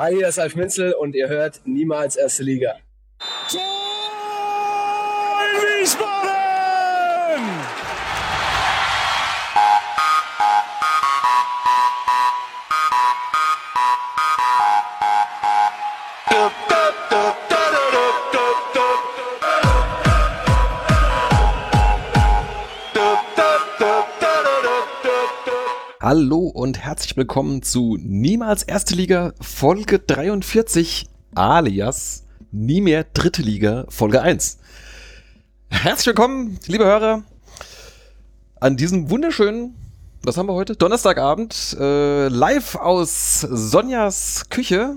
Hi, hier ist Alf Minzel und ihr hört niemals erste Liga. Hallo und herzlich willkommen zu Niemals Erste Liga Folge 43 alias Nie mehr Dritte Liga Folge 1. Herzlich willkommen, liebe Hörer, an diesem wunderschönen, was haben wir heute? Donnerstagabend, äh, live aus Sonjas Küche.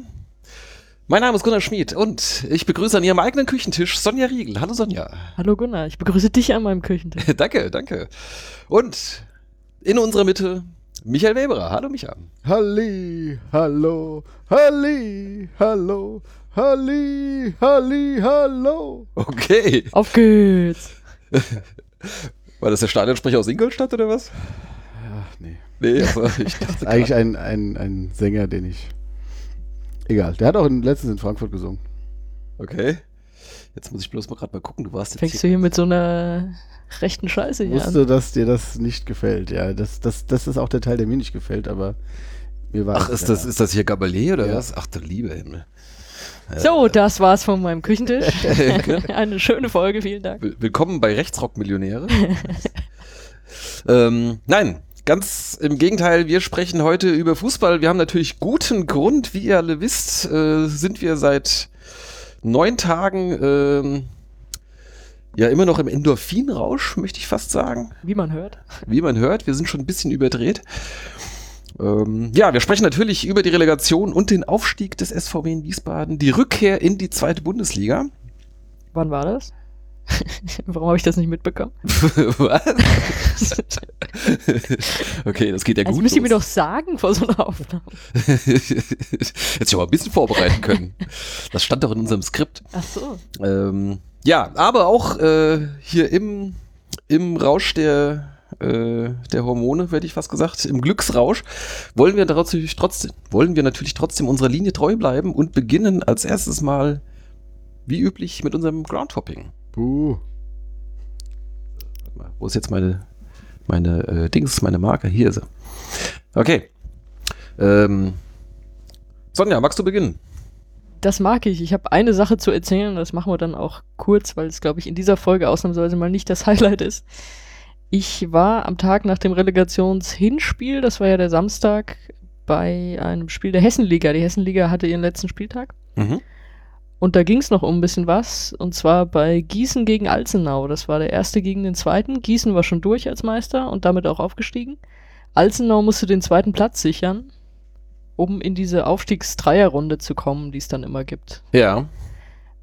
Mein Name ist Gunnar Schmid und ich begrüße an ihrem eigenen Küchentisch Sonja Riegel. Hallo Sonja. Hallo Gunnar, ich begrüße dich an meinem Küchentisch. danke, danke. Und in unserer Mitte Michael Weberer. Hallo Micha. Halli, hallo, halli, hallo, halli, halli, hallo. Okay. Auf geht's. War das der Stadionsprecher aus Ingolstadt oder was? Ach nee. Nee, aber ich Das dachte ist eigentlich ein, ein, ein Sänger, den ich. Egal. Der hat auch in, letztens in Frankfurt gesungen. Okay. Jetzt muss ich bloß mal gerade mal gucken. Du warst jetzt Fängst du hier mit so einer rechten Scheiße hier wusste, an? dass dir das nicht gefällt. Ja, das, das, das ist auch der Teil, der mir nicht gefällt, aber mir war Ach, es, ist das, ist das hier Gabalet oder Ja. was? Ach du liebe Himmel. So, das war's von meinem Küchentisch. Eine schöne Folge, vielen Dank. Will- Willkommen bei Rechtsrock-Millionäre. ähm, nein, ganz im Gegenteil. Wir sprechen heute über Fußball. Wir haben natürlich guten Grund. Wie ihr alle wisst, äh, sind wir seit neun Tagen ähm, ja immer noch im Endorphinrausch, möchte ich fast sagen. Wie man hört. wie man hört, wir sind schon ein bisschen überdreht. Ähm, ja, wir sprechen natürlich über die Relegation und den Aufstieg des SVW in Wiesbaden, die Rückkehr in die zweite Bundesliga. Wann war das? Warum habe ich das nicht mitbekommen? Was? okay, das geht ja Das gut. müsst ihr mir doch sagen vor so einer Aufnahme. Hätte ich aber ein bisschen vorbereiten können. Das stand doch in unserem Skript. Ach so. Ähm, ja, aber auch äh, hier im, im Rausch der, äh, der Hormone, werde ich fast gesagt, im Glücksrausch, wollen wir, natürlich trotzdem, wollen wir natürlich trotzdem unserer Linie treu bleiben und beginnen als erstes mal, wie üblich, mit unserem Groundhopping. Puh. Warte mal, Wo ist jetzt meine, meine äh, Dings, meine Marke? Hier ist sie. Okay. Ähm, Sonja, magst du beginnen? Das mag ich. Ich habe eine Sache zu erzählen, das machen wir dann auch kurz, weil es, glaube ich, in dieser Folge ausnahmsweise mal nicht das Highlight ist. Ich war am Tag nach dem Relegationshinspiel, das war ja der Samstag, bei einem Spiel der Hessenliga. Die Hessenliga hatte ihren letzten Spieltag. Mhm. Und da ging es noch um ein bisschen was, und zwar bei Gießen gegen Alzenau. Das war der erste gegen den zweiten. Gießen war schon durch als Meister und damit auch aufgestiegen. Alzenau musste den zweiten Platz sichern, um in diese Aufstiegsdreierrunde zu kommen, die es dann immer gibt. Ja.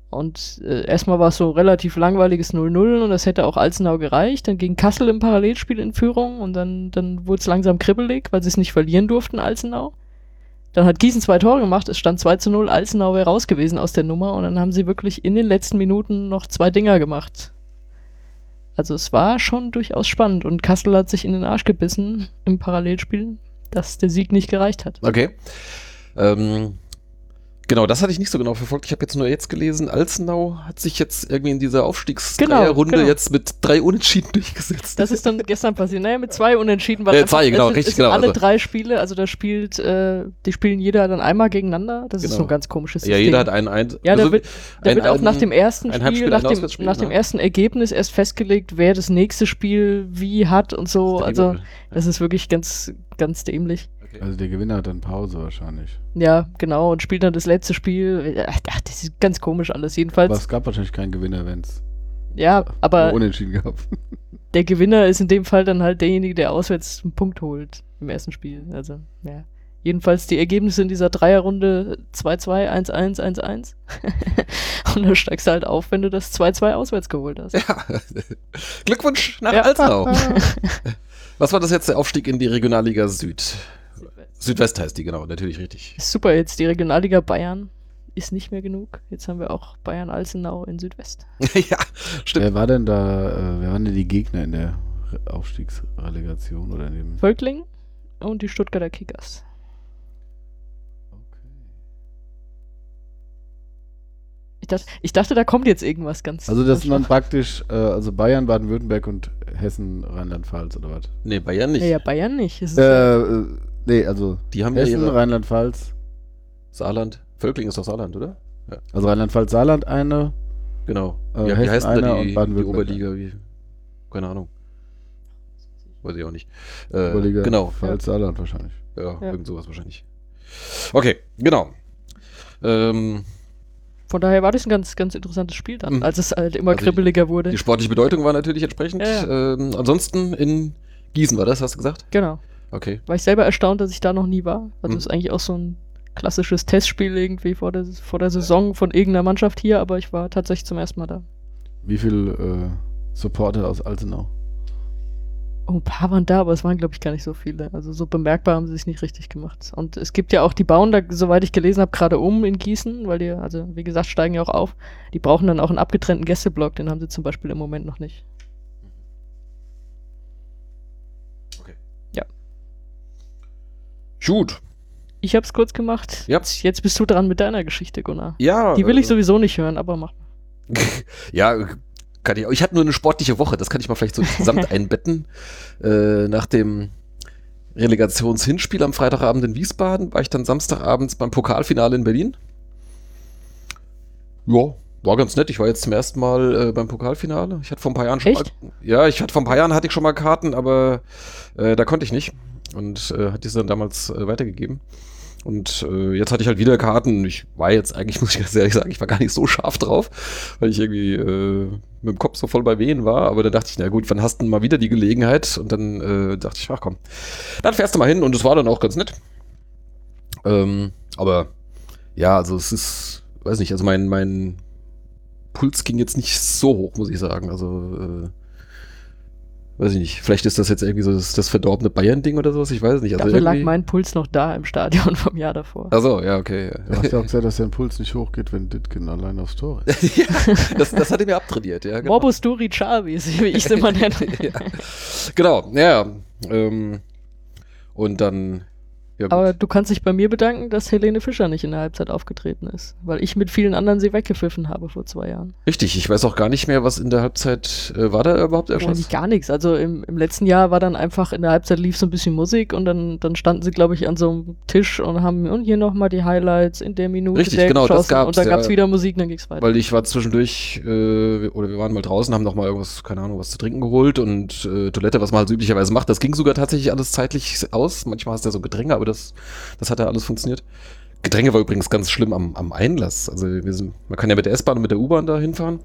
Und äh, erstmal war es so relativ langweiliges 0-0 und das hätte auch Alzenau gereicht. Dann ging Kassel im Parallelspiel in Führung und dann, dann wurde es langsam kribbelig, weil sie es nicht verlieren durften, Alzenau. Dann hat Gießen zwei Tore gemacht, es stand 2 zu 0, Alzenau wäre raus gewesen aus der Nummer und dann haben sie wirklich in den letzten Minuten noch zwei Dinger gemacht. Also es war schon durchaus spannend und Kassel hat sich in den Arsch gebissen im Parallelspiel, dass der Sieg nicht gereicht hat. Okay. Ähm, genau, das hatte ich nicht so genau verfolgt. Ich habe jetzt nur jetzt gelesen, Alzenau hat sich jetzt irgendwie in dieser Aufstiegsrunde genau. jetzt mit drei Unentschieden durchgesetzt. Das ist dann gestern passiert. Naja, mit zwei Unentschieden. Weil Äh, einfach- zwei, genau, es, richtig, es sind genau, Alle also- drei Spiele, also da spielt, äh, die spielen jeder dann einmal gegeneinander. Das ist Genau. so ein ganz komisches ja, System. jeder hat einen ein. Ja, da also wird, da wird auch nach dem ersten Spiel, Heimspiel, nach dem, nach dem ne? ersten Ergebnis erst festgelegt, wer das nächste Spiel wie hat und so. Also, Ja. das ist wirklich ganz, ganz dämlich. Okay. Also der Gewinner hat dann Pause wahrscheinlich. Ja, genau, und spielt dann das letzte Spiel. Ach, das ist ganz komisch alles. Jedenfalls, Aber es gab wahrscheinlich keinen Gewinner, wenn es ja, aber unentschieden gab. der Gewinner ist in dem Fall dann halt derjenige, der auswärts einen Punkt holt im ersten Spiel. Also, ja. Jedenfalls die Ergebnisse in dieser Dreierrunde 2-2, 1-1, 1-1. Und da steigst du halt auf, wenn du das 2-2 auswärts geholt hast. Ja. Glückwunsch nach Ja. Alzenau. Was war das jetzt, der Aufstieg in die Regionalliga Süd? Südwest heißt die, genau, natürlich richtig. Super, jetzt die Regionalliga Bayern ist nicht mehr genug. Jetzt haben wir auch Bayern-Alzenau in Südwest. ja, stimmt. Wer war denn da, äh, wer waren denn die Gegner in der Re- Aufstiegsrelegation oder in dem? Völkling und die Stuttgarter Kickers. Ich dachte, ich dachte, da kommt jetzt irgendwas ganz. Also das sind dann praktisch, äh, also Bayern, Baden-Württemberg und Hessen, Rheinland-Pfalz oder was? Nee, Bayern nicht. ja, ja, Bayern nicht. Es ist Äh, äh, nee, also Die haben ja Hessen, ihre Rheinland-Pfalz, Saarland. Völkling ist doch Saarland, oder? also Rheinland-Pfalz, Saarland eine, Genau. Äh, wie, wie Hessen heißt denn da die, die Baden-Württemberg Oberliga? Wie? Keine Ahnung. Weiß ich auch nicht. Äh, Oberliga, Genau. Pfalz, Saarland wahrscheinlich. Ja, Ja. irgend sowas wahrscheinlich. Okay, genau. Ähm, Von daher war das ein ganz, ganz interessantes Spiel dann, Mhm. als es halt immer Also kribbeliger wurde. die sportliche Bedeutung war natürlich entsprechend. Ja, Ähm, ansonsten in Gießen war das, hast du gesagt? Genau. Okay. War ich selber erstaunt, dass ich da noch nie war. Also Mhm. ist eigentlich auch so ein klassisches Testspiel irgendwie vor der, vor der Saison von irgendeiner Mannschaft hier, aber ich war tatsächlich zum ersten Mal da. Wie viel äh, Supporter aus Altenau? Oh, ein paar waren da, aber es waren, glaube ich, gar nicht so viele. Also so bemerkbar haben sie sich nicht richtig gemacht. Und es gibt ja auch, die bauen da, soweit ich gelesen habe, gerade um in Gießen, weil die, also wie gesagt, steigen ja auch auf. Die brauchen dann auch einen abgetrennten Gästeblock, den haben sie zum Beispiel im Moment noch nicht. Gut. Ich habe es kurz gemacht. Ja. Jetzt, jetzt bist du dran mit deiner Geschichte, Gunnar. Ja. Die will ich äh, sowieso nicht hören, aber mach. Ja, kann ich. Ich hatte nur eine sportliche Woche, das kann ich mal vielleicht so insgesamt einbetten. Äh, nach dem Relegationshinspiel am Freitagabend in Wiesbaden war ich dann Samstagabends beim Pokalfinale in Berlin. Ja, war ganz nett. Ich war jetzt zum ersten Mal äh, beim Pokalfinale. Ich hatte vor ein paar Jahren schon Echt? mal. Ja, ich hatte vor ein paar Jahren hatte ich schon mal Karten, aber äh, da konnte ich nicht. Und äh, hatte sie dann damals äh, weitergegeben. Und äh, jetzt hatte ich halt wieder Karten. Ich war jetzt eigentlich, muss ich ganz ehrlich sagen, ich war gar nicht so scharf drauf, weil ich irgendwie äh, mit dem Kopf so voll bei Wehen war. Aber dann dachte ich, na gut, wann hast du denn mal wieder die Gelegenheit? Und dann äh, dachte ich, ach komm, dann fährst du mal hin. Und es war dann auch ganz nett. Ähm, aber ja, also es ist, weiß nicht, also mein, mein Puls ging jetzt nicht so hoch, muss ich sagen. Also, äh, weiß ich nicht. Vielleicht ist das jetzt irgendwie so das, das verdorbene Bayern-Ding oder sowas. Ich weiß es nicht. Also Dafür lag mein Puls noch da im Stadion vom Jahr davor. Achso, ja, okay. Du hast ja auch gesagt, dass dein Puls nicht hochgeht, wenn Ditkin allein aufs Tor ist. ja, das, das hat er mir abtrainiert, ja. Genau. Morbus Duri Chavi, wie ich es immer nenne. ja. Genau, ja. Ähm, und dann. Ja. Aber du kannst dich bei mir bedanken, dass Helene Fischer nicht in der Halbzeit aufgetreten ist, weil ich mit vielen anderen sie weggepfiffen habe vor zwei Jahren. Richtig, ich weiß auch gar nicht mehr, was in der Halbzeit äh, war da überhaupt irgendwas? gar nichts. Also im, im letzten Jahr war dann einfach in der Halbzeit lief so ein bisschen Musik und dann, dann standen sie, glaube ich, an so einem Tisch und haben und hier nochmal die Highlights in der Minute Richtig, der genau, das geschossen gab's, und dann ja. gab es wieder Musik dann ging es weiter. Weil ich war zwischendurch, äh, oder wir waren mal draußen, haben noch mal irgendwas, keine Ahnung, was zu trinken geholt und äh, Toilette, was man halt so üblicherweise macht. Das ging sogar tatsächlich alles zeitlich aus. Manchmal hast du ja so Gedränge, aber das, das hat ja alles funktioniert. Gedränge war übrigens ganz schlimm am, am Einlass. Also wir sind, man kann ja mit der S-Bahn und mit der U-Bahn da hinfahren.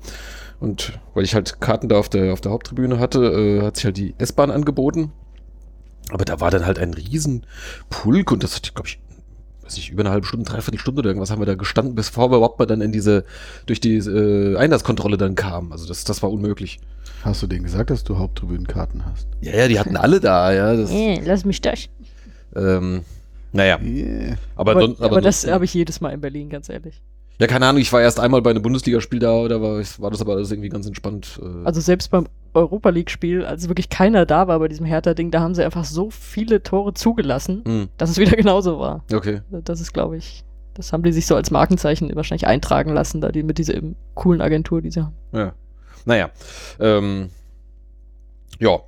Und weil ich halt Karten da auf der, auf der Haupttribüne hatte, äh, hat sich halt die S-Bahn angeboten. Aber da war dann halt ein riesen Pulk und das hat, glaube ich, weiß nicht, über eine halbe Stunde, dreiviertel Stunde oder irgendwas haben wir da gestanden, bevor wir überhaupt mal dann in diese, durch die äh, Einlasskontrolle dann kamen. Also das, das war unmöglich. Hast du denen gesagt, dass du Haupttribünenkarten hast? Ja, ja, die hatten alle da, ja. Das, Äh, lass mich das. Ähm, naja, Yeah. aber, Aber, don- aber, das habe ich jedes Mal in Berlin, ganz ehrlich. Ja, keine Ahnung, ich war erst einmal bei einem Bundesligaspiel da, da war, war das aber alles irgendwie ganz entspannt. Äh, Also selbst beim Europa League-Spiel, als wirklich keiner da war bei diesem Hertha-Ding, da haben sie einfach so viele Tore zugelassen, hm, dass es wieder genauso war. okay. Das ist, glaube ich, das haben die sich so als Markenzeichen wahrscheinlich eintragen lassen, da die mit dieser eben coolen Agentur, die sie haben. Ja. Naja. Ähm, ja.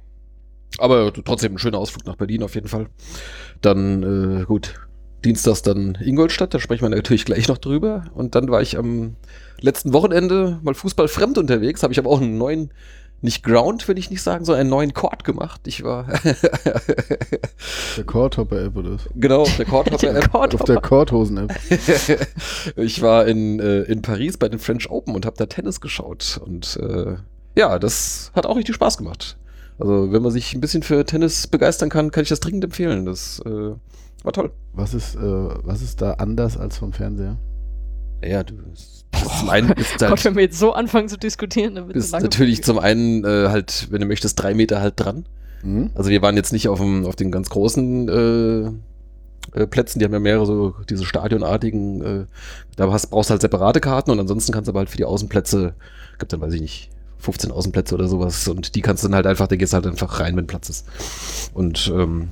Aber trotzdem ein schöner Ausflug nach Berlin auf jeden Fall. Dann, äh, gut, Dienstags dann Ingolstadt, da sprechen wir natürlich gleich noch drüber. Und dann war ich am letzten Wochenende mal Fußball fremd unterwegs, habe ich aber auch einen neuen, nicht Ground, will ich nicht sagen, sondern einen neuen Court gemacht. Ich war Der Cordhopper-App oder was? genau der Court-Hopper-App. Auf der Cordhosen-App. ich war in, äh, in Paris bei den French Open und habe da Tennis geschaut. Und äh, ja, das hat auch richtig Spaß gemacht. Also, wenn man sich ein bisschen für Tennis begeistern kann, kann ich das dringend empfehlen. Das äh, war toll. Was ist, äh, was ist da anders als vom Fernseher? Ja, du bist zum einen Gott, halt, wenn wir jetzt so anfangen zu diskutieren, dann wird es natürlich zum einen äh, halt, wenn du möchtest, drei Meter halt dran. Hm? Also wir waren jetzt nicht auf, dem, auf den ganz großen äh, äh, Plätzen, die haben ja mehrere so diese stadionartigen, äh, da hast, brauchst du halt separate Karten und ansonsten kannst du aber halt für die Außenplätze, gibt dann weiß ich nicht, 15 Außenplätze oder sowas und die kannst du dann halt einfach, da gehst halt einfach rein, wenn Platz ist. Und ähm,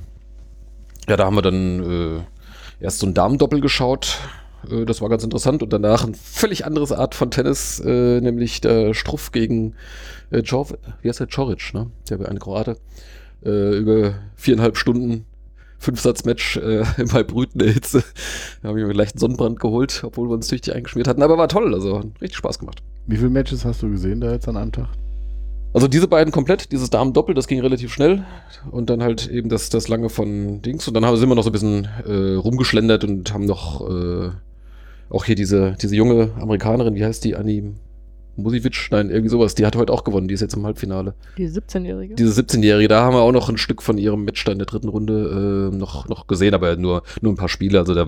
ja, da haben wir dann äh, erst so ein Damendoppel geschaut, Äh, das war ganz interessant. Und danach ein völlig anderes Art von Tennis, äh, nämlich der Struff gegen äh, Jor, wie heißt der? Choric, ne? Der eine Kroate. Äh, über viereinhalb Stunden Fünfsatz-Match äh, im Halbbrüten der Hitze. Da habe ich mir gleich einen Sonnenbrand geholt, obwohl wir uns tüchtig eingeschmiert hatten. Aber war toll, also hat richtig Spaß gemacht. Wie viele Matches hast du gesehen da jetzt an einem Tag? Also diese beiden komplett, dieses Damen-Doppel, das ging relativ schnell. Und dann halt eben das, das lange von Dings. Und dann haben, sind wir noch so ein bisschen äh, rumgeschlendert und haben noch äh, auch hier diese, diese junge Amerikanerin, wie heißt die? Annie Musivic? Nein, irgendwie sowas. Die hat heute auch gewonnen. Die ist jetzt im Halbfinale. Die 17-Jährige. Diese 17-Jährige, da haben wir auch noch ein Stück von ihrem Match da in der dritten Runde äh, noch, noch gesehen, aber nur, nur ein paar Spiele. Also da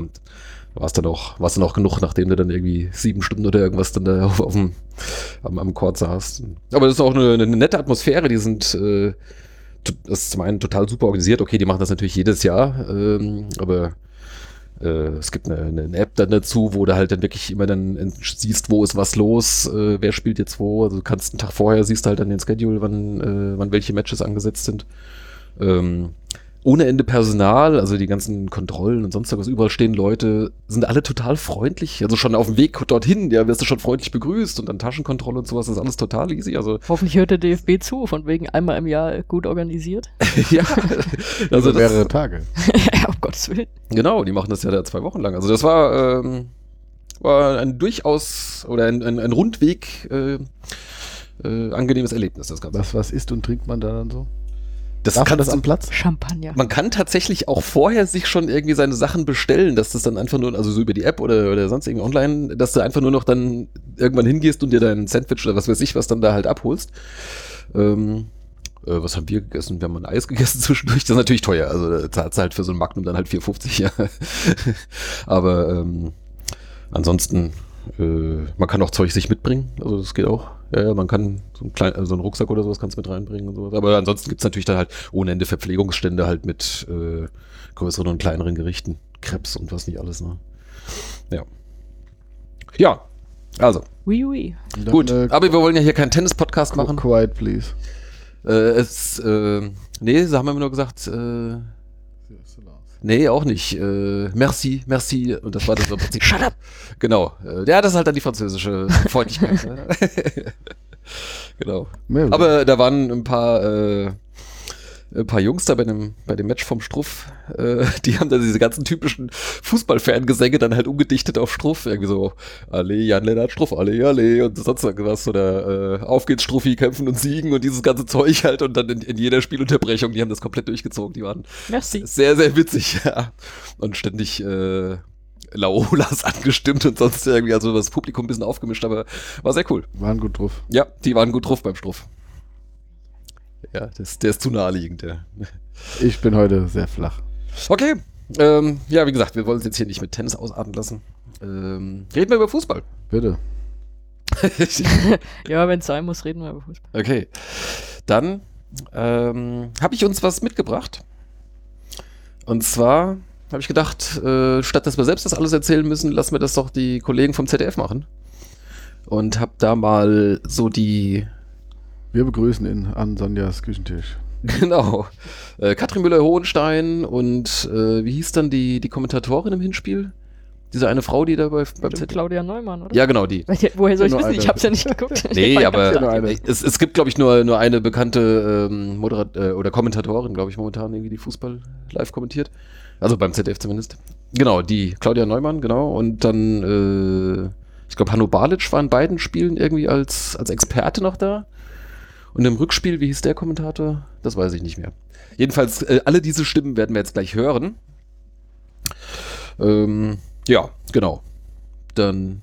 war es dann auch, war es dann auch genug, nachdem du dann irgendwie sieben Stunden oder irgendwas dann da auf, auf dem, am, am Court saßt. Aber das ist auch eine, eine nette Atmosphäre, die sind äh, das ist zum einen total super organisiert. Okay, die machen das natürlich jedes Jahr, ähm, aber äh, es gibt eine, eine, App dann dazu, wo du halt dann wirklich immer dann siehst, wo ist was los, äh, wer spielt jetzt wo. Also du kannst einen Tag vorher siehst du halt dann den Schedule, wann, äh, wann welche Matches angesetzt sind. Ähm, ohne Ende Personal, also die ganzen Kontrollen und sonst was, überall stehen Leute, sind alle total freundlich. Also schon auf dem Weg dorthin, ja, wirst du schon freundlich begrüßt und dann Taschenkontrolle und sowas, ist alles total easy. Also Hoffentlich hört der DFB zu, von wegen einmal im Jahr gut organisiert. ja, also mehrere Tage. um Gottes Willen. Genau, die machen das ja da zwei Wochen lang. Also das war, ähm, war ein durchaus oder ein, ein, ein Rundweg äh, äh, angenehmes Erlebnis, das Ganze. Was, was isst und trinkt man da dann so? Das Darf man kannst das am Platz? Champagner. Man kann tatsächlich auch vorher sich schon irgendwie seine Sachen bestellen, dass das dann einfach nur, also so über die App oder, oder sonst irgendwie online, dass du einfach nur noch dann irgendwann hingehst und dir dein Sandwich oder was weiß ich, was dann da halt abholst. Ähm, äh, was haben wir gegessen? Wir haben ein Eis gegessen zwischendurch. Das ist natürlich teuer. Also da zahlst du halt für so ein Magnum dann halt 4,50, ja. Aber ähm, ansonsten, äh, man kann auch Zeug sich mitbringen. Also das geht auch. Ja, ja, man kann so einen, kleinen, also einen Rucksack oder sowas kannst du mit reinbringen und sowas. Aber ansonsten gibt's natürlich dann halt ohne Ende Verpflegungsstände halt mit äh, größeren und kleineren Gerichten. Krebs und was nicht alles, ne? Ja. Ja, also, Oui, oui. Gut. äh, Aber wir wollen ja hier keinen Tennis-Podcast machen. Quiet, please. Äh, es, äh, nee, sie haben immer nur gesagt, äh, nee, auch nicht. Äh, merci, merci. Und das war das im Prinzip. Shut up! Genau. Äh, ja, das ist halt dann die französische Freundlichkeit. ne? genau. Aber da waren ein paar, äh, ein paar Jungs da bei dem, bei dem Match vom Struff, äh, die haben da diese ganzen typischen Fußballfangesänge dann halt umgedichtet auf Struff. Irgendwie so, alle Jan-Lennart Struff, alle, alle und sonst irgendwas. Oder äh, auf geht's Struffi, kämpfen und siegen und dieses ganze Zeug halt. Und dann in, in jeder Spielunterbrechung, die haben das komplett durchgezogen. Die waren Merci. sehr, sehr witzig, ja. Und ständig äh, Laolas angestimmt und sonst irgendwie, also das Publikum ein bisschen aufgemischt, aber war sehr cool. waren gut drauf. Ja, die waren gut drauf beim Struff. Ja, das, der ist zu naheliegend, ja. Ich bin heute sehr flach. Okay, ähm, ja, wie gesagt, wir wollen uns jetzt hier nicht mit Tennis ausarten lassen. Ähm, reden wir über Fußball. Bitte. Ja, wenn es sein muss, reden wir über Fußball. okay, dann ähm, habe ich uns was mitgebracht. Und zwar habe ich gedacht, äh, statt dass wir selbst das alles erzählen müssen, lassen wir das doch die Kollegen vom ZDF machen. Und habe da mal so die Wir begrüßen ihn an Sonjas Küchentisch. Genau. Äh, Katrin Müller-Hohenstein und äh, wie hieß dann die, die Kommentatorin im Hinspiel? Diese eine Frau, die da bei, beim ZDF. Claudia Neumann, oder? Ja, genau, die. Woher soll ich wissen? eine. Ich hab's ja nicht geguckt. Nee, aber es, es gibt, glaube ich, nur, nur eine bekannte ähm, Moderat äh, oder Kommentatorin, glaube ich, momentan irgendwie, die Fußball live kommentiert. Also beim ZDF zumindest. Genau, die Claudia Neumann, genau. Und dann, äh, ich glaube, Hanno Balic war in beiden Spielen irgendwie als, als Experte noch da. Und im Rückspiel, wie hieß der Kommentator? Das weiß ich nicht mehr. Jedenfalls, äh, alle diese Stimmen werden wir jetzt gleich hören. Ähm, ja, genau. Dann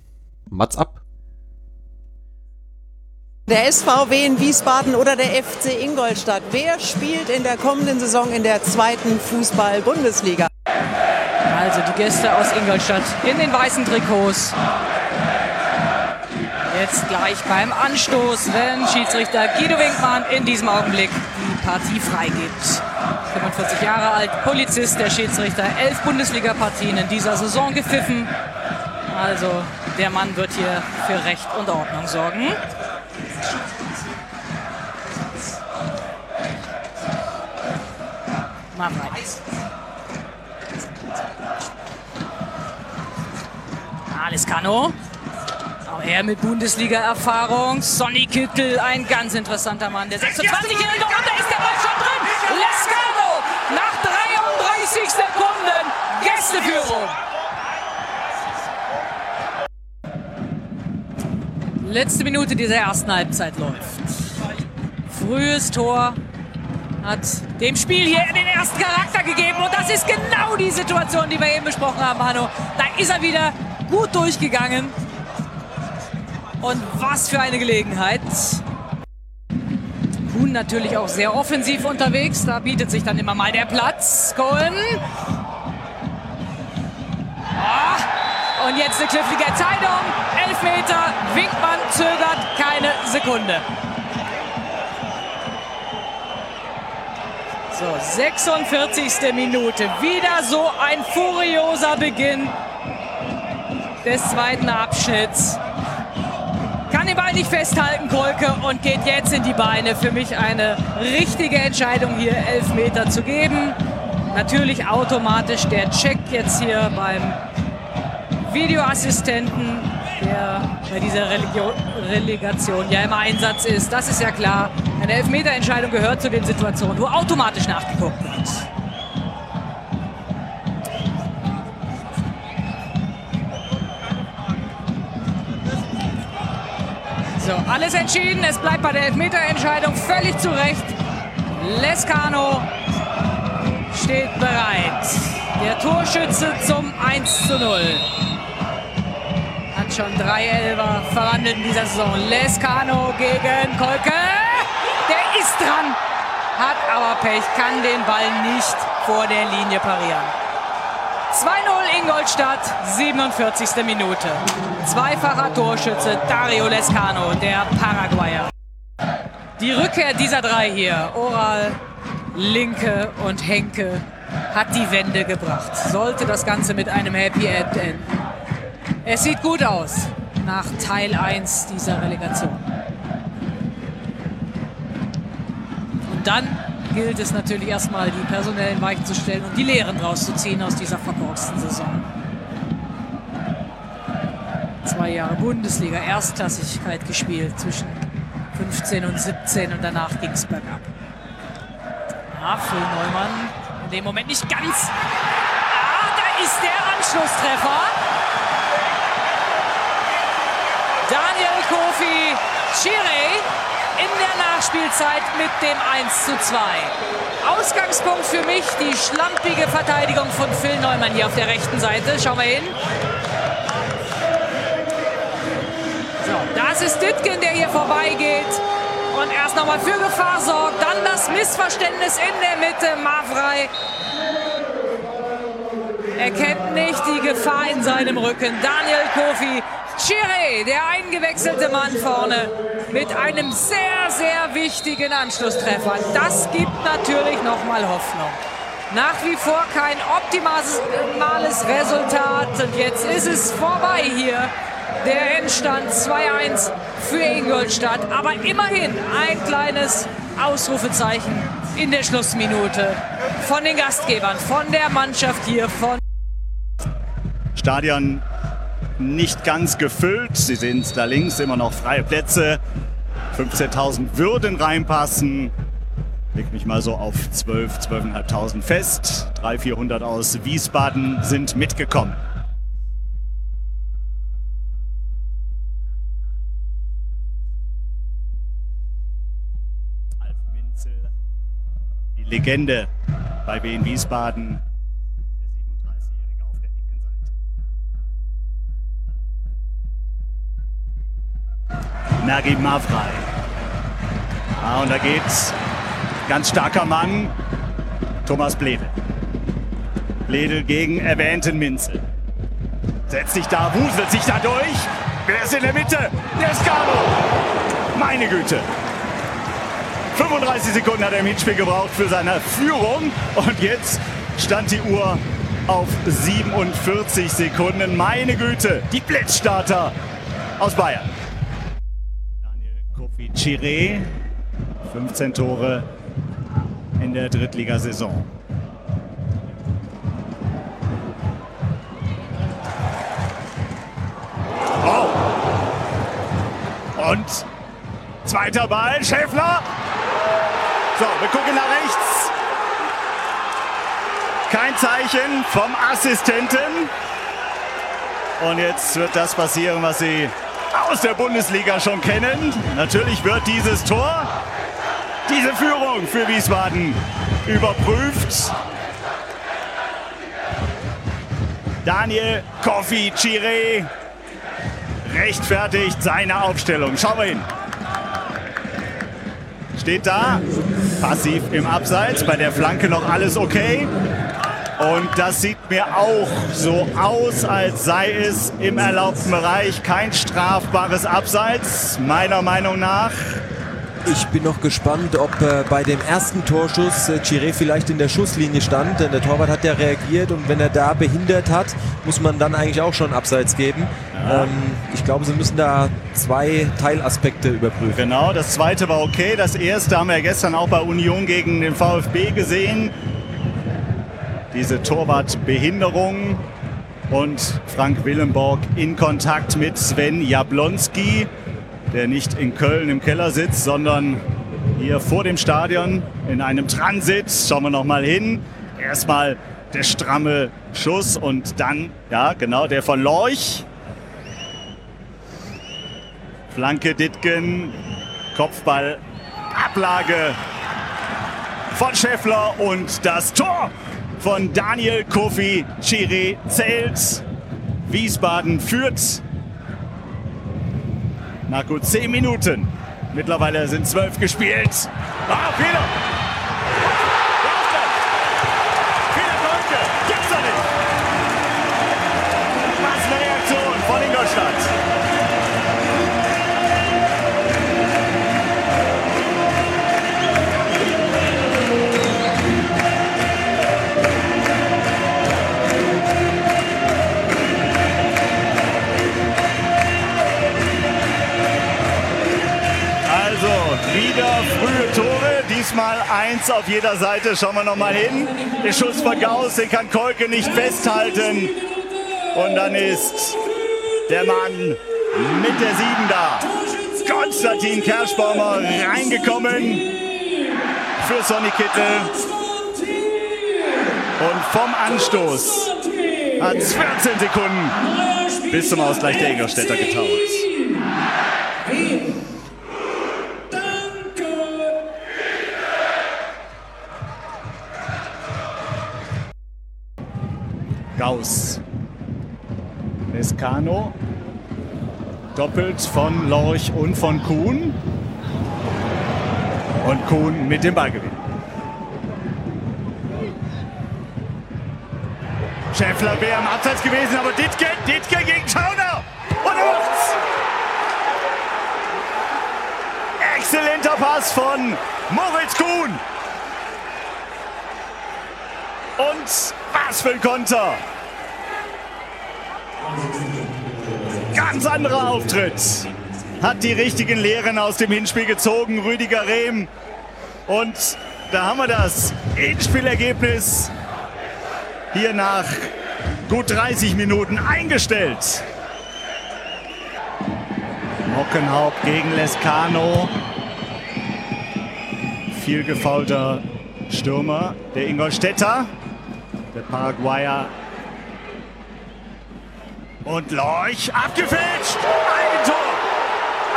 Mats ab. Der SVW in Wiesbaden oder der FC Ingolstadt. Wer spielt in der kommenden Saison in der zweiten Fußball-Bundesliga? Also die Gäste aus Ingolstadt in den weißen Trikots. Jetzt gleich beim Anstoß, wenn Schiedsrichter Guido Winkmann in diesem Augenblick die Partie freigibt. 45 Jahre alt, Polizist, der Schiedsrichter, elf Bundesliga-Partien in dieser Saison gepfiffen. Also der Mann wird hier für Recht und Ordnung sorgen. Mal frei. Ah, Lescano. Auch er mit Bundesliga-Erfahrung. Sonny Kittel, ein ganz interessanter Mann. Der 26-Jährige und da ist der Ball schon drin. Lescano nach 33 Sekunden. Gästeführung. Letzte Minute dieser ersten Halbzeit läuft. Frühes Tor hat dem Spiel hier den ersten Charakter gegeben. Und das ist genau die Situation, die wir eben besprochen haben, Hanno. Da ist er wieder gut durchgegangen. Und was für eine Gelegenheit. Kuhn natürlich auch sehr offensiv unterwegs. Da bietet sich dann immer mal der Platz. Cohen. Oh, und jetzt eine knifflige Entscheidung. Elfmeter. Winkmann zögert keine Sekunde. So, 46. Minute. Wieder so ein furioser Beginn des zweiten Abschnitts. Kann festhalten, Kolke, und geht jetzt in die Beine. Für mich eine richtige Entscheidung, hier elf Meter zu geben. Natürlich automatisch der Check jetzt hier beim Videoassistenten, der bei dieser Religio Relegation ja im Einsatz ist. Das ist ja klar. Eine Elfmeterentscheidung gehört zu den Situationen, wo automatisch nachgeguckt wird. So, alles entschieden. Es bleibt bei der Elfmeterentscheidung völlig zu Recht. Lescano steht bereit. Der Torschütze zum 1 zu 0. Hat schon drei Elfer verwandelt in dieser Saison. Lescano gegen Kolke. Der ist dran. Hat aber Pech, kann den Ball nicht vor der Linie parieren. 2-0 Ingolstadt, 47. Minute. Zweifacher Torschütze Dario Lescano, der Paraguayer. Die Rückkehr dieser drei hier, Oral, Linke und Henke, hat die Wende gebracht. Sollte das Ganze mit einem Happy End enden. Es sieht gut aus nach Teil 1 dieser Relegation. Und dann gilt es natürlich erstmal, die personellen Weichen zu stellen und die Lehren rauszuziehen aus dieser verkorksten Saison. Zwei Jahre Bundesliga, Erstklassigkeit gespielt zwischen 15 und 17 und danach ging es bergab. Ah, Phil Neumann in dem Moment nicht ganz. Ah, da ist der Anschlusstreffer. Daniel Kofi Chire in der Nachspielzeit mit dem 1 zu 2. Ausgangspunkt für mich die schlampige Verteidigung von Phil Neumann hier auf der rechten Seite. Schauen wir hin. So, das ist Dittgen, der hier vorbeigeht und erst nochmal für Gefahr sorgt. Dann das Missverständnis in der Mitte. Mavrei erkennt nicht die Gefahr in seinem Rücken. Daniel Kofi Chiré, der eingewechselte Mann vorne, mit einem sehr, sehr wichtigen Anschlusstreffer. Das gibt natürlich nochmal Hoffnung. Nach wie vor kein optimales Resultat. Und jetzt ist es vorbei hier. Der Endstand 2-1 für Ingolstadt. Aber immerhin ein kleines Ausrufezeichen in der Schlussminute von den Gastgebern, von der Mannschaft hier, von Stadion nicht ganz gefüllt. Sie sehen da links immer noch freie Plätze. 15.000 würden reinpassen. Leg mich mal so auf 12, 12.500 fest. 300, 400 aus Wiesbaden sind mitgekommen. Alf Minzel, die Legende bei Wien Wiesbaden. Seite. Nagi Mavrai. Ah, und da geht's. Ganz starker Mann. Thomas Bledel. Bledel gegen erwähnten Minzel. Setzt sich da, wuselt sich da durch. Wer ist in der Mitte? Der Scano. Meine Güte. 35 Sekunden hat er im Hinspiel gebraucht für seine Führung. Und jetzt stand die Uhr auf 47 Sekunden. Meine Güte, die Blitzstarter aus Bayern. Chiré, 15 Tore in der Drittligasaison. Oh. Und zweiter Ball, Schäffler. So, wir gucken nach rechts. Kein Zeichen vom Assistenten. Und jetzt wird das passieren, was sie aus der Bundesliga schon kennen. Natürlich wird dieses Tor, diese Führung für Wiesbaden überprüft. Daniel Kofi Chire rechtfertigt seine Aufstellung. Schauen wir hin. Steht da, passiv im Abseits, bei der Flanke noch alles okay. Und das sieht mir auch so aus, als sei es im erlaubten Bereich kein strafbares Abseits, meiner Meinung nach. Ich bin noch gespannt, ob äh, bei dem ersten Torschuss äh, Chiré vielleicht in der Schusslinie stand. Denn der Torwart hat ja reagiert und wenn er da behindert hat, muss man dann eigentlich auch schon Abseits geben. Ja. Ähm, ich glaube, sie müssen da zwei Teilaspekte überprüfen. Genau, das zweite war okay. Das erste haben wir gestern auch bei Union gegen den VfB gesehen. Diese Torwartbehinderung und Frank Willenborg in Kontakt mit Sven Jablonski der nicht in Köln im Keller sitzt, sondern hier vor dem Stadion in einem Transit. Schauen wir noch mal hin. Erstmal der stramme Schuss und dann, ja, genau, der von Lorch. Flanke Ditgen, Kopfball, Ablage von Scheffler und das Tor von Daniel Kofi Chiri zählt. Wiesbaden führt nach gut zehn Minuten. Mittlerweile sind zwölf gespielt. Ah, Fehler! Diesmal eins auf jeder Seite. Schauen wir noch mal hin. Der Schuss von Gauss, den kann Kolke nicht festhalten. Und dann ist der Mann mit der Sieben da. Konstantin Kerschbaumer reingekommen für Sonny Kittel. Und vom Anstoß hat es 14 Sekunden bis zum Ausgleich der Ingolstädter getaucht. Gauss. Lescano. Doppelt von Lorch und von Kuhn. Und Kuhn mit dem Ballgewinn. Schäffler wäre im Abseits gewesen, aber Dittke, Dittke gegen Schauner. Und er macht's. Exzellenter Pass von Moritz Kuhn. Und was für ein Konter. Ganz anderer Auftritt. Hat die richtigen Lehren aus dem Hinspiel gezogen, Rüdiger Rehm. Und da haben wir das Endspielergebnis hier nach gut 30 Minuten eingestellt. Mockenhaupt gegen Lescano. Viel gefaulter Stürmer, der Ingolstädter, der Paraguayer und Lorch abgefälscht. Eigentor.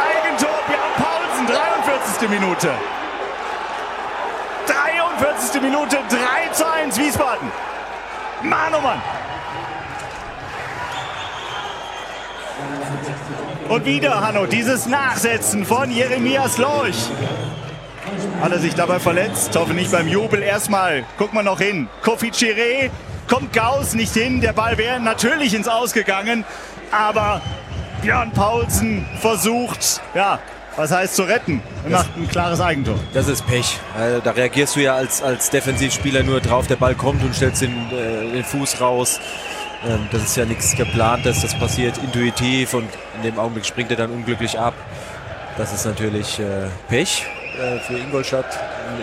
Eigentor. Björn Paulsen, 43. Minute. 43. Minute, 3 zu 1 Wiesbaden. Mann, oh Mann. Und wieder, Hanno, dieses Nachsetzen von Jeremias Lorch. Hat er sich dabei verletzt? Hoffe nicht beim Jubel. Erstmal, guck mal noch hin. Kofi Chiré kommt Gauss nicht hin. Der Ball wäre natürlich ins Ausgegangen. Aber Björn Paulsen versucht, ja, was heißt zu retten? Er macht ein klares Eigentor. Das ist Pech. Also, da reagierst du ja als, als Defensivspieler nur drauf, der Ball kommt und stellst den, äh, den Fuß raus. Ähm, das ist ja nichts geplantes, das passiert intuitiv und in dem Augenblick springt er dann unglücklich ab. Das ist natürlich äh, Pech äh, für Ingolstadt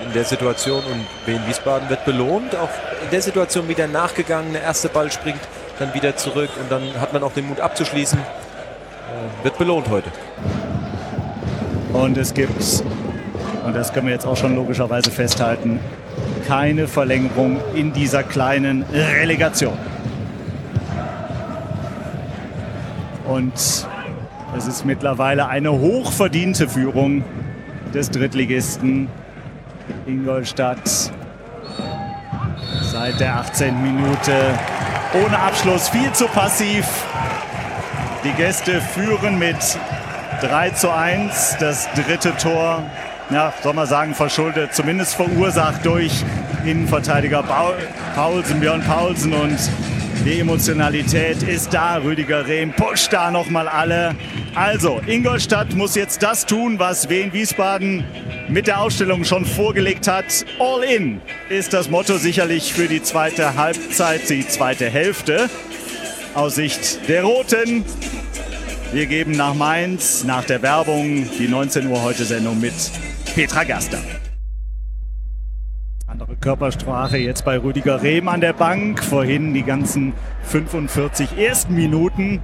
in der Situation und Wien Wiesbaden wird belohnt. Auch in der Situation wieder nachgegangen. Der erste Ball springt dann wieder zurück und dann hat man auch den Mut abzuschließen. Äh, wird belohnt heute. Und es gibt, und das können wir jetzt auch schon logischerweise festhalten, keine Verlängerung in dieser kleinen Relegation. Und es ist mittlerweile eine hochverdiente Führung des Drittligisten Ingolstadt. Seit der 18. Minute ohne Abschluss, viel zu passiv. Die Gäste führen mit 3 zu 1. Das dritte Tor, ja, soll man sagen, verschuldet, zumindest verursacht durch Innenverteidiger Paulsen, Björn Paulsen und die Emotionalität ist da. Rüdiger Rehm pusht da nochmal alle. Also, Ingolstadt muss jetzt das tun, was Wien Wiesbaden mit der Ausstellung schon vorgelegt hat. All in ist das Motto sicherlich für die zweite Halbzeit, die zweite Hälfte. Aus Sicht der Roten. Wir geben nach Mainz, nach der Werbung, die 19 Uhr heute Sendung mit Petra Gaster. Körpersprache jetzt bei Rüdiger Rehm an der Bank. Vorhin die ganzen 45 ersten Minuten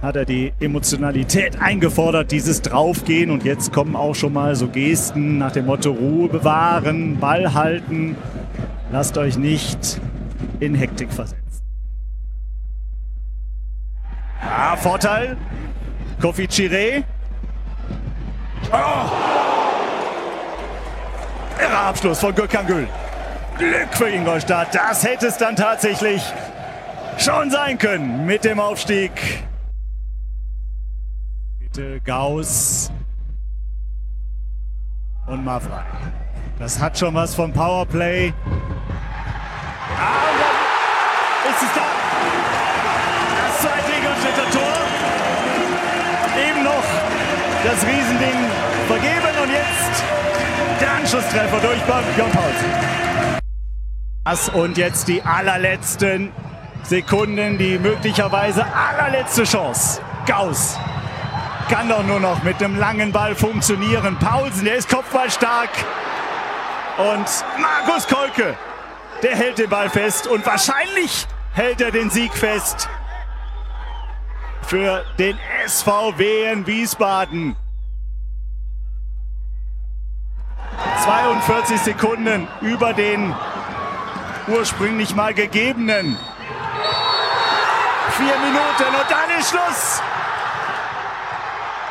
hat er die Emotionalität eingefordert, dieses Draufgehen. Und jetzt kommen auch schon mal so Gesten nach dem Motto Ruhe bewahren, Ball halten. Lasst euch nicht in Hektik versetzen. Ah, Vorteil. Kofi Chiré. Oh. Irrer Abschluss von Gökhan Gül. Glück für Ingolstadt. Das hätte es dann tatsächlich schon sein können mit dem Aufstieg. Bitte Gauss und Mafra. Das hat schon was vom Powerplay. Ah, und dann ist es da. Das zweite Ingolstädter Tor. Eben noch das Riesending vergeben und jetzt der Anschlusstreffer durch Björn Pauls. Und jetzt die allerletzten Sekunden, die möglicherweise allerletzte Chance. Gauss kann doch nur noch mit einem langen Ball funktionieren. Paulsen, der ist kopfballstark. Und Markus Kolke, der hält den Ball fest. Und wahrscheinlich hält er den Sieg fest für den SVW in Wiesbaden. 42 Sekunden über den ursprünglich mal gegebenen. Vier Minuten und dann ist Schluss.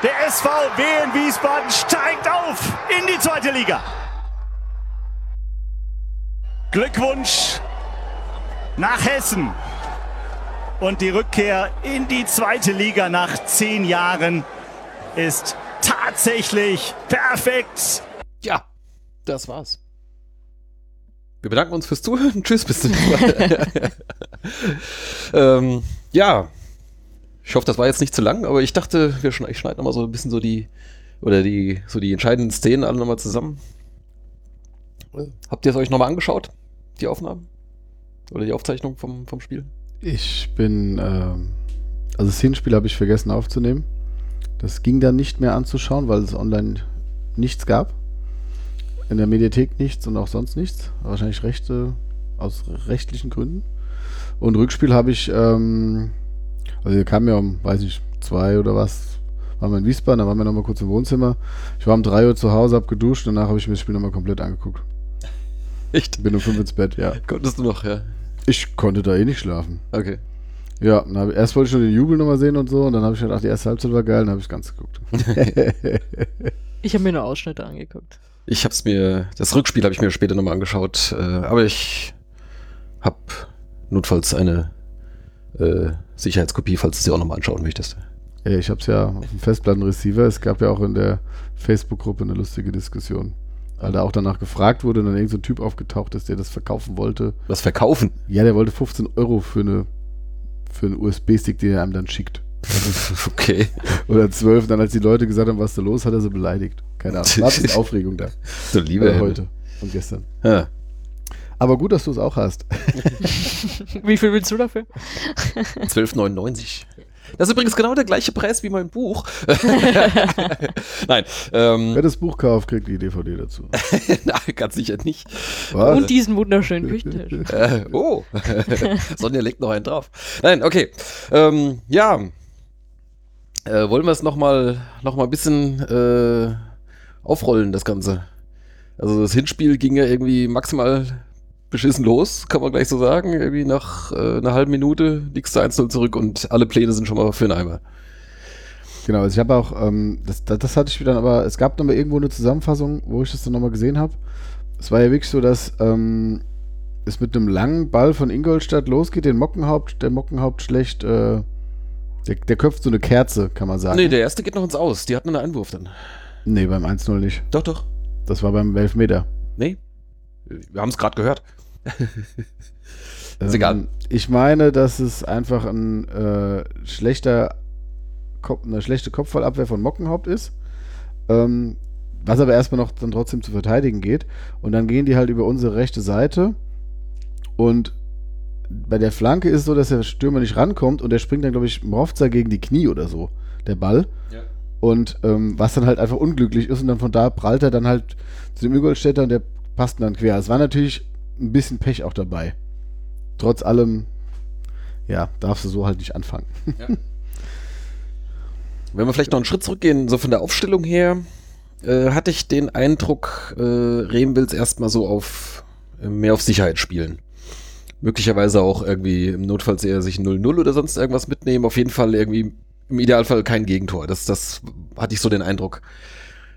Der SVW in Wiesbaden steigt auf in die zweite Liga. Glückwunsch nach Hessen und die Rückkehr in die zweite Liga nach zehn Jahren ist tatsächlich perfekt. Ja, das war's. Wir bedanken uns fürs Zuhören. Tschüss, bis zum nächsten Mal. ähm, ja, ich hoffe, das war jetzt nicht zu lang, aber ich dachte, wir schneiden, ich schneide nochmal so ein bisschen so die, oder die, so die entscheidenden Szenen alle nochmal zusammen. Habt ihr es euch nochmal angeschaut, die Aufnahmen? Oder die Aufzeichnung vom, vom Spiel? Ich bin, ähm, also das Hinspiel habe ich vergessen aufzunehmen. Das ging dann nicht mehr anzuschauen, weil es online nichts gab. In der Mediathek nichts und auch sonst nichts. Wahrscheinlich Rechte aus rechtlichen Gründen. Und Rückspiel habe ich, ähm, also wir kamen ja um, weiß ich, zwei oder was, waren wir in Wiesbaden, da waren wir nochmal kurz im Wohnzimmer. Ich war um drei Uhr zu Hause, hab geduscht, danach habe ich mir das Spiel nochmal komplett angeguckt. Echt? Bin um fünf ins Bett, ja. Konntest du noch, ja? Ich konnte da eh nicht schlafen. Okay. Ja, ich, erst wollte ich nur den Jubel nochmal sehen und so, und dann habe ich gedacht, die erste Halbzeit war geil, dann habe ich ganz geguckt. ich habe mir nur Ausschnitte angeguckt. Ich habe es mir, das Rückspiel habe ich mir später nochmal angeschaut, äh, aber ich habe notfalls eine äh, Sicherheitskopie, falls du sie auch nochmal anschauen möchtest. Ja, ich habe es ja auf dem Festplattenreceiver. Es gab ja auch in der Facebook-Gruppe eine lustige Diskussion. Weil da auch danach gefragt wurde und dann irgendein so Typ aufgetaucht ist, der das verkaufen wollte. Was verkaufen? Ja, der wollte 15 Euro für, eine, für einen USB-Stick, den er einem dann schickt. okay. Oder 12. Dann, als die Leute gesagt haben, was da los, hat er sie beleidigt. Keine Ahnung. War ein Aufregung da. So liebe äh, heute und gestern. Ja. Aber gut, dass du es auch hast. Wie viel willst du dafür? 12,99. Das ist übrigens genau der gleiche Preis wie mein Buch. Nein. Ähm, Wer das Buch kauft, kriegt die DVD dazu. Nein, ganz sicher nicht. Was? Und diesen wunderschönen Küchentisch. Äh, oh, Sonja legt noch einen drauf. Nein, okay. Ähm, ja. Äh, wollen wir es nochmal noch mal ein bisschen äh, aufrollen, das Ganze? Also das Hinspiel ging ja irgendwie maximal beschissen los, kann man gleich so sagen. Irgendwie nach äh, einer halben Minute liegst du 1-0 zurück und alle Pläne sind schon mal für den Eimer. Genau, also ich habe auch, ähm, das, das, das, hatte ich wieder, aber es gab nochmal irgendwo eine Zusammenfassung, wo ich das dann nochmal gesehen habe. Es war ja wirklich so, dass ähm, es mit einem langen Ball von Ingolstadt losgeht, den Mockenhaupt, der Mockenhaupt schlecht, äh, der, der köpft so eine Kerze, kann man sagen. Nee, der erste geht noch ins Aus. Die hatten einen Einwurf dann. Nee, beim 1-0 nicht. Doch, doch. Das war beim Elfmeter. Nee. Wir haben es gerade gehört. ist egal. Ähm, ich meine, dass es einfach ein äh, schlechter Kopf, eine schlechte Kopfballabwehr von Mockenhaupt ist. Ähm, was aber erstmal noch dann trotzdem zu verteidigen geht. Und dann gehen die halt über unsere rechte Seite. Und bei der Flanke ist es so, dass der Stürmer nicht rankommt und der springt dann, glaube ich, Mrovza gegen die Knie oder so, der Ball. Ja. Und ähm, was dann halt einfach unglücklich ist und dann von da prallt er dann halt zu dem Ingolstädter und der passt dann quer. Es war natürlich ein bisschen Pech auch dabei. Trotz allem, ja, darfst du so halt nicht anfangen. Ja. Wenn wir vielleicht noch einen Schritt zurückgehen, so von der Aufstellung her, äh, hatte ich den Eindruck, äh, Rehm will es erstmal so auf äh, mehr auf Sicherheit spielen. Möglicherweise auch irgendwie im Notfall eher sich 0-0 oder sonst irgendwas mitnehmen. Auf jeden Fall irgendwie im Idealfall kein Gegentor. Das, das hatte ich so den Eindruck.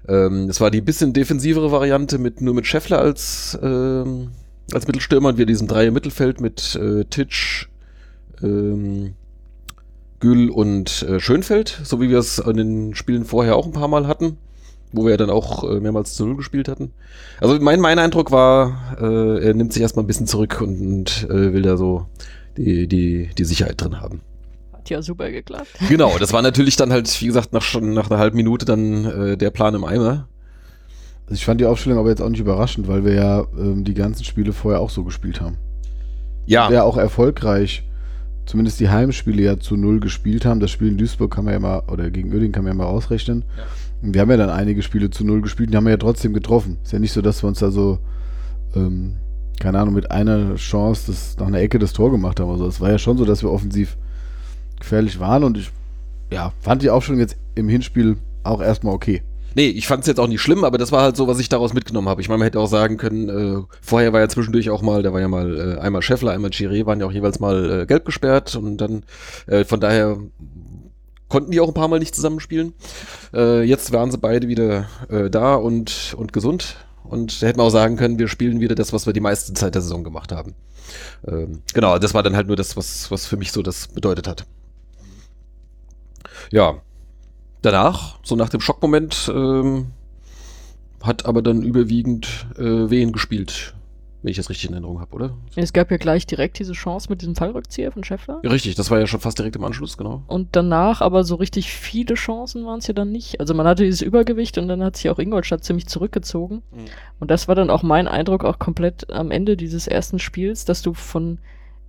Ähm, es war die bisschen defensivere Variante mit nur mit Scheffler als, ähm, als Mittelstürmer und wir diesem Dreier Mittelfeld mit äh, Titsch, ähm, Gül und äh, Schönfeld, so wie wir es in den Spielen vorher auch ein paar Mal hatten, wo wir dann auch äh, mehrmals zu Null gespielt hatten. Also mein, mein Eindruck war, äh, er nimmt sich erstmal ein bisschen zurück und, und äh, will da so die, die, die Sicherheit drin haben. Hat ja super geklappt. Genau, das war natürlich dann halt, wie gesagt, nach, schon nach einer halben Minute dann äh, der Plan im Eimer. Also ich fand die Aufstellung aber jetzt auch nicht überraschend, weil wir ja ähm, die ganzen Spiele vorher auch so gespielt haben. Ja. Wäre auch erfolgreich zumindest die Heimspiele ja zu null gespielt haben. Das Spiel in Duisburg kann man ja mal, oder gegen Oerding kann man ja mal ausrechnen. Ja. Und wir haben ja dann einige Spiele zu null gespielt, die haben wir ja trotzdem getroffen. Ist ja nicht so, dass wir uns da so, ähm, keine Ahnung, mit einer Chance das, nach einer Ecke das Tor gemacht haben. Also es war ja schon so, dass wir offensiv gefährlich waren und ich ja, fand die Aufstellung jetzt im Hinspiel auch erstmal okay. Nee, ich fand es jetzt auch nicht schlimm, aber das war halt so, was ich daraus mitgenommen habe. Ich meine, man hätte auch sagen können, äh, vorher war ja zwischendurch auch mal, da war ja mal äh, einmal Scheffler, einmal Chiré, waren ja auch jeweils mal äh, gelb gesperrt und dann äh, von daher konnten die auch ein paar Mal nicht zusammenspielen. Äh, jetzt waren sie beide wieder äh, da und, und gesund. Und da hätten wir auch sagen können, wir spielen wieder das, was wir die meiste Zeit der Saison gemacht haben. Ähm, genau, das war dann halt nur das, was, was für mich so das bedeutet hat. Ja, danach, so nach dem Schockmoment, ähm, hat aber dann überwiegend äh, Wehen gespielt, wenn ich das richtig in Erinnerung habe, oder? Es gab ja gleich direkt diese Chance mit diesem Fallrückzieher von Scheffler. Ja, richtig, das war ja schon fast direkt im Anschluss, genau. Und danach aber so richtig viele Chancen waren es ja dann nicht. Also man hatte dieses Übergewicht und dann hat sich auch Ingolstadt ziemlich zurückgezogen. Mhm. Und das war dann auch mein Eindruck auch komplett am Ende dieses ersten Spiels, dass du von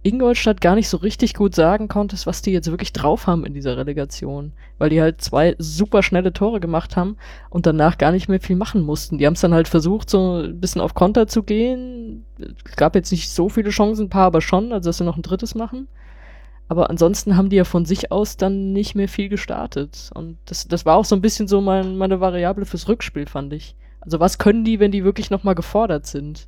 Ingolstadt gar nicht so richtig gut sagen konntest, was die jetzt wirklich drauf haben in dieser Relegation. Weil die halt zwei super schnelle Tore gemacht haben und danach gar nicht mehr viel machen mussten. Die haben es dann halt versucht, so ein bisschen auf Konter zu gehen. Es gab jetzt nicht so viele Chancen, ein paar aber schon, also dass sie noch ein drittes machen. Aber ansonsten haben die ja von sich aus dann nicht mehr viel gestartet. Und das, das war auch so ein bisschen so mein, meine Variable fürs Rückspiel, fand ich. Also was können die, wenn die wirklich nochmal gefordert sind?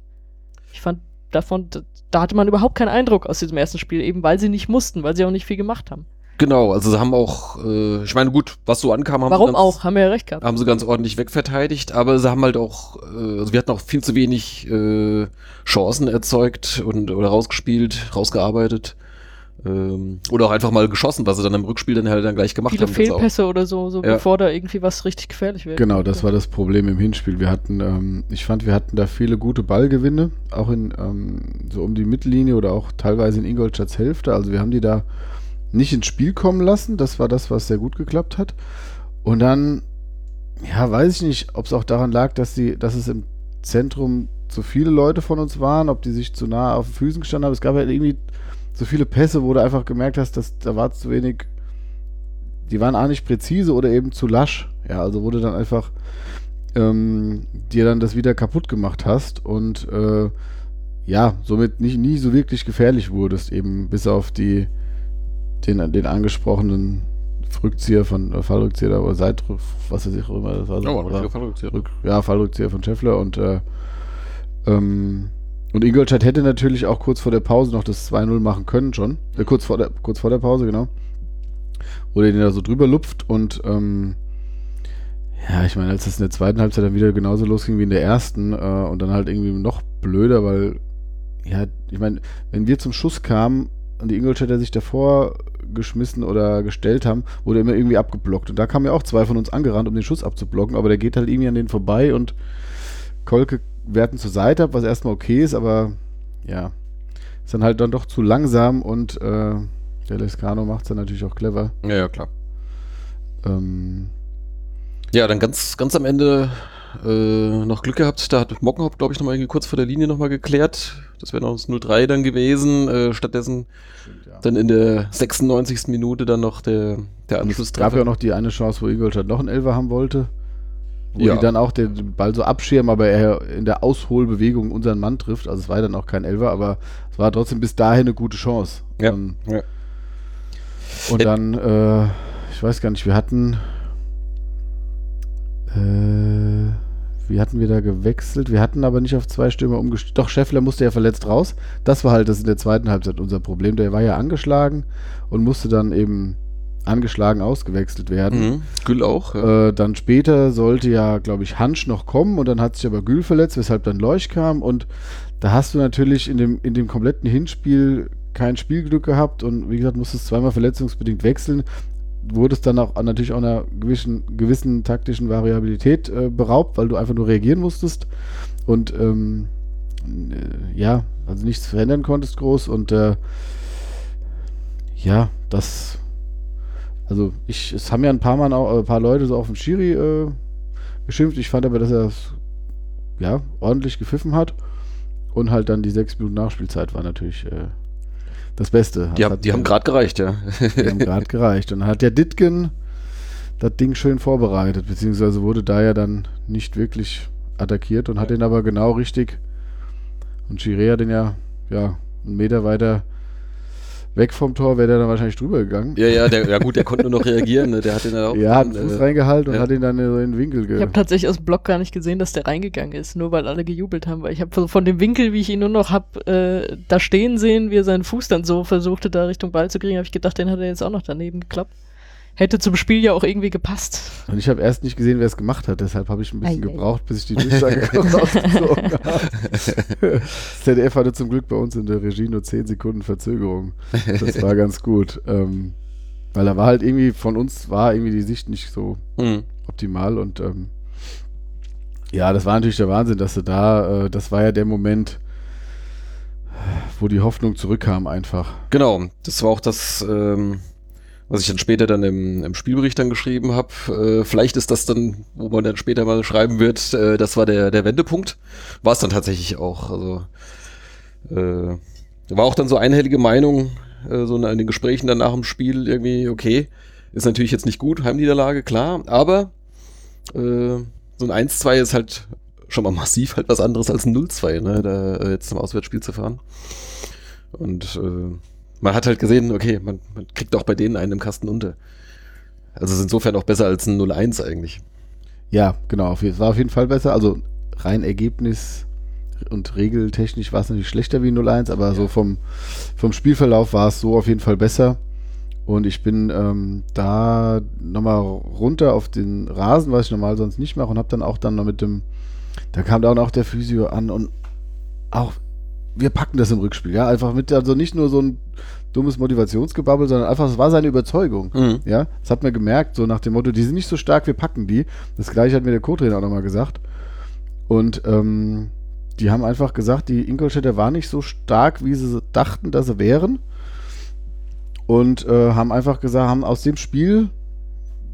Ich fand davon, da hatte man überhaupt keinen Eindruck aus diesem ersten Spiel, eben weil sie nicht mussten, weil sie auch nicht viel gemacht haben. Genau, also sie haben auch, äh, ich meine, gut, was so ankam, haben Warum ganz, auch? Haben wir ja recht gehabt. Haben sie ganz ordentlich wegverteidigt, aber sie haben halt auch, äh, also wir hatten auch viel zu wenig äh, Chancen erzeugt und oder rausgespielt, rausgearbeitet. Ähm, oder auch einfach mal geschossen, was sie dann im Rückspiel dann halt dann gleich gemacht Viele haben. Viele Fehlpässe oder so, so ja. bevor da irgendwie was richtig gefährlich wird. Genau, das war das Problem im Hinspiel. Wir hatten, ähm, ich fand, wir hatten da viele gute Ballgewinne, auch in ähm, so um die Mittellinie oder auch teilweise in Ingolstadts Hälfte. Also wir haben die da nicht ins Spiel kommen lassen. Das war das, was sehr gut geklappt hat. Und dann, ja, weiß ich nicht, ob es auch daran lag, dass sie, dass es im Zentrum zu viele Leute von uns waren, ob die sich zu nah auf den Füßen gestanden haben. Es gab halt irgendwie so viele Pässe, wo du einfach gemerkt hast, dass da war zu wenig, die waren auch nicht präzise oder eben zu lasch. Ja, also du dann einfach ähm, dir dann das wieder kaputt gemacht hast und äh, ja, somit nicht, nie so wirklich gefährlich wurdest, eben bis auf die, den, den angesprochenen Rückzieher von äh, Fallrückzieher oder Seit was weiß ich auch immer das war. So, Oh. Rück, ja, Fallrückzieher von Scheffler und äh, ähm, und Ingolstadt hätte natürlich auch kurz vor der Pause noch das 2-0 machen können schon. Äh, kurz, vor der, kurz vor der Pause, genau. Oder den da so drüber lupft und ähm, ja, ich meine, als das in der zweiten Halbzeit dann wieder genauso losging wie in der ersten äh, und dann halt irgendwie noch blöder, weil ja, ich meine, wenn wir zum Schuss kamen und die Ingolstädter sich davor geschmissen oder gestellt haben, wurde immer irgendwie abgeblockt. Und da kamen ja auch zwei von uns angerannt, um den Schuss abzublocken, aber der geht halt irgendwie an denen vorbei und Kolke werten zur Seite ab, was erstmal okay ist, aber ja, ist dann halt dann doch zu langsam und äh, der Lescano macht es dann natürlich auch clever. Ja, ja, klar. Ähm, Ja, dann ganz, ganz am Ende äh, noch Glück gehabt. Da hat Mockenhaupt, glaube ich, nochmal kurz vor der Linie nochmal geklärt. Das wäre noch das 0-3 dann gewesen. Äh, stattdessen dann in der 96. Minute dann noch der, der und es Anschlusstreffer. gab ja auch noch die eine Chance, wo Ingolstadt noch einen Elfer haben wollte. Wo Ja. die dann auch den Ball so abschirmen, aber er in der Ausholbewegung unseren Mann trifft. Also es war dann auch kein Elfer, aber es war trotzdem bis dahin eine gute Chance. Ja, Ähm, ja. Und dann, äh, ich weiß gar nicht, wir hatten. Äh, wie hatten wir da gewechselt? Wir hatten aber nicht auf zwei Stürmer umgestellt. Doch, Scheffler musste ja verletzt raus. Das war halt das in der zweiten Halbzeit unser Problem. Der war ja angeschlagen und musste dann eben angeschlagen ausgewechselt werden. Mhm. Gül auch. Ja. Äh, dann später sollte ja, glaube ich, Hansch noch kommen und dann hat sich aber Gül verletzt, weshalb dann Leuch kam und da hast du natürlich in dem, in dem kompletten Hinspiel kein Spielglück gehabt und wie gesagt, musstest zweimal verletzungsbedingt wechseln. Wurdest dann auch natürlich auch einer gewissen, gewissen taktischen Variabilität äh, beraubt, weil du einfach nur reagieren musstest und ähm, äh, ja, also nichts verändern konntest groß und äh, ja, das also ich, es haben ja ein paar Mal auch, äh, ein paar Leute so auf den Schiri äh, geschimpft. Ich fand aber, dass er es ja ordentlich gepfiffen hat. Und halt dann die sechs Minuten Nachspielzeit war natürlich äh, das Beste. Die, hat- die haben gerade gereicht, ja. die haben gerade gereicht. Und dann hat der Ditgen das Ding schön vorbereitet, beziehungsweise wurde da ja dann nicht wirklich attackiert und hat den aber genau richtig. Und Chiré hat den ja, ja, einen Meter weiter weg vom Tor, wäre der dann wahrscheinlich drüber gegangen. ja, ja, der, ja gut, der konnte nur noch reagieren. Ne? Der hat den dann auch. Ja, hat den dann, Fuß äh, reingehalten und ja. hat ihn dann so in den Winkel Ich ge habe tatsächlich aus dem Block gar nicht gesehen, dass der reingegangen ist, nur weil alle gejubelt haben. Weil ich habe von- von dem Winkel, wie ich ihn nur noch habe, äh, da stehen sehen, wie er seinen Fuß dann so versuchte, da Richtung Ball zu kriegen, habe ich gedacht, den hat er jetzt auch noch daneben geklappt. Hätte zum Spiel ja auch irgendwie gepasst. Und ich habe erst nicht gesehen, wer es gemacht hat, deshalb habe ich ein bisschen Ei, ei. gebraucht, bis ich die Durchsage rausgezogen habe. Das ZDF hatte zum Glück bei uns in der Regie nur 10 Sekunden Verzögerung. Das war ganz gut. Ähm, weil da war halt irgendwie, von uns war irgendwie die Sicht nicht so Mhm. optimal und ähm, ja, das war natürlich der Wahnsinn, dass du da, äh, das war ja der Moment, wo die Hoffnung zurückkam einfach. Genau, das war auch das, ähm, was ich dann später dann im, im Spielbericht dann geschrieben habe. Äh, vielleicht ist das dann, wo man dann später mal schreiben wird, äh, das war der, der Wendepunkt. War es dann tatsächlich auch. Also äh, war auch dann so einhellige Meinung, äh, so in den Gesprächen dann nach dem Spiel irgendwie, okay, ist natürlich jetzt nicht gut, Heimniederlage, klar, aber äh, so ein 1-2 ist halt schon mal massiv halt was anderes als ein 0-2, ne, da äh, jetzt zum Auswärtsspiel zu fahren. Und äh, man hat halt gesehen, okay, man, man kriegt auch bei denen einen im Kasten unter. Also ist insofern auch besser als ein 0-1 eigentlich. Ja, genau. Es war auf jeden Fall besser. Also rein Ergebnis und regeltechnisch war es natürlich schlechter wie 0-1, aber so vom, vom Spielverlauf war es so auf jeden Fall besser. Und ich bin ähm, da nochmal runter auf den Rasen, was ich normal sonst nicht mache, und habe dann auch dann noch mit dem, da kam dann auch der Physio an und auch, wir packen das im Rückspiel, ja, einfach mit, also nicht nur so ein dummes Motivationsgebabbel, sondern einfach, es war seine Überzeugung. Mhm. Ja, das hat man gemerkt, so nach dem Motto, die sind nicht so stark, wir packen die. Das gleiche hat mir der Co-Trainer auch nochmal gesagt. Und ähm, die haben einfach gesagt, die Ingolstädter waren nicht so stark, wie sie dachten, dass sie wären. Und äh, haben einfach gesagt, haben aus dem Spiel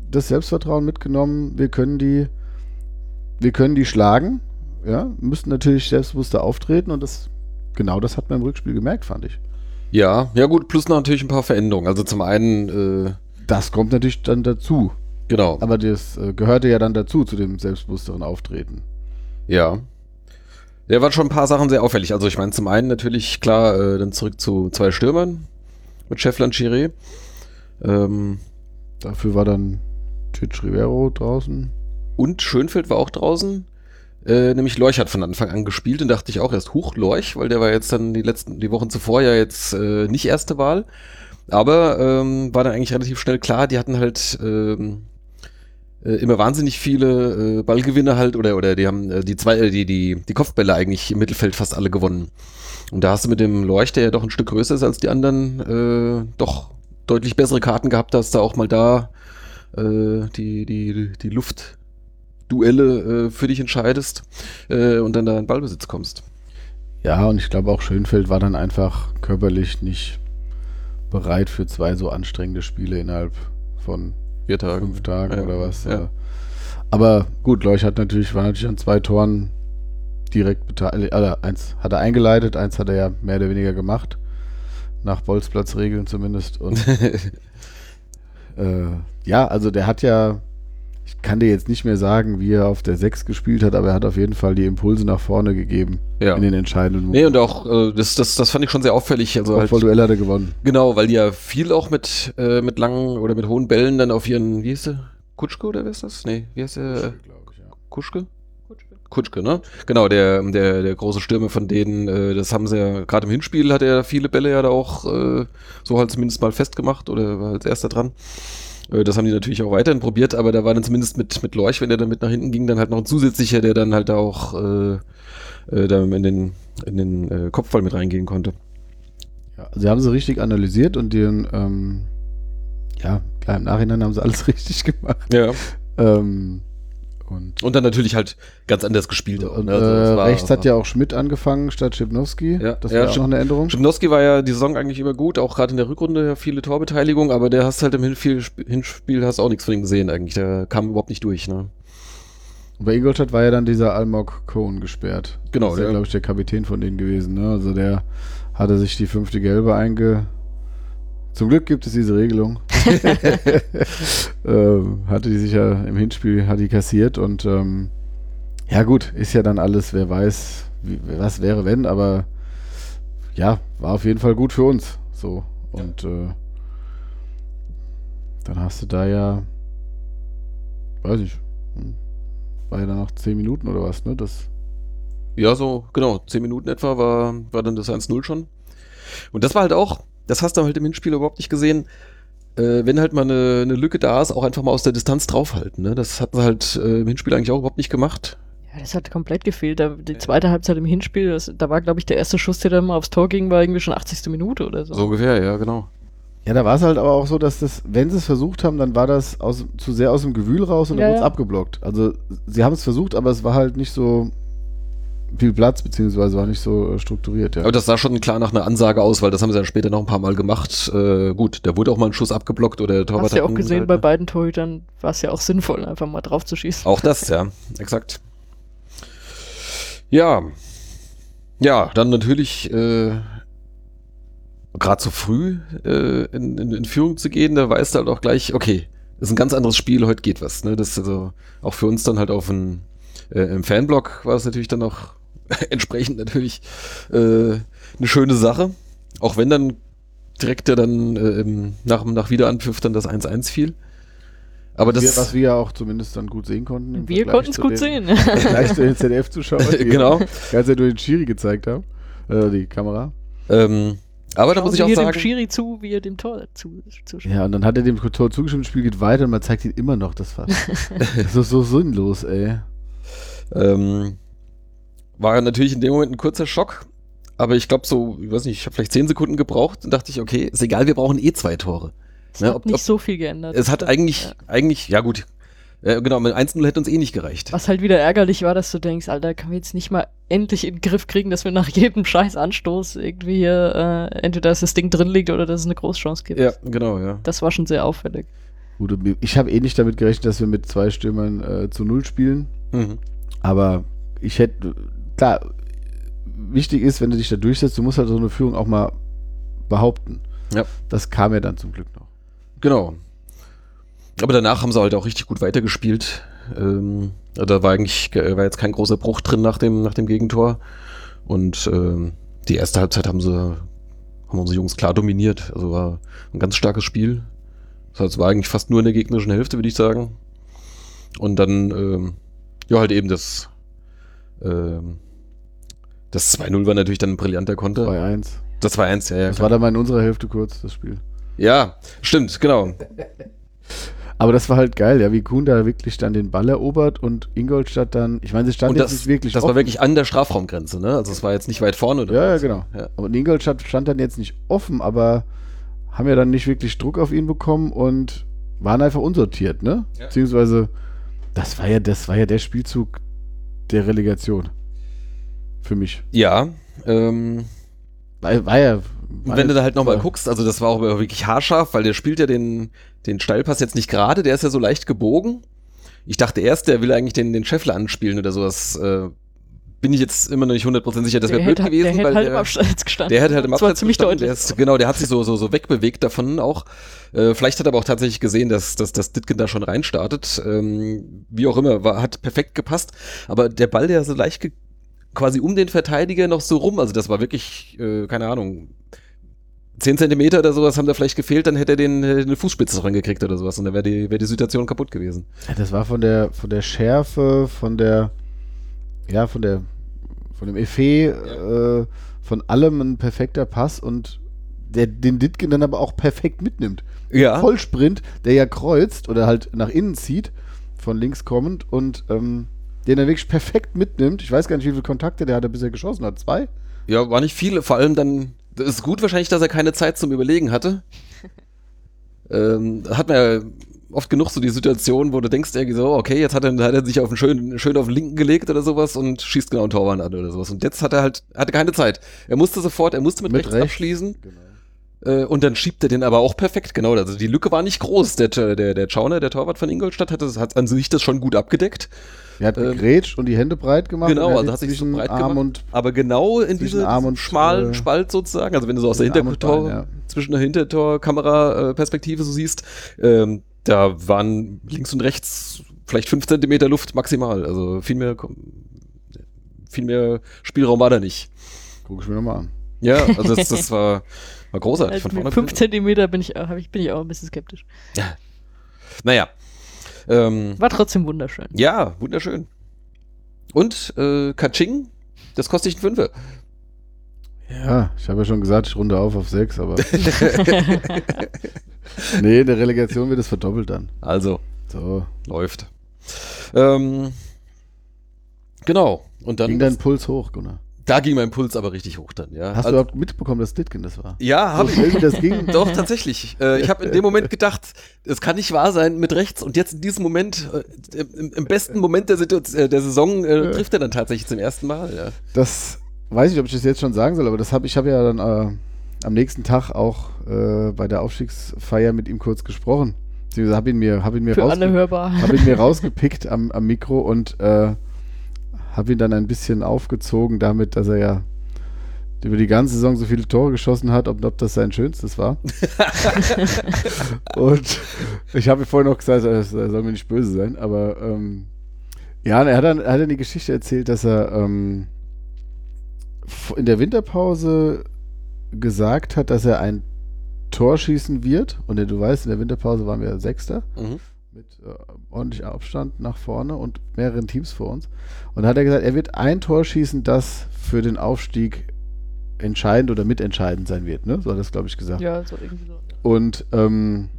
das Selbstvertrauen mitgenommen, wir können die, wir können die schlagen. Ja, müssten natürlich selbstbewusster auftreten und das, genau das hat man im Rückspiel gemerkt, fand ich. Ja, ja gut, plus natürlich ein paar Veränderungen. Also zum einen, äh, Das kommt natürlich dann dazu. genau, Aber das äh, gehörte ja dann dazu, zu dem selbstbewussteren Auftreten. ja. Ja, waren schon ein paar Sachen sehr auffällig. Also ich meine, zum einen natürlich, klar, äh, dann zurück zu zwei Stürmern mit Scheffler und Chiré. Ähm, Dafür war dann Chich Rivero draußen. Und Schönfeld war auch draußen. Äh, nämlich Lorch hat von Anfang an gespielt und dachte ich auch erst, huch, Lorch, weil der war jetzt dann die letzten, die Wochen zuvor ja jetzt äh, nicht erste Wahl. Aber ähm, war dann eigentlich relativ schnell klar, die hatten halt ähm, äh, immer wahnsinnig viele äh, Ballgewinne halt oder oder die haben äh, die zwei äh, die die die Kopfbälle eigentlich im Mittelfeld fast alle gewonnen. Und da hast du mit dem Lorch, der ja doch ein Stück größer ist als die anderen, äh, doch deutlich bessere Karten gehabt, dass da auch mal da äh, die die die Luftduelle äh, für dich entscheidest äh, und dann da in Ballbesitz kommst. Ja, und ich glaube auch Schönfeld war dann einfach körperlich nicht bereit für zwei so anstrengende Spiele innerhalb von Vier Tage. fünf Tagen Ja, oder was. ja. Aber gut, Leuch hat natürlich, war natürlich an zwei Toren direkt beteiligt. Also eins hat er eingeleitet, eins hat er ja mehr oder weniger gemacht. Nach Bolzplatzregeln zumindest. Und äh, ja, also der hat ja, ich kann dir jetzt nicht mehr sagen, wie er auf der 6 gespielt hat, aber er hat auf jeden Fall die Impulse nach vorne gegeben Ja. in den entscheidenden Nee, und auch, äh, das, das, das fand ich schon sehr auffällig. Also halt, Kopfballduell hat er gewonnen. genau, weil die ja viel auch mit, äh, mit langen oder mit hohen Bällen dann auf ihren, wie hieß der? Kutschke oder wer ist das? Nee, wie heißt der? Kuschke? Kutschke, ne? Genau, der, der, der große Stürmer von denen, äh, das haben sie ja, gerade im Hinspiel hat er viele Bälle ja da auch äh, so halt zumindest mal festgemacht oder war als erster dran. Äh, das haben die natürlich auch weiterhin probiert, aber da war dann zumindest mit, mit Lorch, wenn der dann mit nach hinten ging, dann halt noch ein zusätzlicher, der dann halt auch äh, äh, da in den, in den äh, Kopfball mit reingehen konnte. Ja, sie haben sie richtig analysiert und den, ähm, ja, klar, im Nachhinein haben sie alles richtig gemacht. Ja. Ähm, und Und dann natürlich halt ganz anders gespielt. und, ne? Also äh, war- rechts hat ja auch Schmidt angefangen statt Schipnowski. Ja, das ja. war schon noch eine Änderung. Schipnowski war ja die Saison eigentlich immer gut, auch gerade in der Rückrunde ja viele Torbeteiligung, aber der hast halt im Hinspiel, Hinspiel hast auch nichts von ihm gesehen eigentlich. Der kam überhaupt nicht durch, ne? Und bei Ingolstadt war ja dann dieser Almog Cohn gesperrt. Genau, Das ist ja, der- glaube ich, der Kapitän von denen gewesen. Ne? Also der hatte sich die fünfte Gelbe einge... Zum Glück gibt es diese Regelung. ähm, hatte die sich ja im Hinspiel hat die kassiert und ähm, ja gut, ist ja dann alles, wer weiß, wie, was wäre wenn, aber ja, war auf jeden Fall gut für uns. So. Und äh, dann hast du da ja, weiß ich, hm, war ja dann nach 10 Minuten oder was, ne? Das, Ja, so, genau, zehn Minuten etwa war, war dann das 1-0 schon. Und das war halt auch, das hast du halt im Hinspiel überhaupt nicht gesehen, äh, wenn halt mal eine, eine Lücke da ist, auch einfach mal aus der Distanz draufhalten. Ne? Das hatten sie halt äh, im Hinspiel eigentlich auch überhaupt nicht gemacht. Ja, das hat komplett gefehlt. Da, die zweite Halbzeit im Hinspiel, das, da war, glaube ich, der erste Schuss, der dann mal aufs Tor ging, war irgendwie schon 80. Minute oder so. So ungefähr, ja, genau. ja, da war es halt aber auch so, dass das, wenn sie es versucht haben, dann war das aus, zu sehr aus dem Gewühl raus und Ja, dann wurde es ja. abgeblockt. Also sie haben es versucht, aber es war halt nicht so viel Platz, beziehungsweise war nicht so äh, strukturiert, ja. Aber das sah schon klar nach einer Ansage aus, weil das haben sie dann später noch ein paar Mal gemacht. Äh, gut, da wurde auch mal ein Schuss abgeblockt oder der Torwart Hast du ja auch gesehen, halt, bei ne? beiden Torhütern war es ja auch sinnvoll, einfach mal drauf zu schießen. Auch das, ja, exakt. Ja. Ja, dann natürlich äh, gerade so früh äh, in, in, in Führung zu gehen, da weißt du halt auch gleich, okay, ist ein ganz anderes Spiel, heute geht was. Ne? Das ist also auch für uns dann halt auf ein, äh, im Fanblock war es natürlich dann auch entsprechend natürlich äh, eine schöne Sache. Auch wenn dann direkt ja dann äh, nach, nach Wiederanpfiff dann das 1-1 fiel. Aber das wir, was wir ja auch zumindest dann gut sehen konnten. im Wir konnten es gut den- sehen. Im Vergleich zu den ZDF-Zuschauern, die genau. ganz ja nur den Schiri gezeigt haben. Äh, die Kamera. Ähm, aber da muss ich auch sagen, dem Schiri zu, wie er dem Tor zu, zuschaut. Ja, und dann hat er dem Tor zugestimmt, das Spiel geht weiter und man zeigt ihn immer noch. Das war das ist so sinnlos, ey. ähm, war natürlich in dem Moment ein kurzer Schock. Aber ich glaube so, ich weiß nicht, ich habe vielleicht zehn Sekunden gebraucht und dachte ich, okay, ist egal, wir brauchen eh zwei Tore. Es Ne, hat ob- nicht ob- so viel geändert. Es hat Ja. eigentlich, eigentlich, ja gut, äh, genau, mit 1-0 hätte uns eh nicht gereicht. Was halt wieder ärgerlich war, dass du denkst, Alter, können wir jetzt nicht mal endlich in den Griff kriegen, dass wir nach jedem scheiß Anstoß irgendwie hier, äh, entweder dass das Ding drin liegt oder dass es eine Großchance gibt. Ja, genau, ja. Das war schon sehr auffällig. Gut, ich habe eh nicht damit gerechnet, dass wir mit zwei Stürmern äh, zu Null spielen. Mhm. Aber ich hätte, klar, wichtig ist, wenn du dich da durchsetzt, du musst halt so eine Führung auch mal behaupten. Ja. Das kam ja dann zum Glück noch. Genau. Aber danach haben sie halt auch richtig gut weitergespielt. Ähm, da war eigentlich war jetzt kein großer Bruch drin nach dem, nach dem Gegentor. Und ähm, die erste Halbzeit haben sie haben unsere Jungs klar dominiert. Also war ein ganz starkes Spiel. Das war eigentlich fast nur in der gegnerischen Hälfte, würde ich sagen. Und dann, ähm, ja, halt eben das, ähm, das 2-0 war natürlich dann ein brillanter Konter. 2-1. Das 2-1, ja, ja. Das klar. war dann mal in unserer Hälfte kurz, das Spiel. Ja, stimmt, genau. Aber das war halt geil, ja, wie Kuhn da wirklich dann den Ball erobert und Ingolstadt dann, ich meine, sie stand Und jetzt das, nicht wirklich das war offen. wirklich an der Strafraumgrenze, ne? Also es war jetzt nicht weit vorne oder Ja, ja, genau. Ja. Aber Ingolstadt stand dann jetzt nicht offen, aber haben ja dann nicht wirklich Druck auf ihn bekommen und waren einfach unsortiert, ne? Ja. Beziehungsweise, das war ja, das war ja der Spielzug der Relegation. Für mich. Ja, ähm, War, war ja. War wenn du da halt nochmal guckst, also das war auch wirklich haarscharf, weil der spielt ja den, den Steilpass jetzt nicht gerade, der ist ja so leicht gebogen. Ich dachte erst, der will eigentlich den, den Scheffler anspielen oder sowas. Äh, bin ich jetzt immer noch nicht 100% sicher, das wäre blöd hätte, gewesen, der hätte weil halt im der, Abseits gestanden. der hätte halt im Das war Abseits ziemlich gestanden, deutlich. Der ist, genau, der hat sich so, so, so wegbewegt davon auch. Äh, vielleicht hat er aber auch tatsächlich gesehen, dass, dass, dass Ditken da schon reinstartet. Ähm, wie auch immer, war, hat perfekt gepasst. Aber der Ball, der so leicht ge quasi um den Verteidiger noch so rum, also das war wirklich, äh, keine Ahnung, 10 Zentimeter oder sowas haben da vielleicht gefehlt, dann hätte er den, eine Fußspitze reingekriegt oder sowas und dann wäre die, wär die Situation kaputt gewesen. Ja, das war von der, von der Schärfe, von der, ja, von der, von dem Effet, äh, von allem ein perfekter Pass und der den Ditkin dann aber auch perfekt mitnimmt. Ja. Vollsprint, der ja kreuzt oder halt nach innen zieht, von links kommend und ähm, den er wirklich perfekt mitnimmt. Ich weiß gar nicht, wie viele Kontakte der hat er bisher geschossen hat. Zwei? Ja, war nicht viel, vor allem dann, das ist gut wahrscheinlich, dass er keine Zeit zum Überlegen hatte. ähm, hat man ja oft genug so die Situation, wo du denkst irgendwie so, okay, jetzt hat er, hat er sich auf den schön, schön auf den linken gelegt oder sowas und schießt genau einen Torwand an oder sowas. Und jetzt hat er halt, hatte keine Zeit. Er musste sofort, er musste mit, Mit rechts, rechts. abschließen. Äh, und dann schiebt er den aber auch perfekt, genau. Also die Lücke war nicht groß. Der, der, der Chauner, der Torwart von Ingolstadt, hat, das, hat an sich das schon gut abgedeckt. Er hat Ähm, gegrätscht und die Hände breit gemacht. Genau, er also hat sich so breit Arm gemacht. und Aber genau in diesem und, schmalen äh, Spalt sozusagen, also wenn du so aus der Hintertor, ja. zwischen der Hintertor-Kamera-Perspektive so siehst, ähm, da waren links und rechts vielleicht fünf Zentimeter Luft maximal. Also viel mehr, viel mehr Spielraum war da nicht. guck ich mir nochmal an. Ja, also das, das war, war großartig Also von vorne. 5 bis Zentimeter bin ich, auch- hab ich, bin ich auch ein bisschen skeptisch. Naja. Ähm, War trotzdem wunderschön. ja, wunderschön. Und äh, Kaching, das kostet dich einen Fünfer. Ja, ich habe ja schon gesagt, ich runde auf auf sechs, aber. nee, in der Relegation wird es verdoppelt dann. Also, So. läuft. Ähm, genau. Und dann Ging dein Puls hoch, Gunnar? Da ging mein Puls aber richtig hoch dann, ja. Hast Also- du überhaupt mitbekommen, dass Ditkin das war? ja, So habe ich. schnell wie das ging? Doch, tatsächlich. Äh, ich habe in dem Moment gedacht, es kann nicht wahr sein mit rechts und jetzt in diesem Moment, äh, im, im besten Moment der, Situation, äh, der Saison, äh, trifft er dann tatsächlich zum ersten Mal. Ja. Das weiß ich, ob ich das jetzt schon sagen soll, aber das habe ich habe ja dann äh, am nächsten Tag auch äh, bei der Aufstiegsfeier mit ihm kurz gesprochen. Beziehungsweise habe ihn mir, hab ihn mir Für rausge- alle hörbar. habe ihn mir rausgepickt am, am Mikro und äh, habe ihn dann ein bisschen aufgezogen damit, dass er ja über die ganze Saison so viele Tore geschossen hat, ob, ob das sein schönstes war. und ich habe vorhin noch gesagt, er soll mir nicht böse sein, aber ähm, ja, er hat dann, hat dann die Geschichte erzählt, dass er ähm, in der Winterpause gesagt hat, dass er ein Tor schießen wird. Und du weißt, in der Winterpause waren wir Sechster Mhm. mit äh, ordentlichem Abstand nach vorne und mehreren Teams vor uns. Und da hat er gesagt, er wird ein Tor schießen, das für den Aufstieg entscheidend oder mitentscheidend sein wird. Ne? So hat er es, glaube ich, gesagt. Ja, so irgendwie so. Und ähm,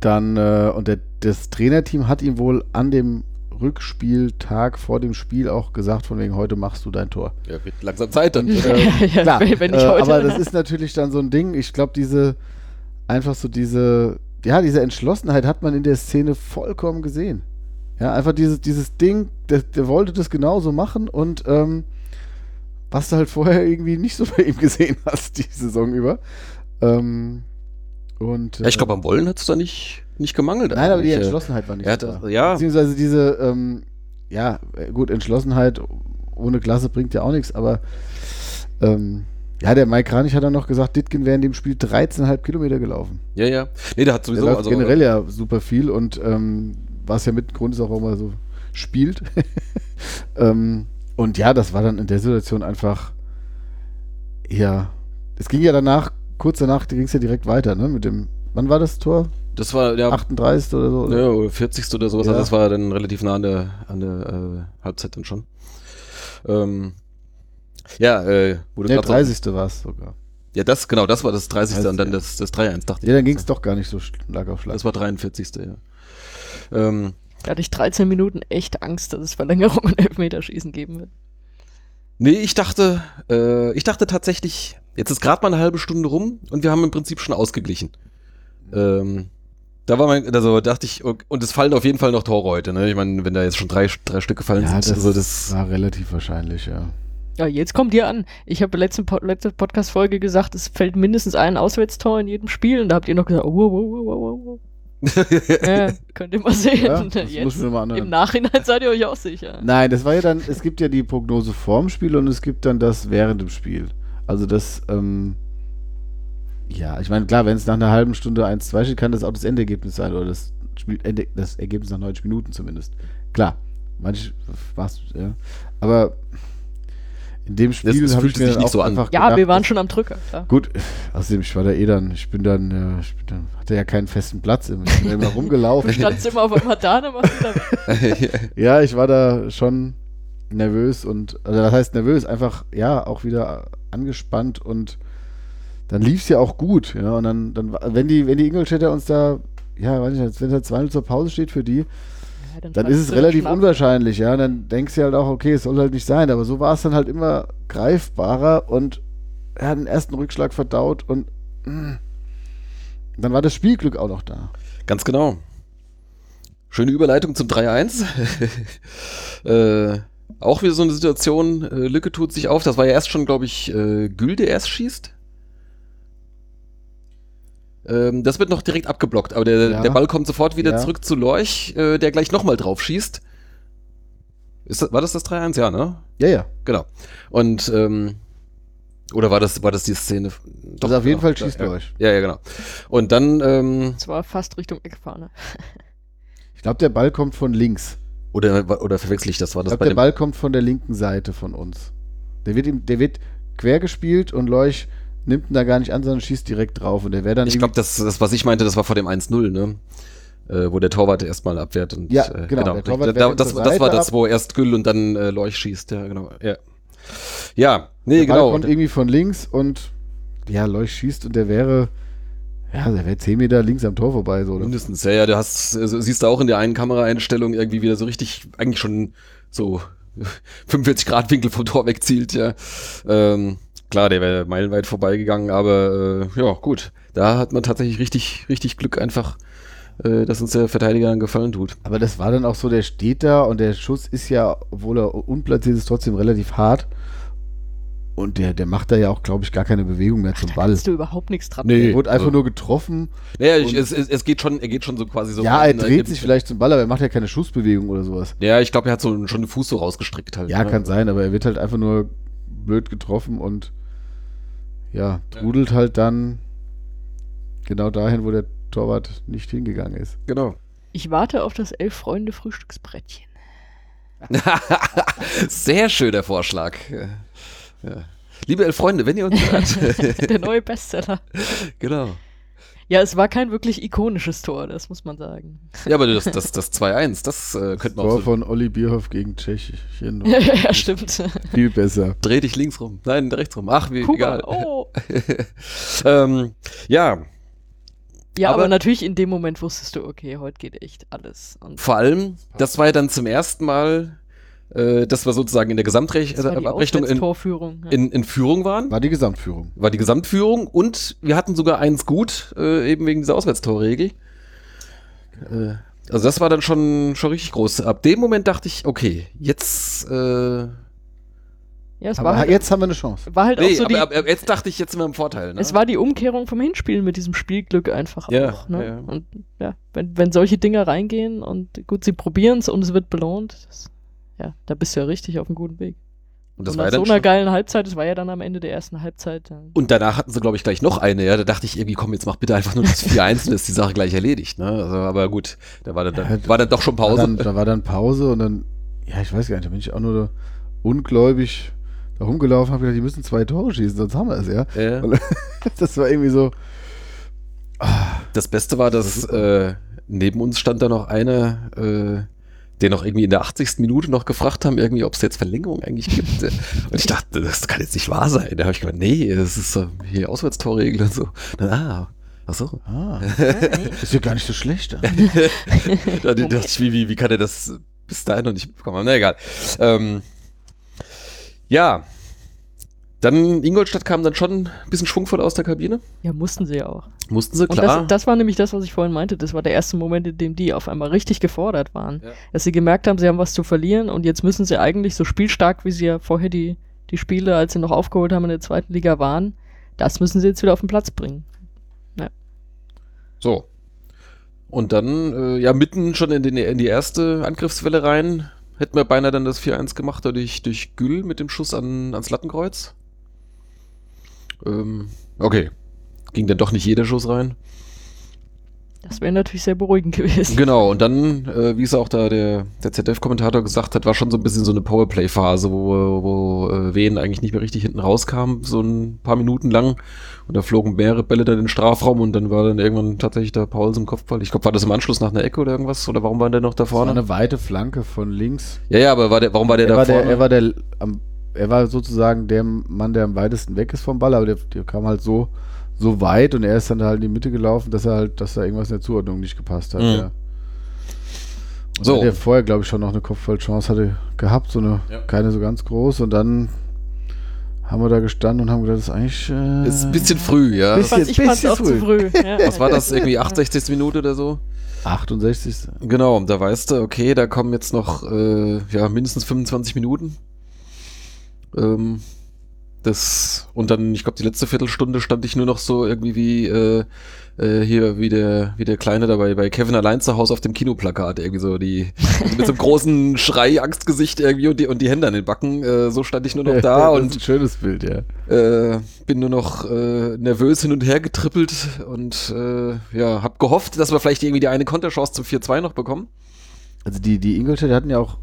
dann, äh, und der, das Trainerteam hat ihm wohl an dem Rückspieltag vor dem Spiel auch gesagt, von wegen, heute machst du dein Tor. ja, wird langsam Zeit dann. Äh, Ja, klar, wenn- wenn nicht äh, heute. aber das ist natürlich dann so ein Ding. Ich glaube, diese, einfach so diese, ja, diese Entschlossenheit hat man in der Szene vollkommen gesehen. Ja, einfach dieses, dieses Ding, der, der wollte das genauso machen und ähm, was du halt vorher irgendwie nicht so bei ihm gesehen hast, die Saison über. Ähm, und, Ja, ich äh, glaube, am Wollen hat es da nicht, nicht gemangelt. Nein, aber die äh. Entschlossenheit war nicht hat da. ja. Beziehungsweise diese, ähm, ja, äh, gut, Entschlossenheit ohne Klasse bringt ja auch nichts, aber ähm, ja, der Mike Kranich hat dann noch gesagt, Ditkin wäre in dem Spiel 13,5 Kilometer gelaufen. Ja, ja. Nee, der hat Der sowieso. läuft Also, generell ja super viel und ähm, was ja mit Grund ist auch, warum er so spielt. ähm, und ja, das war dann in der Situation einfach, ja, es ging ja danach, kurz danach ging es ja direkt weiter, ne, mit dem, wann war das Tor? Das war ja, 38. oder so. ja oder 40. oder sowas. Ja. Also das war dann relativ nah an der, an der äh, Halbzeit dann schon. Ähm, ja, äh, wo du grad so- 30. war es sogar. Ja, das, genau, das war das 30. 30, und dann ja. das, das 3-1, dachte Ja, ich. dann ging es doch gar nicht so Schlag auf Schlag. Das war 43. Ja. Ähm, Da hatte ich 13 Minuten echt Angst, dass es Verlängerung und Elfmeterschießen geben wird. nee, ich dachte, äh, ich dachte tatsächlich, jetzt ist gerade mal eine halbe Stunde rum und wir haben im Prinzip schon ausgeglichen. Ähm, da war mein, also dachte ich, und es fallen auf jeden Fall noch Tore heute, ne? Ich meine, wenn da jetzt schon drei, drei Stück gefallen ja, sind, das, also das. war relativ wahrscheinlich, ja. Ja, jetzt kommt ihr an. Ich habe letzte, Po- letzte Podcast-Folge gesagt, es fällt mindestens ein Auswärtstor in jedem Spiel und da habt ihr noch gesagt, oh, wow, wow, wow, wow, wow. Ja, könnt ihr mal sehen. Ja, jetzt, mal. Im Nachhinein seid ihr euch auch sicher. Nein, das war ja dann, es gibt ja die Prognose vorm Spiel und es gibt dann das während dem Spiel. Also das, ähm, ja, ich meine, klar, wenn es nach einer halben Stunde 1-2 steht, kann das auch das Endergebnis sein oder das, Spiel, Ende, das Ergebnis nach 90 Minuten zumindest. Klar, manch was, ja. Aber in dem Spiel das habe ich fühlte mir nicht auch so an. einfach Ja, gedacht, wir waren schon am Drücker. Klar. Gut, außerdem, ich war da eh dann, ich bin dann, ja, ich bin dann hatte ja keinen festen Platz, ich bin immer rumgelaufen. Du standst immer auf einmal da, dann warst du da. Ja, ich war da schon nervös und, also das heißt nervös, einfach, ja, auch wieder angespannt und dann lief es ja auch gut, ja, und dann, dann, wenn die, wenn die Ingolstädter uns da, ja, weiß ich nicht, wenn da 2 zur Pause steht für die, Ja, dann ist es relativ ab. unwahrscheinlich, ja, und dann denkst du halt auch, okay, es soll halt nicht sein, aber so war es dann halt immer greifbarer und er hat den ersten Rückschlag verdaut und mm, dann war das Spielglück auch noch da. Ganz genau. Schöne Überleitung zum 3-1. äh, auch wieder so eine Situation, äh, Lücke tut sich auf. Das war ja erst schon, glaube ich, äh, Gül, der erst schießt. Ähm, das wird noch direkt abgeblockt, aber der, Ja. der Ball kommt sofort wieder Ja. zurück zu Lorch, äh, der gleich nochmal drauf schießt. Ist das, war das das 3-1? Ja, ne? Ja, ja. Genau. Und, ähm, oder war das, war das die Szene? Also auf jeden genau. Fall schießt ja, Lorch. Ja, ja, genau. Und dann, ähm, Es war fast Richtung Eckfahne. Ich glaube, der Ball kommt von links. oder, oder verwechsel ich das? War Ich das bei der Ball kommt von der linken Seite von uns. Der wird, ihm, der wird quer gespielt und Leuch nimmt ihn da gar nicht an, sondern schießt direkt drauf. Und der wäre dann Ich glaube, das, das, was ich meinte, das war vor dem 1-0, ne? Äh, wo der Torwart erstmal abwehrt. Und, Ja, äh, genau, der Torwart da, das, das war das, wo erst Gül und dann äh, Leuch schießt. Ja, genau. Ja, ja nee, der Ball genau. kommt irgendwie von links und ja, Leuch schießt und der wäre, ja, der wäre 10 Meter links am Tor vorbei. So, oder? Mindestens. Ja, ja, du hast, äh, siehst du auch in der einen Kameraeinstellung irgendwie wieder so richtig, eigentlich schon so 45 Grad Winkel vom Tor wegzielt, ja. Ähm, klar, der wäre meilenweit vorbeigegangen, aber äh, ja, gut. Da hat man tatsächlich richtig, richtig Glück einfach, äh, dass uns der Verteidiger einen Gefallen tut. Aber das war dann auch so, der steht da und der Schuss ist ja, obwohl er unplatziert ist, trotzdem relativ hart. Und der, der macht da ja auch, glaube ich, gar keine Bewegung mehr zum Da Ball. kannst du überhaupt nichts dran. Nee. Er wurde einfach also- nur getroffen. Naja, ich, es, es, es geht schon, er geht schon so quasi so. ja, er rein, dreht sich vielleicht zum Ball, aber er macht ja keine Schussbewegung oder sowas. Ja, ich glaube, er hat so schon den Fuß so rausgestreckt halt. Ja, ne? kann sein, aber er wird halt einfach nur blöd getroffen und ja, trudelt halt dann genau dahin, wo der Torwart nicht hingegangen ist. Genau. Ich warte auf das Elf-Freunde-Frühstücksbrettchen. Sehr schöner Vorschlag. Ja. Ja. Liebe elf Freunde, wenn ihr uns hört. Der neue Bestseller. genau. Ja, es war kein wirklich ikonisches Tor, das muss man sagen. Ja, aber das, das, das 2-1, das äh, könnte man auch Tor so. von Olli Bierhoff gegen Tschechien. ja, stimmt. Viel besser. Dreh dich links rum. Nein, rechts rum. Ach, wie Kuba, egal. oh. ähm, ja, Ja, aber, Aber- natürlich in dem Moment wusstest du, okay, heute geht echt alles. Und vor allem, das war ja dann zum ersten Mal, äh, dass wir sozusagen in der die Gesamtabrechnung in, ja. in, in Führung waren. War die Gesamtführung. war die Gesamtführung und wir hatten sogar eins gut, äh, eben wegen dieser Auswärtstorregel. Äh, also das war dann schon, schon richtig groß. Ab dem Moment dachte ich, okay, jetzt, äh, ja, es Aber war halt, jetzt haben wir eine Chance. war halt nee, auch so die, aber, aber jetzt dachte ich, jetzt sind wir im Vorteil. Ne? es war die Umkehrung vom Hinspiel mit diesem Spielglück einfach Ja, auch. Ne? ja. Und ja, wenn, wenn solche Dinger reingehen und gut, sie probieren es und es wird belohnt, das, ja, da bist du ja richtig auf einem guten Weg. und das und war nach ja so dann einer schon, geilen Halbzeit, das war ja dann am Ende der ersten Halbzeit. Ja. Und danach hatten sie, glaube ich, gleich noch eine, ja. Da dachte ich irgendwie, komm, jetzt mach bitte einfach nur das 4-1 und ist die Sache gleich erledigt. Ne? Also, aber gut, da war dann, Ja, war dann doch schon Pause. dann, da war dann Pause und dann, ja, ich weiß gar nicht, da bin ich auch nur ungläubig da rumgelaufen, habe gedacht, die müssen zwei Tore schießen, sonst haben wir es, ja. Ja. Und das war irgendwie so, ah, Das Beste war, dass äh, neben uns stand da noch einer, äh, der noch irgendwie in der 80. Minute noch gefragt haben, irgendwie, ob es jetzt Verlängerung eigentlich gibt. und ich dachte, das kann jetzt nicht wahr sein. Da habe ich gedacht, nee, das ist so hier Auswärtstorregel und so. Dann, ah, ach so. Ah, ist ja gar nicht so schlecht. da dachte ich, wie, wie, wie kann er das bis dahin noch nicht bekommen haben? Na egal. Ähm, ja, dann Ingolstadt kam dann schon ein bisschen schwungvoll aus der Kabine. Ja, mussten sie ja auch. Mussten sie, Und klar. das, das war nämlich das, was ich vorhin meinte. Das war der erste Moment, in dem die auf einmal richtig gefordert waren. Ja. Dass sie gemerkt haben, sie haben was zu verlieren und jetzt müssen sie eigentlich so spielstark, wie sie ja vorher die, die Spiele, als sie noch aufgeholt haben in der zweiten Liga waren, das müssen sie jetzt wieder auf den Platz bringen. So. Und dann, äh, ja, mitten schon in, den, in die erste Angriffswelle rein, hätten wir beinahe dann das 4-1 gemacht, durch, durch Gül mit dem Schuss an, ans Lattenkreuz. Ähm, okay. Ging dann doch nicht jeder Schuss rein. Das wäre natürlich sehr beruhigend gewesen. Genau, und dann, äh, wie es auch da der, der ZDF-Kommentator gesagt hat, war schon so ein bisschen so eine Powerplay-Phase, wo, wo äh, Wien eigentlich nicht mehr richtig hinten rauskam, so ein paar Minuten lang. Und da flogen mehrere Bälle dann in den Strafraum und dann war dann irgendwann tatsächlich der Pauls im Kopfball. Ich glaube, war das im Anschluss nach einer Ecke oder irgendwas? Oder warum war der noch da Das war vorne? eine weite Flanke von links. Ja, ja, aber war der, warum war der Er da war, vorne? der, er, war der, am, er war sozusagen der Mann, der am weitesten weg ist vom Ball, aber der, der kam halt so, so weit und er ist dann halt in die Mitte gelaufen, dass er halt, dass da irgendwas in der Zuordnung nicht gepasst hat. Mhm. Ja. Und So. Der vorher, glaube ich, schon noch eine Kopfballchance hatte gehabt, so eine, Ja. keine so ganz groß und dann haben wir da gestanden und haben gedacht, das ist eigentlich. Äh, ist ein bisschen früh, ja. Ich fand's, ich fand's bisschen auch zu früh. Ja. Was war das? Irgendwie 68. Minute oder so? 68. Genau, und da weißt du, okay, da kommen jetzt noch äh, ja, mindestens 25 Minuten. Ähm, das, und dann, ich glaube, die letzte Viertelstunde stand ich nur noch so irgendwie wie äh, äh, hier, wie der, wie der Kleine dabei bei Kevin allein zu Hause auf dem Kinoplakat, irgendwie so die also mit so einem großen Schrei, Angstgesicht irgendwie und die, und die Hände an den Backen. Äh, so stand ich nur noch da das und ist ein schönes Bild, ja. äh, bin nur noch äh, nervös hin und her getrippelt und äh, ja, hab gehofft, dass wir vielleicht irgendwie die eine Konterchance zum 4-2 noch bekommen. Also die, die Ingolstädter hatten ja auch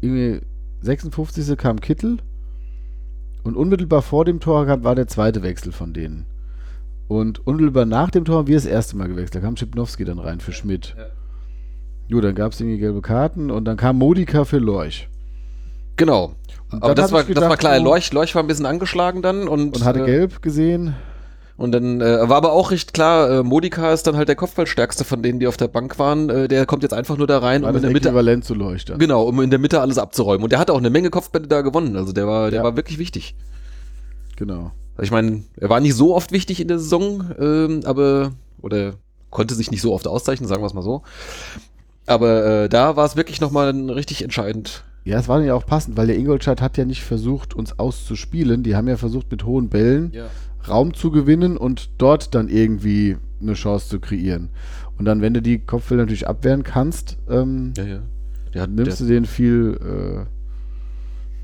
irgendwie 56. kam Kittel und unmittelbar vor dem Tor kam, war der zweite Wechsel von denen. Und unmittelbar nach dem Tor haben wir das erste Mal gewechselt. Da kam Schipnowski dann rein für Schmidt. Ja. Jo, dann gab es irgendwie gelbe Karten und dann kam Modika für Lorch. Genau. Und Aber das war, ich das war gedacht, klar. so- Lorch, Lorch war ein bisschen angeschlagen dann und, Und hatte äh, gelb gesehen. Und dann äh, war aber auch recht klar, äh, Modika ist dann halt der Kopfballstärkste von denen, die auf der Bank waren. Äh, der kommt jetzt einfach nur da rein, War um in der Mitte Äquivalent zu dann. Genau, um in der Mitte alles abzuräumen. Und der hat auch eine Menge Kopfbälle da gewonnen. Also der war, der Ja. war wirklich wichtig. Genau. Ich meine, er war nicht so oft wichtig in der Saison, ähm, aber oder konnte sich nicht so oft auszeichnen, sagen wir es mal so. Aber äh, da war es wirklich nochmal richtig entscheidend. Ja, es war dann ja auch passend, weil der Ingolstadt hat ja nicht versucht, uns auszuspielen. Die haben ja versucht, mit hohen Bällen Ja. Raum zu gewinnen und dort dann irgendwie eine Chance zu kreieren. Und dann, wenn du die Kopfbälle natürlich abwehren kannst, ähm, Ja, ja. Der nimmst der, du den viel,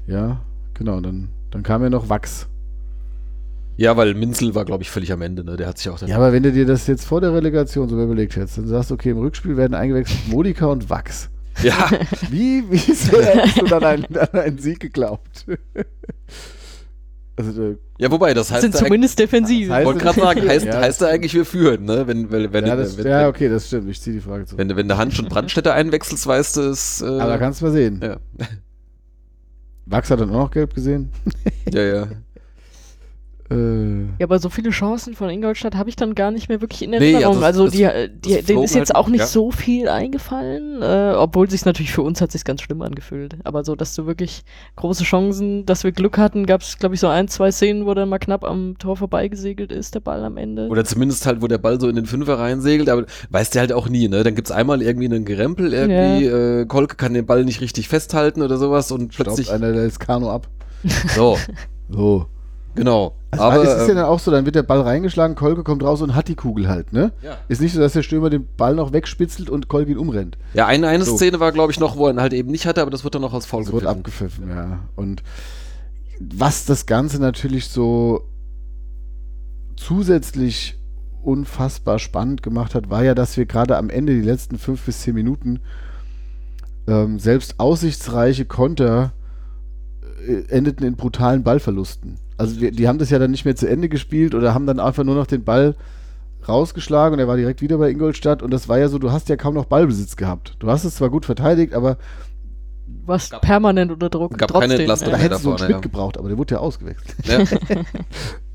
äh, ja, genau, dann, dann kam ja noch Wachs. ja, weil Minzel war, glaube ich, völlig am Ende. Ne? Der hat sich auch dann. Ja, aber wenn du dir das jetzt vor der Relegation so überlegt hättest, dann sagst du, okay, im Rückspiel werden eingewechselt Modika und Wachs. ja. Wie, wie sehr hättest du dann einen, an einen Sieg geglaubt? Also, äh, ja, wobei, das heißt, sind ja, zumindest defensiv. Ich wollte gerade sagen, heißt, Ja. heißt ja eigentlich, wir führen, ne? Wenn, wenn, wenn, ja, das, wenn, ja, wenn, okay, das stimmt. Ich ziehe die Frage zurück. wenn, wenn der Hand schon Brandstätter einwechselst, weißt du es. Äh, Aber da kannst du mal sehen. ja. Wachs hat dann auch noch gelb gesehen. ja, ja. Äh, Ja, aber so viele Chancen von Ingolstadt habe ich dann gar nicht mehr wirklich in Nee, Erinnerung. ja, das- also das- die, äh, die, denen ist jetzt halt- auch nicht ja. so viel eingefallen, äh, obwohl sich natürlich für uns hat sich ganz schlimm angefühlt. Aber so, dass du wirklich große Chancen, dass wir Glück hatten, gab es, glaube ich, so ein, zwei Szenen, wo der mal knapp am Tor vorbeigesegelt ist, der Ball am Ende. Oder zumindest halt, wo der Ball so in den Fünfer reinsegelt, aber weißt du halt auch nie, ne? Dann gibt's einmal irgendwie einen Gerempel, irgendwie, äh, Kolke kann den Ball nicht richtig festhalten oder sowas und staubt plötzlich. einer das Kanu ab. So, So. Genau. Also aber es ist ja ähm, dann auch so, dann wird der Ball reingeschlagen, Kolke kommt raus und hat die Kugel halt, ne? ja. Ist nicht so, dass der Stürmer den Ball noch wegspitzelt und Kolke ihn umrennt. ja, eine, eine So. Szene war, glaube ich, noch, wo er ihn halt eben nicht hatte, aber das wird dann noch als Foul Das wird gepfiffen. abgepfiffen, ja. Und was das Ganze natürlich so zusätzlich unfassbar spannend gemacht hat, war ja, dass wir gerade am Ende die letzten fünf bis zehn Minuten ähm, selbst aussichtsreiche Konter äh, endeten in brutalen Ballverlusten. Also wir, die haben das ja dann nicht mehr zu Ende gespielt oder haben dann einfach nur noch den Ball rausgeschlagen und er war direkt wieder bei Ingolstadt und das war ja so, du hast ja kaum noch Ballbesitz gehabt. Du hast es zwar gut verteidigt, aber warst permanent unter Druck. gab keine trotzdem, Entlastung. da Ja, hättest du einen Schmidt ja. gebraucht, aber der wurde ja ausgewechselt. Ja.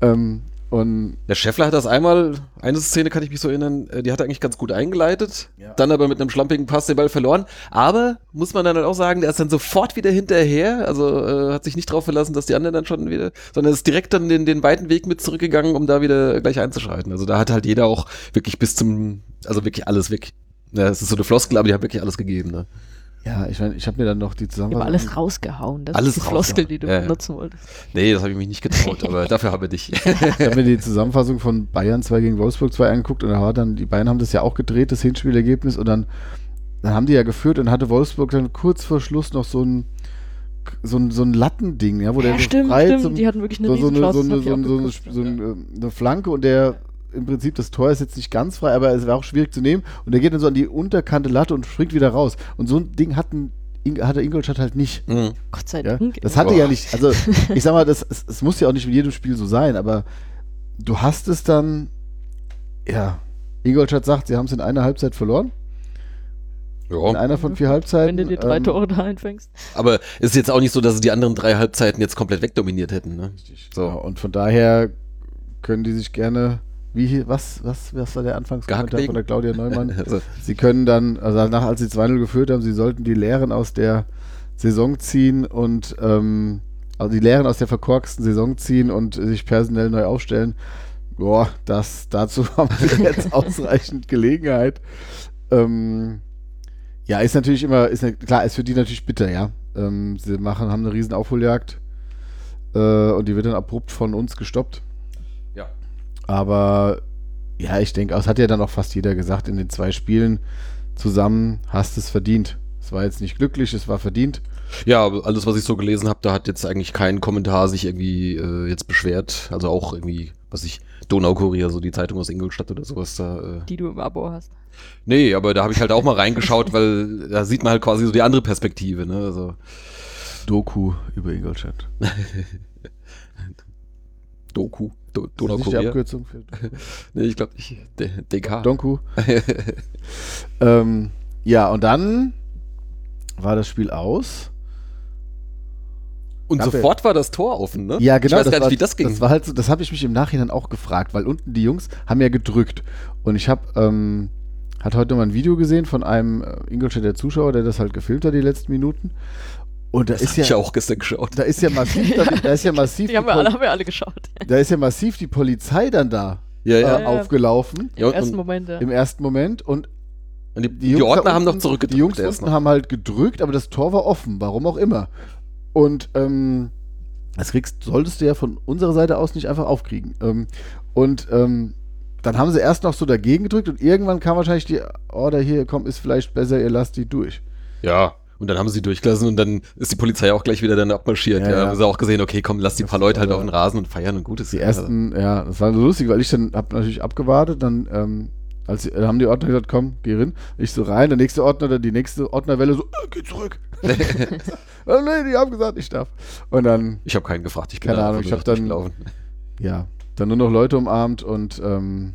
ähm, und Der Scheffler hat das einmal, eine Szene kann ich mich so erinnern, äh, die hat er eigentlich ganz gut eingeleitet, dann aber mit einem schlampigen Pass den Ball verloren. Aber, muss man dann halt auch sagen, der ist dann sofort wieder hinterher, also äh, hat sich nicht drauf verlassen, dass die anderen dann schon wieder, sondern ist direkt dann den, den weiten Weg mit zurückgegangen, um da wieder gleich einzuschreiten. Also da hat halt jeder auch wirklich bis zum, also wirklich alles weg. Ja, es ist so eine Floskel, aber die haben wirklich alles gegeben. Ne? Ja, ich meine, ich habe mir dann noch die Ich habe Zusammenfassung. alles rausgehauen. Das Alles ist die Floskel, die du Ja, ja. benutzen wolltest. Nee, das habe ich mich nicht getraut, aber dafür habe ich dich. Ich habe mir die Zusammenfassung von Bayern 2 gegen Wolfsburg 2 angeguckt und da war dann, die Bayern haben das ja auch gedreht, das Hinspielergebnis, und dann, dann haben die ja geführt und hatte Wolfsburg dann kurz vor Schluss noch so ein so ein, so ein Lattending, ja, wo der Ja, so stimmt, frei stimmt. zum, Die hatten wirklich eine so, so, eine, so, eine, so, ich eine, so, so eine Flanke und der im Prinzip das Tor ist jetzt nicht ganz frei, aber es war auch schwierig zu nehmen und der geht dann so an die unterkante Latte und springt wieder raus. Und so ein Ding hatten, hatte Ingolstadt halt nicht. Mhm. Gott sei Ja? Dank. Das hatte Boah. ja nicht, also ich sag mal, das, es, es muss ja auch nicht in jedem Spiel so sein, aber du hast es dann, ja, Ingolstadt sagt, sie haben es in einer Halbzeit verloren, in Ja, einer von vier Halbzeiten. Wenn du dir drei ähm, Tore da einfängst. aber es ist jetzt auch nicht so, dass sie die anderen drei Halbzeiten jetzt komplett wegdominiert hätten. Ne? So, So. und von daher können die sich gerne, wie, was, was, was war der Anfangskommentar von der Claudia Neumann? Also, sie können dann, also danach, als sie 2-0 geführt haben, sie sollten die Lehren aus der Saison ziehen und, ähm, also die Lehren aus der verkorksten Saison ziehen und sich personell neu aufstellen. Boah, das, dazu haben wir jetzt ausreichend Gelegenheit. Ähm, ja, ist natürlich immer, ist ne, klar, ist für die natürlich bitter, ja. Ähm, sie machen, haben eine riesen Aufholjagd äh, und die wird dann abrupt von uns gestoppt. Aber ja, ich denke, es hat ja dann auch fast jeder gesagt, in den zwei Spielen zusammen hast es verdient. Es war jetzt nicht glücklich, es war verdient. Ja, alles, was ich so gelesen habe, da hat jetzt eigentlich kein Kommentar sich irgendwie äh, jetzt beschwert. Also auch irgendwie, was ich, Donaukurier, so die Zeitung aus Ingolstadt oder sowas da. Äh, die du im Abo hast. nee, aber da habe ich halt auch mal reingeschaut, weil da sieht man halt quasi so die andere Perspektive. Ne? Also, Doku über Ingolstadt. Doku, Do, Ist die. Abkürzung für Nee, ich glaube nicht. D DK. Donku? ähm, ja, und dann war das Spiel aus. Und Gab sofort war das Tor offen, ne? Ja, genau. Ich weiß gar war, nicht, wie das ging. Das war halt so, das habe ich mich im Nachhinein auch gefragt, weil unten die Jungs haben ja gedrückt. Und ich habe, ähm, hat heute mal ein Video gesehen von einem äh, Ingolstädter Zuschauer, der das halt gefilmt hat, die letzten Minuten. Und da das ist hab ich ja, auch gestern geschaut. da ist ja massiv, da, da ist ja massiv, Die haben wir alle, haben wir alle geschaut. da ist ja massiv die Polizei dann da Ja, äh, ja. ja. aufgelaufen Ja, Im ersten Moment, ja. im ersten Moment und Und die, die, die, Ordner haben noch unten- zurückgedrückt. Die Jungs unten haben halt gedrückt, aber das Tor war offen, warum auch immer. Und ähm, das kriegst, solltest du ja von unserer Seite aus nicht einfach aufkriegen. Ähm, und ähm, dann haben sie erst noch so dagegen gedrückt und irgendwann kam wahrscheinlich die Order hier, komm, ist vielleicht besser, ihr lasst die durch. Ja, und dann haben sie durchgelassen und dann ist die Polizei auch gleich wieder dann abmarschiert. Ja, Ja, ja. haben sie auch gesehen, okay, komm, lass die paar Leute halt auf den Rasen und feiern und gut ist. Die ersten, ja, das war so lustig, weil ich dann hab natürlich abgewartet, dann ähm, als sie, dann haben die Ordner gesagt, komm, geh rein. Ich so rein, der nächste Ordner, dann die nächste Ordnerwelle so, äh, geh zurück. oh, nee, die haben gesagt, ich darf. Und dann Ich habe keinen gefragt, ich bin Keine Ahnung, ich nur hab dann- ja, dann nur noch Leute umarmt und ähm,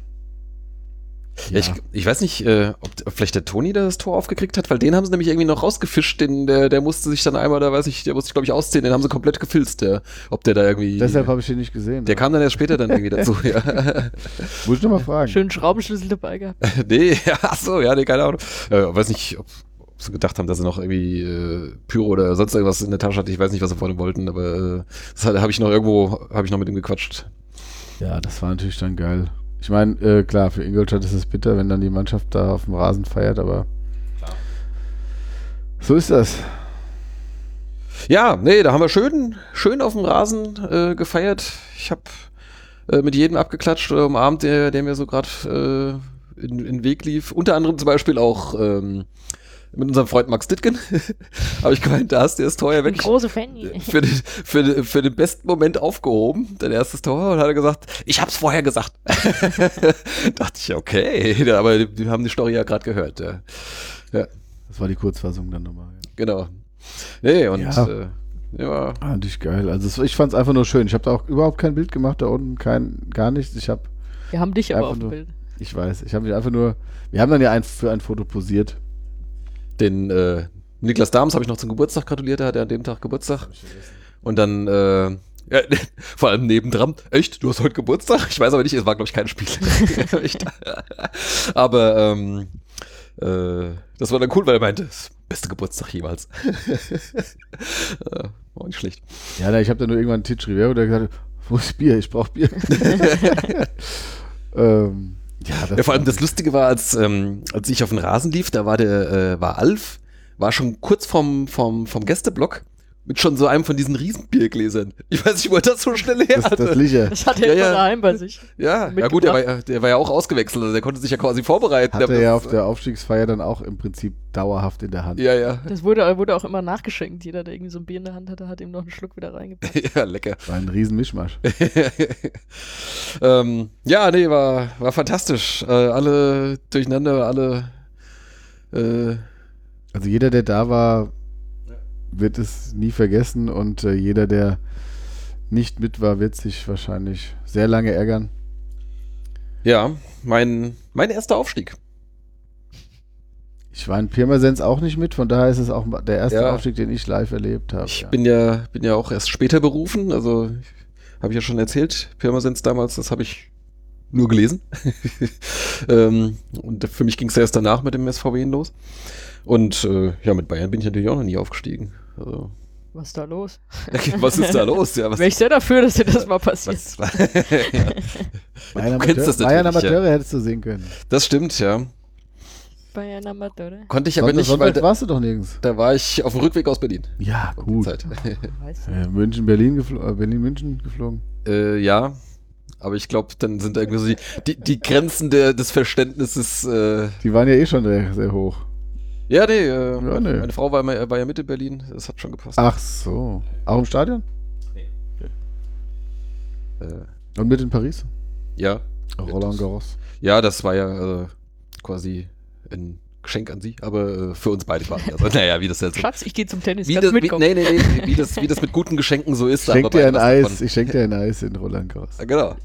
Ja, ich, ich weiß nicht, äh, ob, ob vielleicht der Toni da das Tor aufgekriegt hat, weil den haben sie nämlich irgendwie noch rausgefischt, den, der, der musste sich dann einmal, da weiß ich, der musste sich, glaube ich, ausziehen, den haben sie komplett gefilzt, der, ob der da irgendwie. deshalb habe ich den nicht gesehen. der kam dann erst später dann irgendwie dazu, ja. Muss ich nochmal fragen. Schönen Schraubenschlüssel dabei gehabt. nee, ja, ach so, ja, nee, keine Ahnung. Äh, weiß nicht, ob, ob sie gedacht haben, dass sie noch irgendwie äh, Pyro oder sonst irgendwas in der Tasche hatte. Ich weiß nicht, was sie vorne wollten, aber äh, das habe ich noch irgendwo, habe ich noch mit ihm gequatscht. Ja, das war natürlich dann geil. Ich meine, äh, klar, für Ingolstadt ist es bitter, wenn dann die Mannschaft da auf dem Rasen feiert, aber so ist das. Ja, nee, da haben wir schön, schön auf dem Rasen äh, gefeiert. Ich habe äh, mit jedem abgeklatscht oder umarmt, der, der mir so gerade äh, in, in den Weg lief. Unter anderem zum Beispiel auch ähm, mit unserem Freund Max Dittgen. habe ich gemeint, da hast du das Tor ja wirklich große Fan. für den, für, den, für den besten Moment aufgehoben, dein erstes Tor, und hat er gesagt, ich hab's vorher gesagt. Dachte ich, okay, aber die, die haben die Story ja gerade gehört. Ja. ja, Das war die Kurzfassung dann nochmal. Ja. genau. Nee, und Ja. äh, ja, Ah, natürlich geil. Also es, ich fand es einfach nur schön. Ich habe da auch überhaupt kein Bild gemacht da unten, kein, gar nichts. Ich habe Wir haben dich aber Einfach auf dem nur- Bild. Ich weiß. Ich habe mich einfach nur. Wir haben dann ja ein, für ein Foto posiert. Den äh, Niklas Dahms habe ich noch zum Geburtstag gratuliert, der hatte an dem Tag Geburtstag. Und dann, äh, ja, vor allem nebendran, echt, du hast heute Geburtstag? Ich weiß aber nicht, es war, glaube ich, kein Spiel. Aber ähm, äh, das war dann cool, weil er meinte, das beste Geburtstag jemals. äh, war nicht schlecht. Ja, na, ich habe dann nur irgendwann Titch Rivero, der gesagt hat, wo ist Bier? Ich brauche Bier. ähm, ja, Ja, vor allem das Lustige war, als, ähm, als ich auf den Rasen lief, da war der, äh, war Alf, war schon kurz vom, vom, vom Gästeblock mit schon so einem von diesen Riesenbiergläsern. Ich weiß nicht, wo er das so schnell her das, hatte. das Licher. Das hat er Ja, immer ja. daheim bei sich. ja, ja gut, der war, ja- der war ja auch ausgewechselt, also der konnte sich ja quasi vorbereiten. Hat Der- er ja auf der Aufstiegsfeier dann auch im Prinzip dauerhaft in der Hand. ja, ja. Das wurde, wurde auch immer nachgeschenkt. Jeder, der irgendwie so ein Bier in der Hand hatte, hat ihm noch einen Schluck wieder reingepackt. ja, lecker. War ein riesen Mischmasch. ähm, ja, nee, war, war fantastisch. Äh, alle durcheinander, alle. Äh, Also jeder, der da war, wird es nie vergessen und äh, jeder, der nicht mit war, wird sich wahrscheinlich sehr lange ärgern. ja, mein, mein erster Aufstieg. Ich war in Pirmasens auch nicht mit, von daher ist es auch der erste Ja. Aufstieg, den ich live erlebt habe. Ich ja. bin ja, bin ja auch erst später berufen, also habe ich ja schon erzählt, Pirmasens damals, das habe ich nur gelesen. ähm, und für mich ging es erst danach mit dem SVW los. Und äh, ja, mit Bayern bin ich natürlich auch noch nie aufgestiegen. Also, Was ist da los? was ist da los? Ja, was, Wäre ich sehr dafür, dass dir das mal passiert. was, Bayern, du kennst das Amateur, Bayern natürlich, ja. Amateure hättest du sehen können. das stimmt, ja. Bayern Amateure. Konnte ich aber Sonntag, nicht, weil Sonntag da, warst du doch nirgends. da war ich auf dem Rückweg aus Berlin. Ja, gut. Äh, München, Berlin, geflo äh, Berlin, München geflogen. äh, ja, aber ich glaube, dann sind irgendwie so die, die, die Grenzen der, des Verständnisses. Äh, Die waren ja eh schon sehr, sehr hoch. Ja, nee, äh, Ja, nee. meine Frau war, war ja mit in Berlin, das hat schon gepasst. Ach so. Auch im Stadion? Äh, Und mit in Paris? ja. Roland Garros. Ja, das war ja äh, quasi ein Geschenk an sie, aber äh, für uns beide quasi. Also, naja, wie das jetzt so. Schatz, ich gehe zum Tennis. Wie das, wie, nee, nee, nee, wie das, wie das mit guten Geschenken so ist. Schenk dir ein Eis. Ich schenk dir ein Eis in Roland Garros. Ja, genau.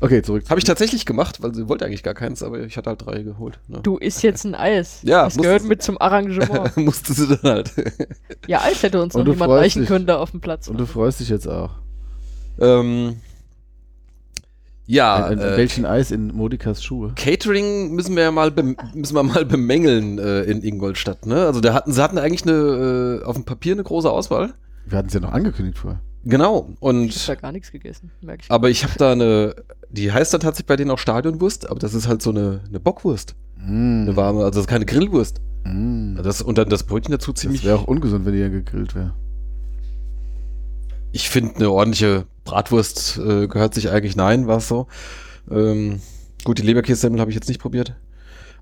Okay, zurück. Habe ich tatsächlich gemacht, weil sie wollte eigentlich gar keins, aber ich hatte halt drei geholt. Ne? Du isst jetzt ein Eis. Ja, Das gehört mit zum Arrangement. Musste sie dann halt. Ja, Eis hätte uns Und noch jemand reichen dich. können da auf dem Platz. Und du freust dich jetzt auch. ähm, ja, An, an äh, welchen Eis in Modikas Schuhe? Catering müssen wir ja mal bem- müssen wir mal bemängeln äh, in Ingolstadt, ne? Also da hatten sie hatten eigentlich eine äh, auf dem Papier eine große Auswahl. Wir hatten es ja noch angekündigt vorher. Genau. Ich hab Und da gar nichts gegessen, merke ich. aber ich habe da eine, die heißt dann tatsächlich bei denen auch Stadionwurst, aber das ist halt so eine, eine Bockwurst, Mm. eine warme, also das ist keine Grillwurst. Mm. Das und dann das Brötchen dazu ziemlich. Das wäre auch ungesund, wenn die ja gegrillt wäre. Ich finde eine ordentliche Bratwurst äh, gehört sich eigentlich nein, war es so. Ähm, gut, die Leberkässemmel habe ich jetzt nicht probiert.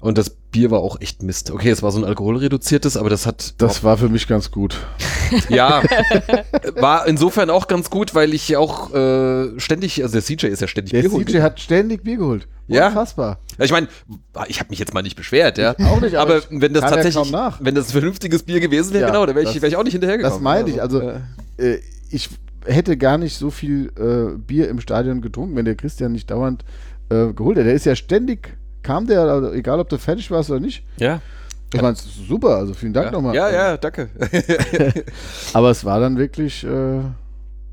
Und das Bier war auch echt Mist. Okay, es war so ein alkoholreduziertes, aber das hat Das war für mich ganz gut. Ja, war insofern auch ganz gut, weil ich auch äh, ständig, also der CJ ist ja ständig Der Bier holen CJ hat ständig Bier geholt. Ja. Unfassbar. Ja, Ich meine, ich habe mich jetzt mal nicht beschwert, ja. auch nicht, aber aber wenn das ja tatsächlich, nach. wenn das ein vernünftiges Bier gewesen wäre, Ja, genau, da wäre ich, wär ich auch nicht hinterhergekommen. Das meine ich. Also, äh, ich hätte gar nicht so viel äh, Bier im Stadion getrunken, wenn der Christian nicht dauernd äh, geholt hätte. Der ist ja ständig, kam der, also egal ob du fertig warst oder nicht. ja. Ich meine, super, also vielen Dank Ja, nochmal. ja, ja, danke. Aber es war dann wirklich, äh,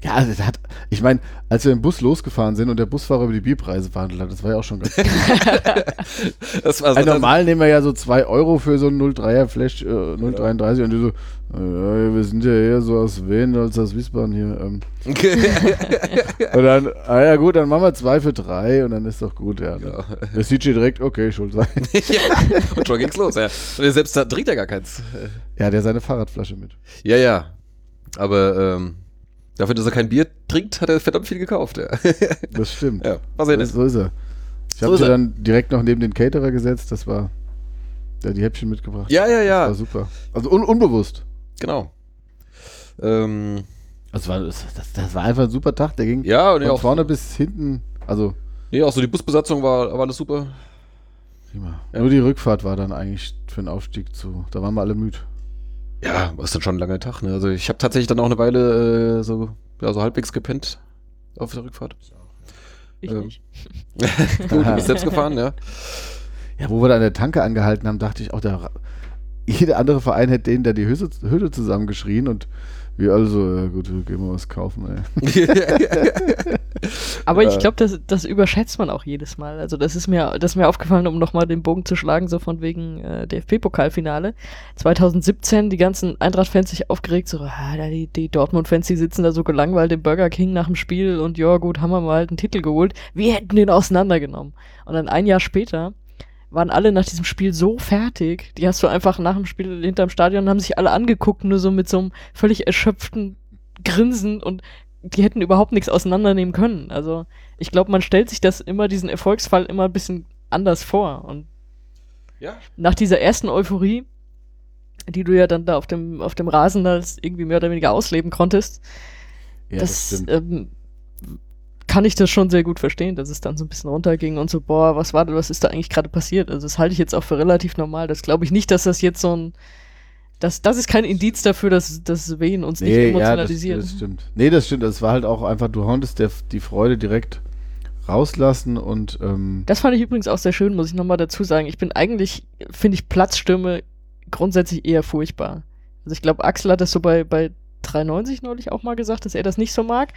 ja, also das hat, ich meine, als wir im Bus losgefahren sind und der Busfahrer über die Bierpreise verhandelt hat, das war ja auch schon ganz Das war so, Also normal nehmen wir ja so 2 Euro für so ein 03er Flash, äh, 033 und die so, äh, ja, wir sind ja eher so aus Wien als aus Wiesbaden hier. Ähm. Und dann, ah ja gut, dann machen wir 2 für 3 und dann ist doch gut, ja. Ja. Der CJ direkt, okay, schuld sein. ja, und schon ging's los, ja. Und er selbst trinkt ja gar keins. Ja, der hat seine Fahrradflasche mit. Ja, ja. Aber ähm, dafür, dass er kein Bier trinkt, hat er verdammt viel gekauft, ja. Das stimmt. ja, Das, nett. so ist er. Ich So habe ist sie er. dann direkt noch neben den Caterer gesetzt, das war, der hat die Häppchen mitgebracht. Ja, ja, Das ja. war super. Also un unbewusst. Genau. Ähm, Das war, das, das, das war einfach ein super Tag, der ging ja, und von auch, vorne bis hinten, also nee, auch so die Busbesatzung war, war alles super. prima. Ja. Nur die Rückfahrt war dann eigentlich für den Aufstieg zu, da waren wir alle müde. Ja, war ist dann schon ein langer Tag, ne? Also ich habe tatsächlich dann auch eine Weile äh, so, ja, so halbwegs gepennt auf der Rückfahrt. Ich Ähm, nicht. du, du bist selbst gefahren, ja? Ja, wo wir da an der Tanke angehalten haben, dachte ich auch, der, jeder andere Verein hätte denen da die Hütte zusammengeschrien und wir alle so, ja gut, gehen wir was kaufen, ey. Aber ich Ja. glaube, das, das überschätzt man auch jedes Mal. Also das ist mir, das ist mir aufgefallen, um nochmal den Bogen zu schlagen, so von wegen äh, DFB-Pokalfinale. 2017, die ganzen Eintracht-Fans sich aufgeregt, so, ah, die, die Dortmund-Fans, die sitzen da so gelangweilt im Burger King nach dem Spiel und ja gut, haben wir mal halt einen Titel geholt. Wir hätten den auseinandergenommen. Und dann ein Jahr später waren alle nach diesem Spiel so fertig, die hast du einfach nach dem Spiel hinterm Stadion, haben sich alle angeguckt, nur so mit so einem völlig erschöpften Grinsen und die hätten überhaupt nichts auseinandernehmen können. Also ich glaube, man stellt sich das immer, diesen Erfolgsfall immer ein bisschen anders vor. Und Ja. nach dieser ersten Euphorie, die du ja dann da auf dem, auf dem Rasen da irgendwie mehr oder weniger ausleben konntest, Ja, das, ähm, kann ich das schon sehr gut verstehen, dass es dann so ein bisschen runterging und so, boah, was war was ist da eigentlich gerade passiert? Also das halte ich jetzt auch für relativ normal. Das glaube ich nicht, dass das jetzt so ein das, das ist kein Indiz dafür, dass, dass Wehen uns nicht Nee, ja, das, emotionalisiert. das stimmt. Nee, das stimmt. Das war halt auch einfach, du konntest der, die Freude direkt rauslassen und ähm, Das fand ich übrigens auch sehr schön, muss ich nochmal dazu sagen. Ich bin eigentlich, finde ich Platzstürme grundsätzlich eher furchtbar. Also ich glaube, Axel hat das so bei, bei 390 neulich auch mal gesagt, dass er das nicht so mag.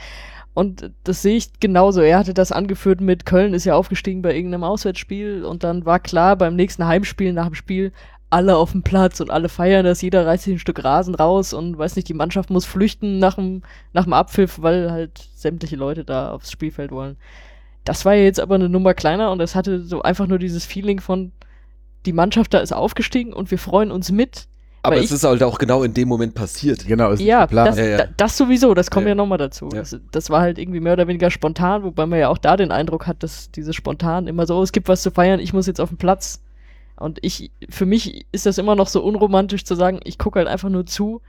Und das sehe ich genauso. Er hatte das angeführt mit Köln ist ja aufgestiegen bei irgendeinem Auswärtsspiel und dann war klar, beim nächsten Heimspiel nach dem Spiel alle auf dem Platz und alle feiern das, jeder reißt sich ein Stück Rasen raus und weiß nicht, die Mannschaft muss flüchten nach dem, nach dem Abpfiff, weil halt sämtliche Leute da aufs Spielfeld wollen. Das war ja jetzt aber eine Nummer kleiner und es hatte so einfach nur dieses Feeling von, die Mannschaft da ist aufgestiegen und wir freuen uns mit. Aber Weil es ich- ist halt auch genau in dem Moment passiert. genau, ist Ja, das, Ja, ja. da- das sowieso, das kommt Ja. ja, nochmal dazu. Ja. Das, das war halt irgendwie mehr oder weniger spontan, wobei man ja auch da den Eindruck hat, dass dieses spontan immer so, oh, es gibt was zu feiern, ich muss jetzt auf den Platz. Und ich, für mich ist das immer noch so unromantisch zu sagen, ich gucke halt einfach nur zu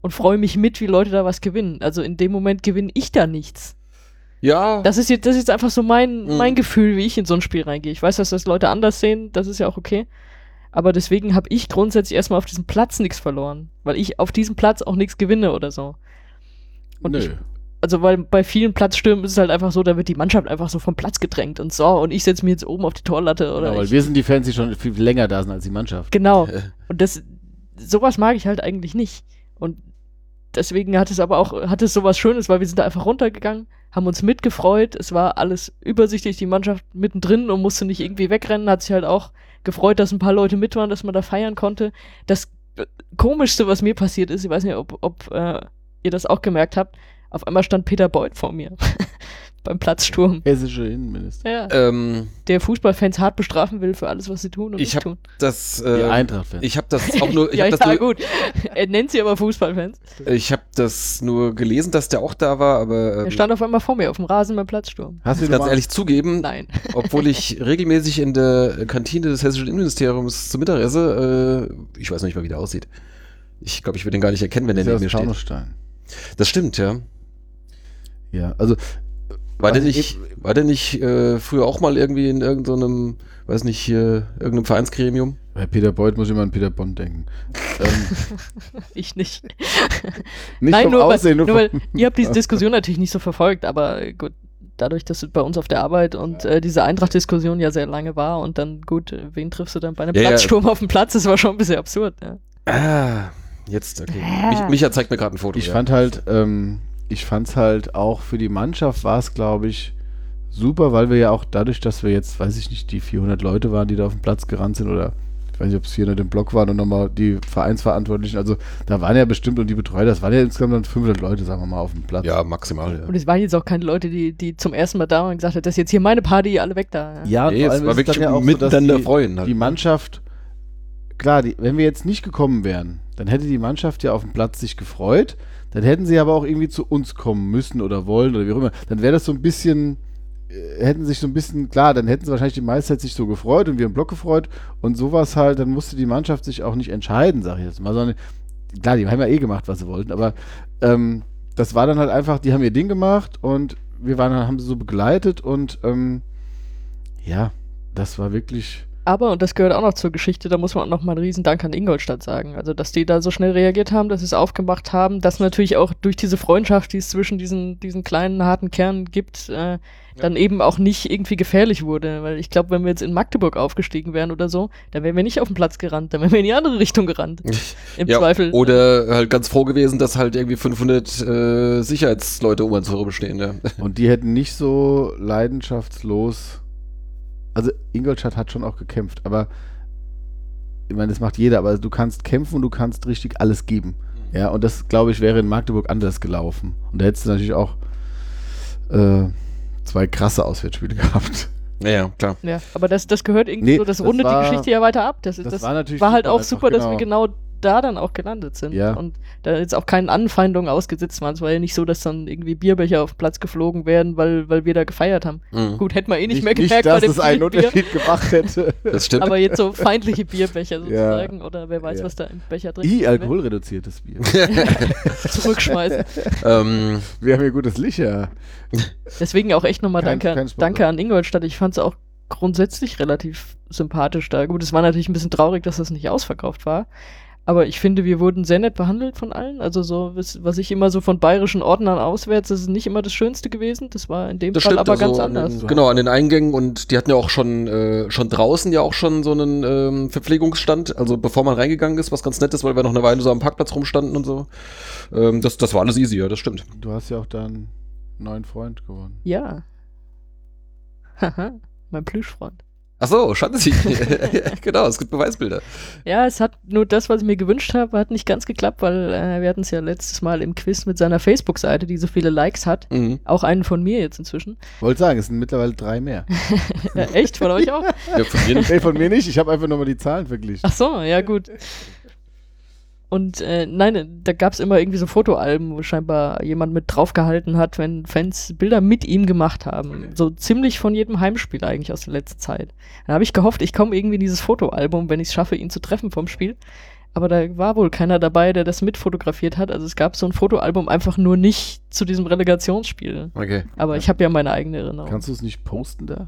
und freue mich mit, wie Leute da was gewinnen. Also in dem Moment gewinne ich da nichts. Ja. Das ist jetzt, das ist jetzt einfach so mein, Mhm. mein Gefühl, wie ich in so ein Spiel reingehe. Ich weiß, dass das Leute anders sehen, das ist ja auch okay. Aber deswegen habe ich grundsätzlich erstmal auf diesem Platz nichts verloren. Weil ich auf diesem Platz auch nichts gewinne oder so. Und Nö. ich, also weil bei vielen Platzstürmen ist es halt einfach so, da wird die Mannschaft einfach so vom Platz gedrängt und so und ich setze mir jetzt oben auf die Torlatte oder Genau, weil ich, wir sind die Fans, die schon viel länger da sind als die Mannschaft. Genau. Und das, sowas mag ich halt eigentlich nicht. Und deswegen hat es aber auch, hat es sowas Schönes, weil wir sind da einfach runtergegangen, haben uns mitgefreut, es war alles übersichtlich, die Mannschaft mittendrin und musste nicht irgendwie wegrennen, hat sich halt auch gefreut, dass ein paar Leute mit waren, dass man da feiern konnte. Das äh, Komischste, was mir passiert ist, ich weiß nicht, ob, ob äh, ihr das auch gemerkt habt, auf einmal stand Peter Beuth vor mir beim Platzsturm. Hessische Innenminister. Ja, Ähm, der Fußballfans hart bestrafen will für alles, was sie tun und ich nicht habe tun. das, Die äh, Eintracht-Fans. ich habe das auch nur, ich ja, das ja, nur, gut. Er nennt sie aber Fußballfans. ich habe das nur gelesen, dass der auch da war, aber ähm, Er stand auf einmal vor mir auf dem Rasen beim Platzsturm. Hast du ganz ehrlich zugeben, Nein. obwohl ich regelmäßig in der Kantine des Hessischen Innenministeriums zum Mittag esse, äh, ich weiß noch nicht mal, wie der aussieht. Ich glaube, ich würde ihn gar nicht erkennen, wenn der neben mir steht. Das stimmt, ja. Ja, also War der Was nicht, war der nicht äh, früher auch mal irgendwie in irgendeinem, weiß nicht, hier, irgendeinem Vereinsgremium? bei Peter Beuth muss ich immer an Peter Bond denken. ähm, Ich nicht. nicht Nein, vom nur, Aussehen, weil, nur nur weil ihr habt diese Diskussion natürlich nicht so verfolgt, aber äh, gut, dadurch, dass es bei uns auf der Arbeit und äh, diese Eintracht-Diskussion ja sehr lange war und dann, gut, äh, wen triffst du dann bei einem Ja, ja. Platzsturm auf dem Platz? Das war schon ein bisschen absurd, ja. Ah, jetzt, okay. Mich, Micha zeigt mir gerade ein Foto. Ich ja. fand halt, ähm, ich fand's halt auch für die Mannschaft war es, glaube ich, super, weil wir ja auch dadurch, dass wir jetzt, weiß ich nicht, die 400 Leute waren, die da auf dem Platz gerannt sind oder ich weiß nicht, ob es 400 im Block waren und nochmal die Vereinsverantwortlichen, also da waren ja bestimmt und die Betreuer, das waren ja insgesamt dann 500 Leute, sagen wir mal, auf dem Platz. Ja, maximal, ja. Und es waren jetzt auch keine Leute, die, die zum ersten Mal da waren und gesagt haben, das ist jetzt hier meine Party, alle weg da. Ja. Ja, Nee, vor es war wirklich dann ja auch so, miteinander die, freuen halt. die Mannschaft, klar, die, wenn wir jetzt nicht gekommen wären, dann hätte die Mannschaft ja auf dem Platz sich gefreut, dann hätten sie aber auch irgendwie zu uns kommen müssen oder wollen oder wie auch immer. Dann wäre das so ein bisschen, äh, hätten sich so ein bisschen, klar, dann hätten sie wahrscheinlich die meiste Zeit sich so gefreut und wir im Block gefreut und sowas halt, dann musste die Mannschaft sich auch nicht entscheiden, sag ich jetzt mal, sondern klar, die haben ja eh gemacht, was sie wollten, aber ähm, das war dann halt einfach, die haben ihr Ding gemacht und wir waren, haben sie so begleitet und ähm, ja, das war wirklich Aber, und das gehört auch noch zur Geschichte, da muss man auch noch mal einen riesen Dank an Ingolstadt sagen. Also, dass die da so schnell reagiert haben, dass sie es aufgemacht haben, dass natürlich auch durch diese Freundschaft, die es zwischen diesen, diesen kleinen, harten Kernen gibt, äh, dann eben auch nicht irgendwie gefährlich wurde. Weil ich glaube, wenn wir jetzt in Magdeburg aufgestiegen wären oder so, dann wären wir nicht auf den Platz gerannt, dann wären wir in die andere Richtung gerannt. Im ja, Zweifel. Oder halt ganz froh gewesen, dass halt irgendwie 500 äh, Sicherheitsleute um uns herum stehen. Ja. Und die hätten nicht so leidenschaftslos. Also Ingolstadt hat schon auch gekämpft, aber ich meine, das macht jeder, aber du kannst kämpfen und du kannst richtig alles geben. Ja, und das, glaube ich, wäre in Magdeburg anders gelaufen. Und da hättest du natürlich auch äh, zwei krasse Auswärtsspiele gehabt. Ja, klar. Ja, aber das, das gehört irgendwie Nee, so, das das rundet war- die Geschichte ja weiter ab. Das, ist- das das, war natürlich war halt super, auch einfach, super, dass wir genau. Da dann auch gelandet sind Ja. und da jetzt auch keinen Anfeindungen ausgesetzt waren. Es war ja nicht so, dass dann irgendwie Bierbecher auf den Platz geflogen werden, weil, weil wir da gefeiert haben. Mhm. Gut, hätten wir eh nicht, Nicht, mehr nicht gemerkt dass bei dem es einen Unterschied gemacht hätte. Das stimmt. aber jetzt so feindliche Bierbecher sozusagen oder wer weiß, Ja. was da im Becher drin I, ist. alkoholreduziertes Bier. Zurückschmeißen. ähm, Wir haben hier gutes Licher. Deswegen auch echt nochmal Kein- danke, kein danke an Ingolstadt. Ich fand es auch grundsätzlich relativ sympathisch da. Gut, es war natürlich ein bisschen traurig, dass das nicht ausverkauft war. Aber ich finde, wir wurden sehr nett behandelt von allen. Also so, was, was ich immer so von bayerischen Ordnern auswärts, das ist nicht immer das Schönste gewesen. Das war in dem das Fall stimmt. aber also ganz an anders. Den, genau, an den Eingängen und die hatten ja auch schon, äh, schon draußen ja auch schon so einen ähm, Verpflegungsstand, also bevor man reingegangen ist, was ganz nett ist, weil wir noch eine Weile so am Parkplatz rumstanden und so. Ähm, das, das war alles easy, ja, das stimmt. Du hast ja auch da einen neuen Freund gewonnen. Ja. Haha, mein Plüschfreund. Ach so, Schanzi. genau, es gibt Beweisbilder. Ja, es hat nur das, was ich mir gewünscht habe, hat nicht ganz geklappt, weil äh, wir hatten es ja letztes Mal im Quiz mit seiner Facebook-Seite, die so viele Likes hat. Mhm. Auch einen von mir jetzt inzwischen. Wollte sagen, es sind mittlerweile drei mehr. Ja, echt? Von euch auch? Ja, von mir nicht. nee, von mir nicht. Ich habe einfach nur mal die Zahlen verglichen. Ach so, ja gut. Und äh, nein, da gab es immer irgendwie so Fotoalben, wo scheinbar jemand mit draufgehalten hat, wenn Fans Bilder mit ihm gemacht haben. So ziemlich von jedem Heimspiel eigentlich aus der letzten Zeit. Dann habe ich gehofft, ich komme irgendwie in dieses Fotoalbum, wenn ich es schaffe, ihn zu treffen vom Spiel. Aber da war wohl keiner dabei, der das mitfotografiert hat. Also es gab so ein Fotoalbum einfach nur nicht zu diesem Relegationsspiel. Okay. Aber ich habe ja meine eigene Erinnerung. Kannst du es nicht posten da?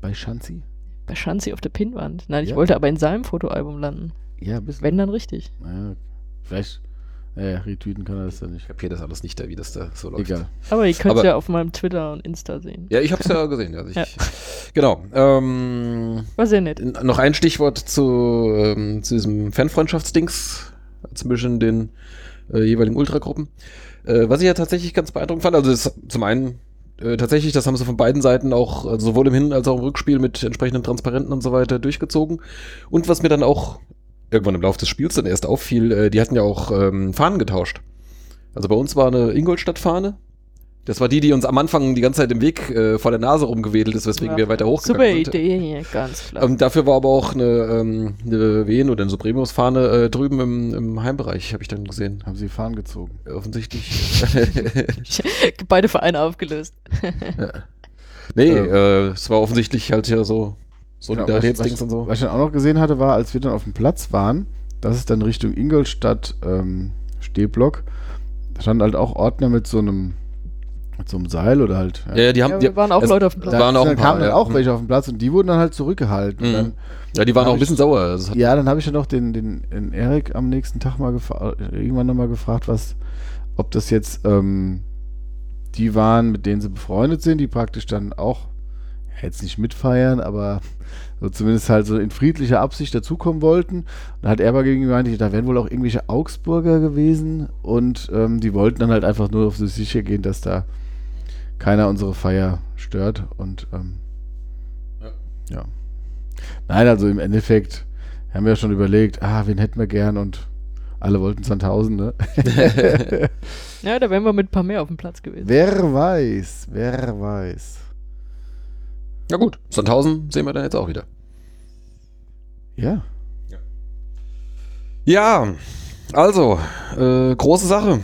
Bei Schanzi? Bei Schanzi auf der Pinnwand. Nein, ich Ja. wollte aber in seinem Fotoalbum landen. Ja, bist Wenn dann richtig. Naja, vielleicht. Naja, retweeten kann er das ja nicht. Ich kapiere das alles nicht, da, wie das da so läuft. Egal. Aber ihr könnt es ja auf meinem Twitter und Insta sehen. Ja, ich habe es ja gesehen. Also ich, Ja. Genau. Ähm, War sehr nett. noch ein Stichwort zu, ähm, zu diesem Fanfreundschaftsdings zwischen den äh, jeweiligen Ultragruppen. Äh, was ich ja tatsächlich ganz beeindruckend fand, also das, zum einen äh, tatsächlich, das haben sie von beiden Seiten auch also sowohl im Hin- als auch im Rückspiel mit entsprechenden Transparenten und so weiter durchgezogen. Und was mir dann auch irgendwann im Laufe des Spiels dann erst auffiel, äh, die hatten ja auch ähm, Fahnen getauscht. Also bei uns war eine Ingolstadt-Fahne. Das war die, die uns am Anfang die ganze Zeit im Weg äh, vor der Nase rumgewedelt ist, weswegen Ja. wir weiter hochgegangen Super sind. Idee, ganz klar. Ähm, dafür war aber auch eine, ähm, eine Wen- oder eine Supremos-Fahne äh, drüben im, im Heimbereich, habe ich dann gesehen. Haben sie Fahnen gezogen. Offensichtlich. Beide Vereine aufgelöst. nee, Ähm. äh, es war offensichtlich halt ja so Solidaritätsdings was, und so. Was ich dann auch noch gesehen hatte, war, als wir dann auf dem Platz waren, das ist dann Richtung Ingolstadt ähm, Stehblock, da standen halt auch Ordner mit so einem mit so einem Seil oder halt. Ja, ja, die haben, Ja, die, wir waren auch Leute auf dem Platz. Da waren auch dann ein paar. kamen dann ja. auch welche auf dem Platz und die wurden dann halt zurückgehalten. Mhm. Dann, Ja, die waren auch ein bisschen sauer. Das hat, ja, dann habe ich dann noch den, den, den Erik am nächsten Tag mal gefragt, irgendwann nochmal gefragt, was, ob das jetzt ähm, die waren, mit denen sie befreundet sind, die praktisch dann auch ja, jetzt nicht mitfeiern, aber so zumindest halt so in friedlicher Absicht dazukommen wollten. Und dann hat er aber gegen gemeint, da wären wohl auch irgendwelche Augsburger gewesen und ähm, die wollten dann halt einfach nur auf sich sicher gehen, dass da keiner unsere Feier stört und ähm, ja. Nein, also im Endeffekt haben wir ja schon überlegt, ah, wen hätten wir gern und alle wollten Sandhausen, ne? Ja, da wären wir mit ein paar mehr auf dem Platz gewesen. wer weiß, wer weiß. Ja gut, Sandhausen sehen wir dann jetzt auch wieder. Ja. Ja, also, äh, große Sache.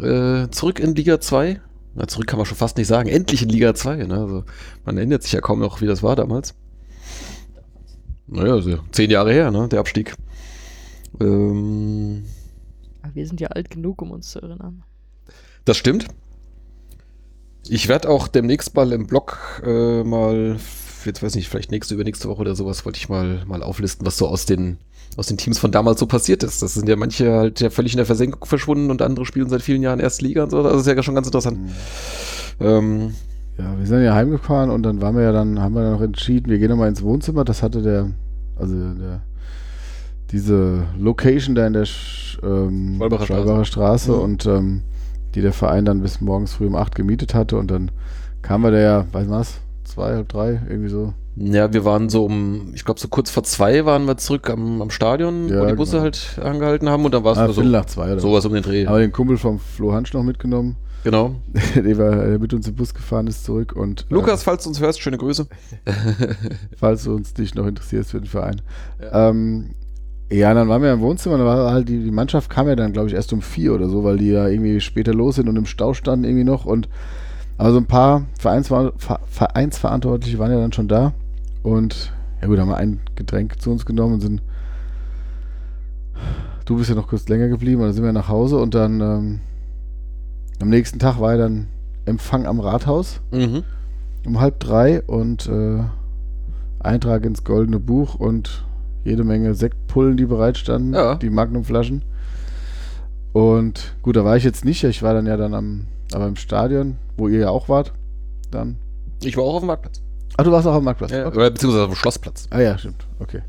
Äh, zurück in Liga 2. Na, zurück kann man schon fast nicht sagen. Endlich in Liga 2. Ne? Also, man erinnert sich ja kaum noch, wie das war damals. Naja, also zehn Jahre her, ne? der Abstieg. Ähm, wir sind ja alt genug, um uns zu erinnern. das stimmt. Ich werde auch demnächst mal im Blog äh, mal jetzt weiß nicht, vielleicht nächste, übernächste Woche oder sowas, wollte ich mal, mal auflisten, was so aus den, aus den Teams von damals so passiert ist. Das sind ja manche halt ja völlig in der Versenkung verschwunden und andere spielen seit vielen Jahren erste Liga und so. Das ist ja schon ganz interessant. Ähm, Ja, wir sind ja heimgefahren und dann waren wir ja dann, haben wir dann noch entschieden, wir gehen nochmal ins Wohnzimmer. Das hatte der, also der, diese Location da in der Sch, ähm, Schwalbacher Straße. Straße Mhm. und ähm, die der Verein dann bis morgens früh um 8 gemietet hatte und dann kamen wir da ja, weiß man was, zwei, halb drei, irgendwie so. ja, wir waren so um, ich glaube so kurz vor zwei waren wir zurück am, am Stadion, Ja, wo die Busse genau. halt angehalten haben und dann war es Ah, nur so, nach zwei oder sowas um den Dreh. Haben wir den Kumpel vom Flo Hansch noch mitgenommen, Genau. der, war, der mit uns im Bus gefahren ist zurück und äh, Lukas, falls du uns hörst, schöne Grüße. falls du uns dich noch interessierst für den Verein. Ja, ähm, ja dann waren wir im Wohnzimmer, da war halt die, die Mannschaft kam ja dann, glaube ich, erst um vier oder so, weil die ja irgendwie später los sind und im Stau standen irgendwie noch und aber so ein paar Vereinsver Ver Vereinsverantwortliche waren ja dann schon da und ja gut, haben wir ein Getränk zu uns genommen und sind du bist ja noch kurz länger geblieben und dann sind wir nach Hause und dann ähm, am nächsten Tag war ja dann Empfang am Rathaus Mhm. um halb drei und äh, Eintrag ins Goldene Buch und jede Menge Sektpullen, die bereitstanden, Ja. die Magnumflaschen. Und gut, da war ich jetzt nicht, ich war dann ja dann am, aber im Stadion, wo ihr ja auch wart. Dann. Ich war auch auf dem Marktplatz. Ah, du warst auch am Marktplatz. Ja, okay. beziehungsweise auf dem Schlossplatz. Ah ja, stimmt. Okay.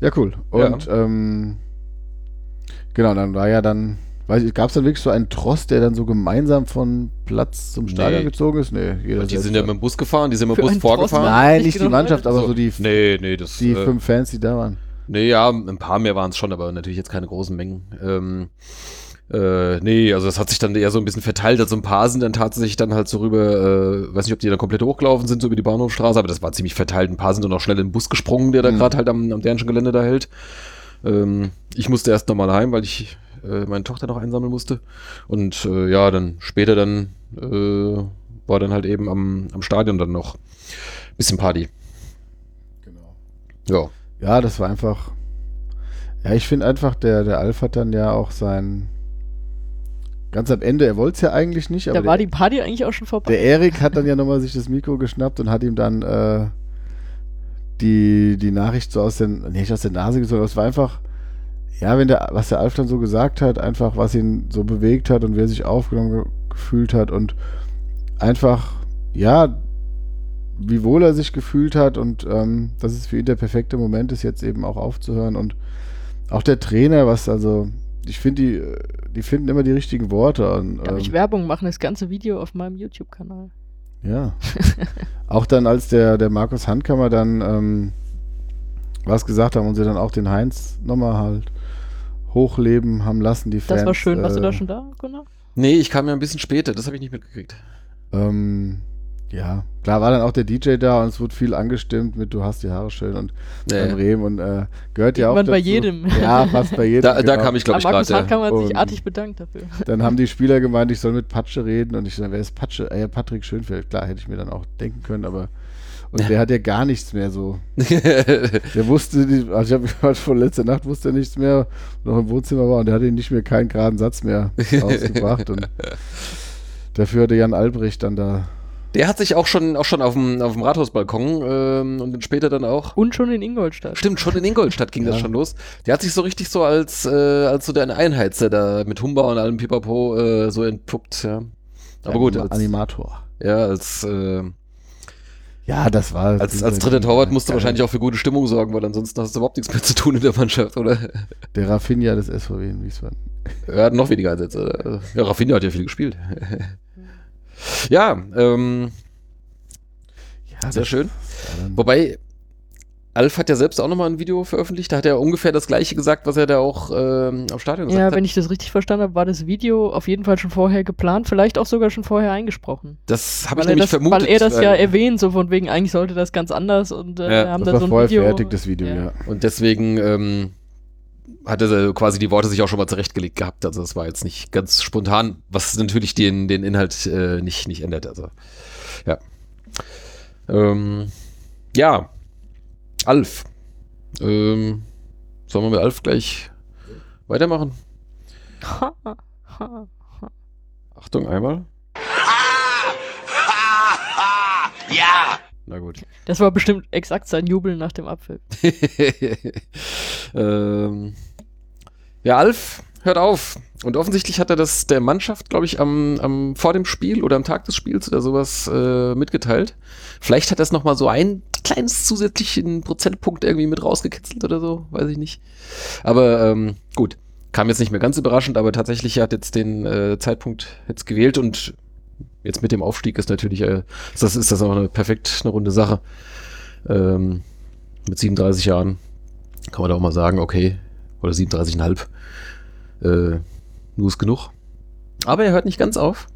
Ja, cool. Und ähm, genau, dann war ja dann, gab es dann wirklich so einen Tross, der dann so gemeinsam von Platz zum Stadion Nee. gezogen ist? Nee, jeder Die sind ja mit dem Bus gefahren, die sind mit dem Bus vorgefahren. Nein, Nicht nicht die Mannschaft, aber So. so die, Nee, nee, das. die äh, fünf Fans, die da waren. Nee, ja, ein paar mehr waren es schon, aber natürlich jetzt keine großen Mengen. Ähm, äh, nee, also das hat sich dann eher so ein bisschen verteilt. Also ein paar sind dann tatsächlich dann halt so rüber, äh, weiß nicht, ob die dann komplett hochgelaufen sind, so über die Bahnhofstraße, aber das war ziemlich verteilt. Ein paar sind dann auch schnell in den Bus gesprungen, der da Mhm. gerade halt am, am dänischen Gelände da hält. Ähm, ich musste erst nochmal heim, weil ich äh, meine Tochter noch einsammeln musste. Und äh, ja, dann später dann äh, war dann halt eben am, am Stadion dann noch bisschen Party. Genau. Ja. Ja, das war einfach. Ja, ich finde einfach, der, der Alf hat dann ja auch sein. Ganz am Ende, er wollte es ja eigentlich nicht, aber Da war der, die Party eigentlich auch schon vorbei. der Erik hat dann ja nochmal sich das Mikro geschnappt und hat ihm dann äh, die, die Nachricht so aus den, nee, nicht aus der Nase gezogen, aber es war einfach, ja, wenn der, was der Alf dann so gesagt hat, einfach was ihn so bewegt hat und wer sich aufgenommen ge gefühlt hat und einfach, ja, wie wohl er sich gefühlt hat und ähm, dass es für ihn der perfekte Moment ist, jetzt eben auch aufzuhören und auch der Trainer, was also, ich finde, die, die finden immer die richtigen Worte. Und, ich ähm, Werbung machen, das ganze Video auf meinem YouTube-Kanal. ja. auch dann, als der, der Markus Handkammer dann ähm, was gesagt haben und sie dann auch den Heinz nochmal halt hochleben haben lassen, die Fans. Das war schön. Warst du äh, da schon da, Gunnar? Nee, ich kam ja ein bisschen später, das habe ich nicht mitgekriegt. Ähm, ja, klar war dann auch der DJ da und es wurde viel angestimmt mit Du hast die Haare schön und Nee. beim Rehm und äh, gehört ja auch Irgendwann bei dazu. jedem. Ja, fast bei jedem. Da, da genau. kam ich, glaube ich, Markus gerade. Hartkammer hat sich Und- artig bedankt dafür. Dann haben die Spieler gemeint, ich soll mit Patsche reden und ich so, wer ist Patsche? Äh, Patrick Schönfeld. Klar, hätte ich mir dann auch denken können, aber und der hat ja gar nichts mehr so. Der wusste, nicht, also ich habe gehört, vor letzter Nacht wusste er nichts mehr, noch im Wohnzimmer war und der hatte nicht mehr keinen geraden Satz mehr ausgebracht und dafür hatte Jan Albrecht dann da. Der hat sich auch schon, auch schon auf dem, auf dem Rathausbalkon ähm, und dann später dann auch. Und schon in Ingolstadt. Stimmt, schon in Ingolstadt ging das Ja. schon los. Der hat sich so richtig so als, äh, als so der Einheitser da mit Humba und allem Pipapo äh, so entpuppt, ja. Aber gut, Anima- als, Animator. ja, als, äh, Ja, das war. als, als dritter Torwart musst du wahrscheinlich auch für gute Stimmung sorgen, weil ansonsten hast du überhaupt nichts mehr zu tun in der Mannschaft, oder? Der Rafinha des SVW in Wiesbaden. Er hat noch weniger Einsätze. Ja, Rafinha hat ja viel gespielt. ja, ähm, Ja, sehr schön. Wobei, Alf hat ja selbst auch nochmal ein Video veröffentlicht, da hat er ungefähr das gleiche gesagt, was er da auch ähm, am Stadion gesagt Ja, hat. wenn ich das richtig verstanden habe, war das Video auf jeden Fall schon vorher geplant, vielleicht auch sogar schon vorher eingesprochen. Das habe ich nämlich das, vermutet. weil er das ja erwähnt, so von wegen, eigentlich sollte das ganz anders und äh, Ja, haben Das dann war so ein vorher Video. fertig, das Video, ja. Und deswegen ähm, hat er quasi die Worte sich auch schon mal zurechtgelegt gehabt. Also das war jetzt nicht ganz spontan, was natürlich den, den Inhalt äh, nicht, nicht ändert. Also ja. Ähm, ja. Alf. Ähm, sollen wir mit Alf gleich weitermachen? Achtung, einmal. Ja, na gut. Das war bestimmt exakt sein Jubeln nach dem Apfel. ähm, ja, Alf, hört auf. Und offensichtlich hat er das der Mannschaft, glaube ich, am, am, vor dem Spiel oder am Tag des Spiels oder sowas äh, mitgeteilt. Vielleicht hat er es nochmal so ein kleines zusätzlichen Prozentpunkt irgendwie mit rausgekitzelt oder so, weiß ich nicht. Aber ähm, gut, kam jetzt nicht mehr ganz überraschend, aber tatsächlich hat jetzt den äh, Zeitpunkt jetzt gewählt und jetzt mit dem Aufstieg ist natürlich, äh, das ist das auch eine perfekt eine runde Sache. Ähm, mit 37 Jahren kann man da auch mal sagen, okay, oder 37,5. Äh, nur ist genug. Aber er hört nicht ganz auf.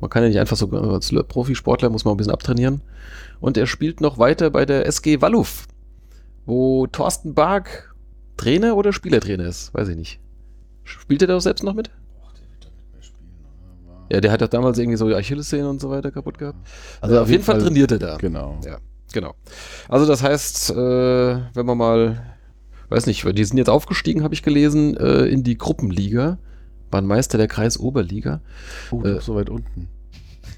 Man kann ja nicht einfach so als Profisportler muss man ein bisschen abtrainieren. Und er spielt noch weiter bei der SG Walluf, wo Thorsten Bark Trainer oder Spielertrainer ist. Weiß ich nicht. Spielt er da auch selbst noch mit? Ja, der hat doch damals irgendwie so Achillessehnen und so weiter kaputt gehabt. Also ja, auf jeden Fall, Fall trainiert er da. Genau. Ja, genau. Also das heißt, äh, wenn man mal, weiß nicht, die sind jetzt aufgestiegen, habe ich gelesen, äh, in die Gruppenliga. Waren Meister der Kreis Oberliga. Oh, äh, so weit unten.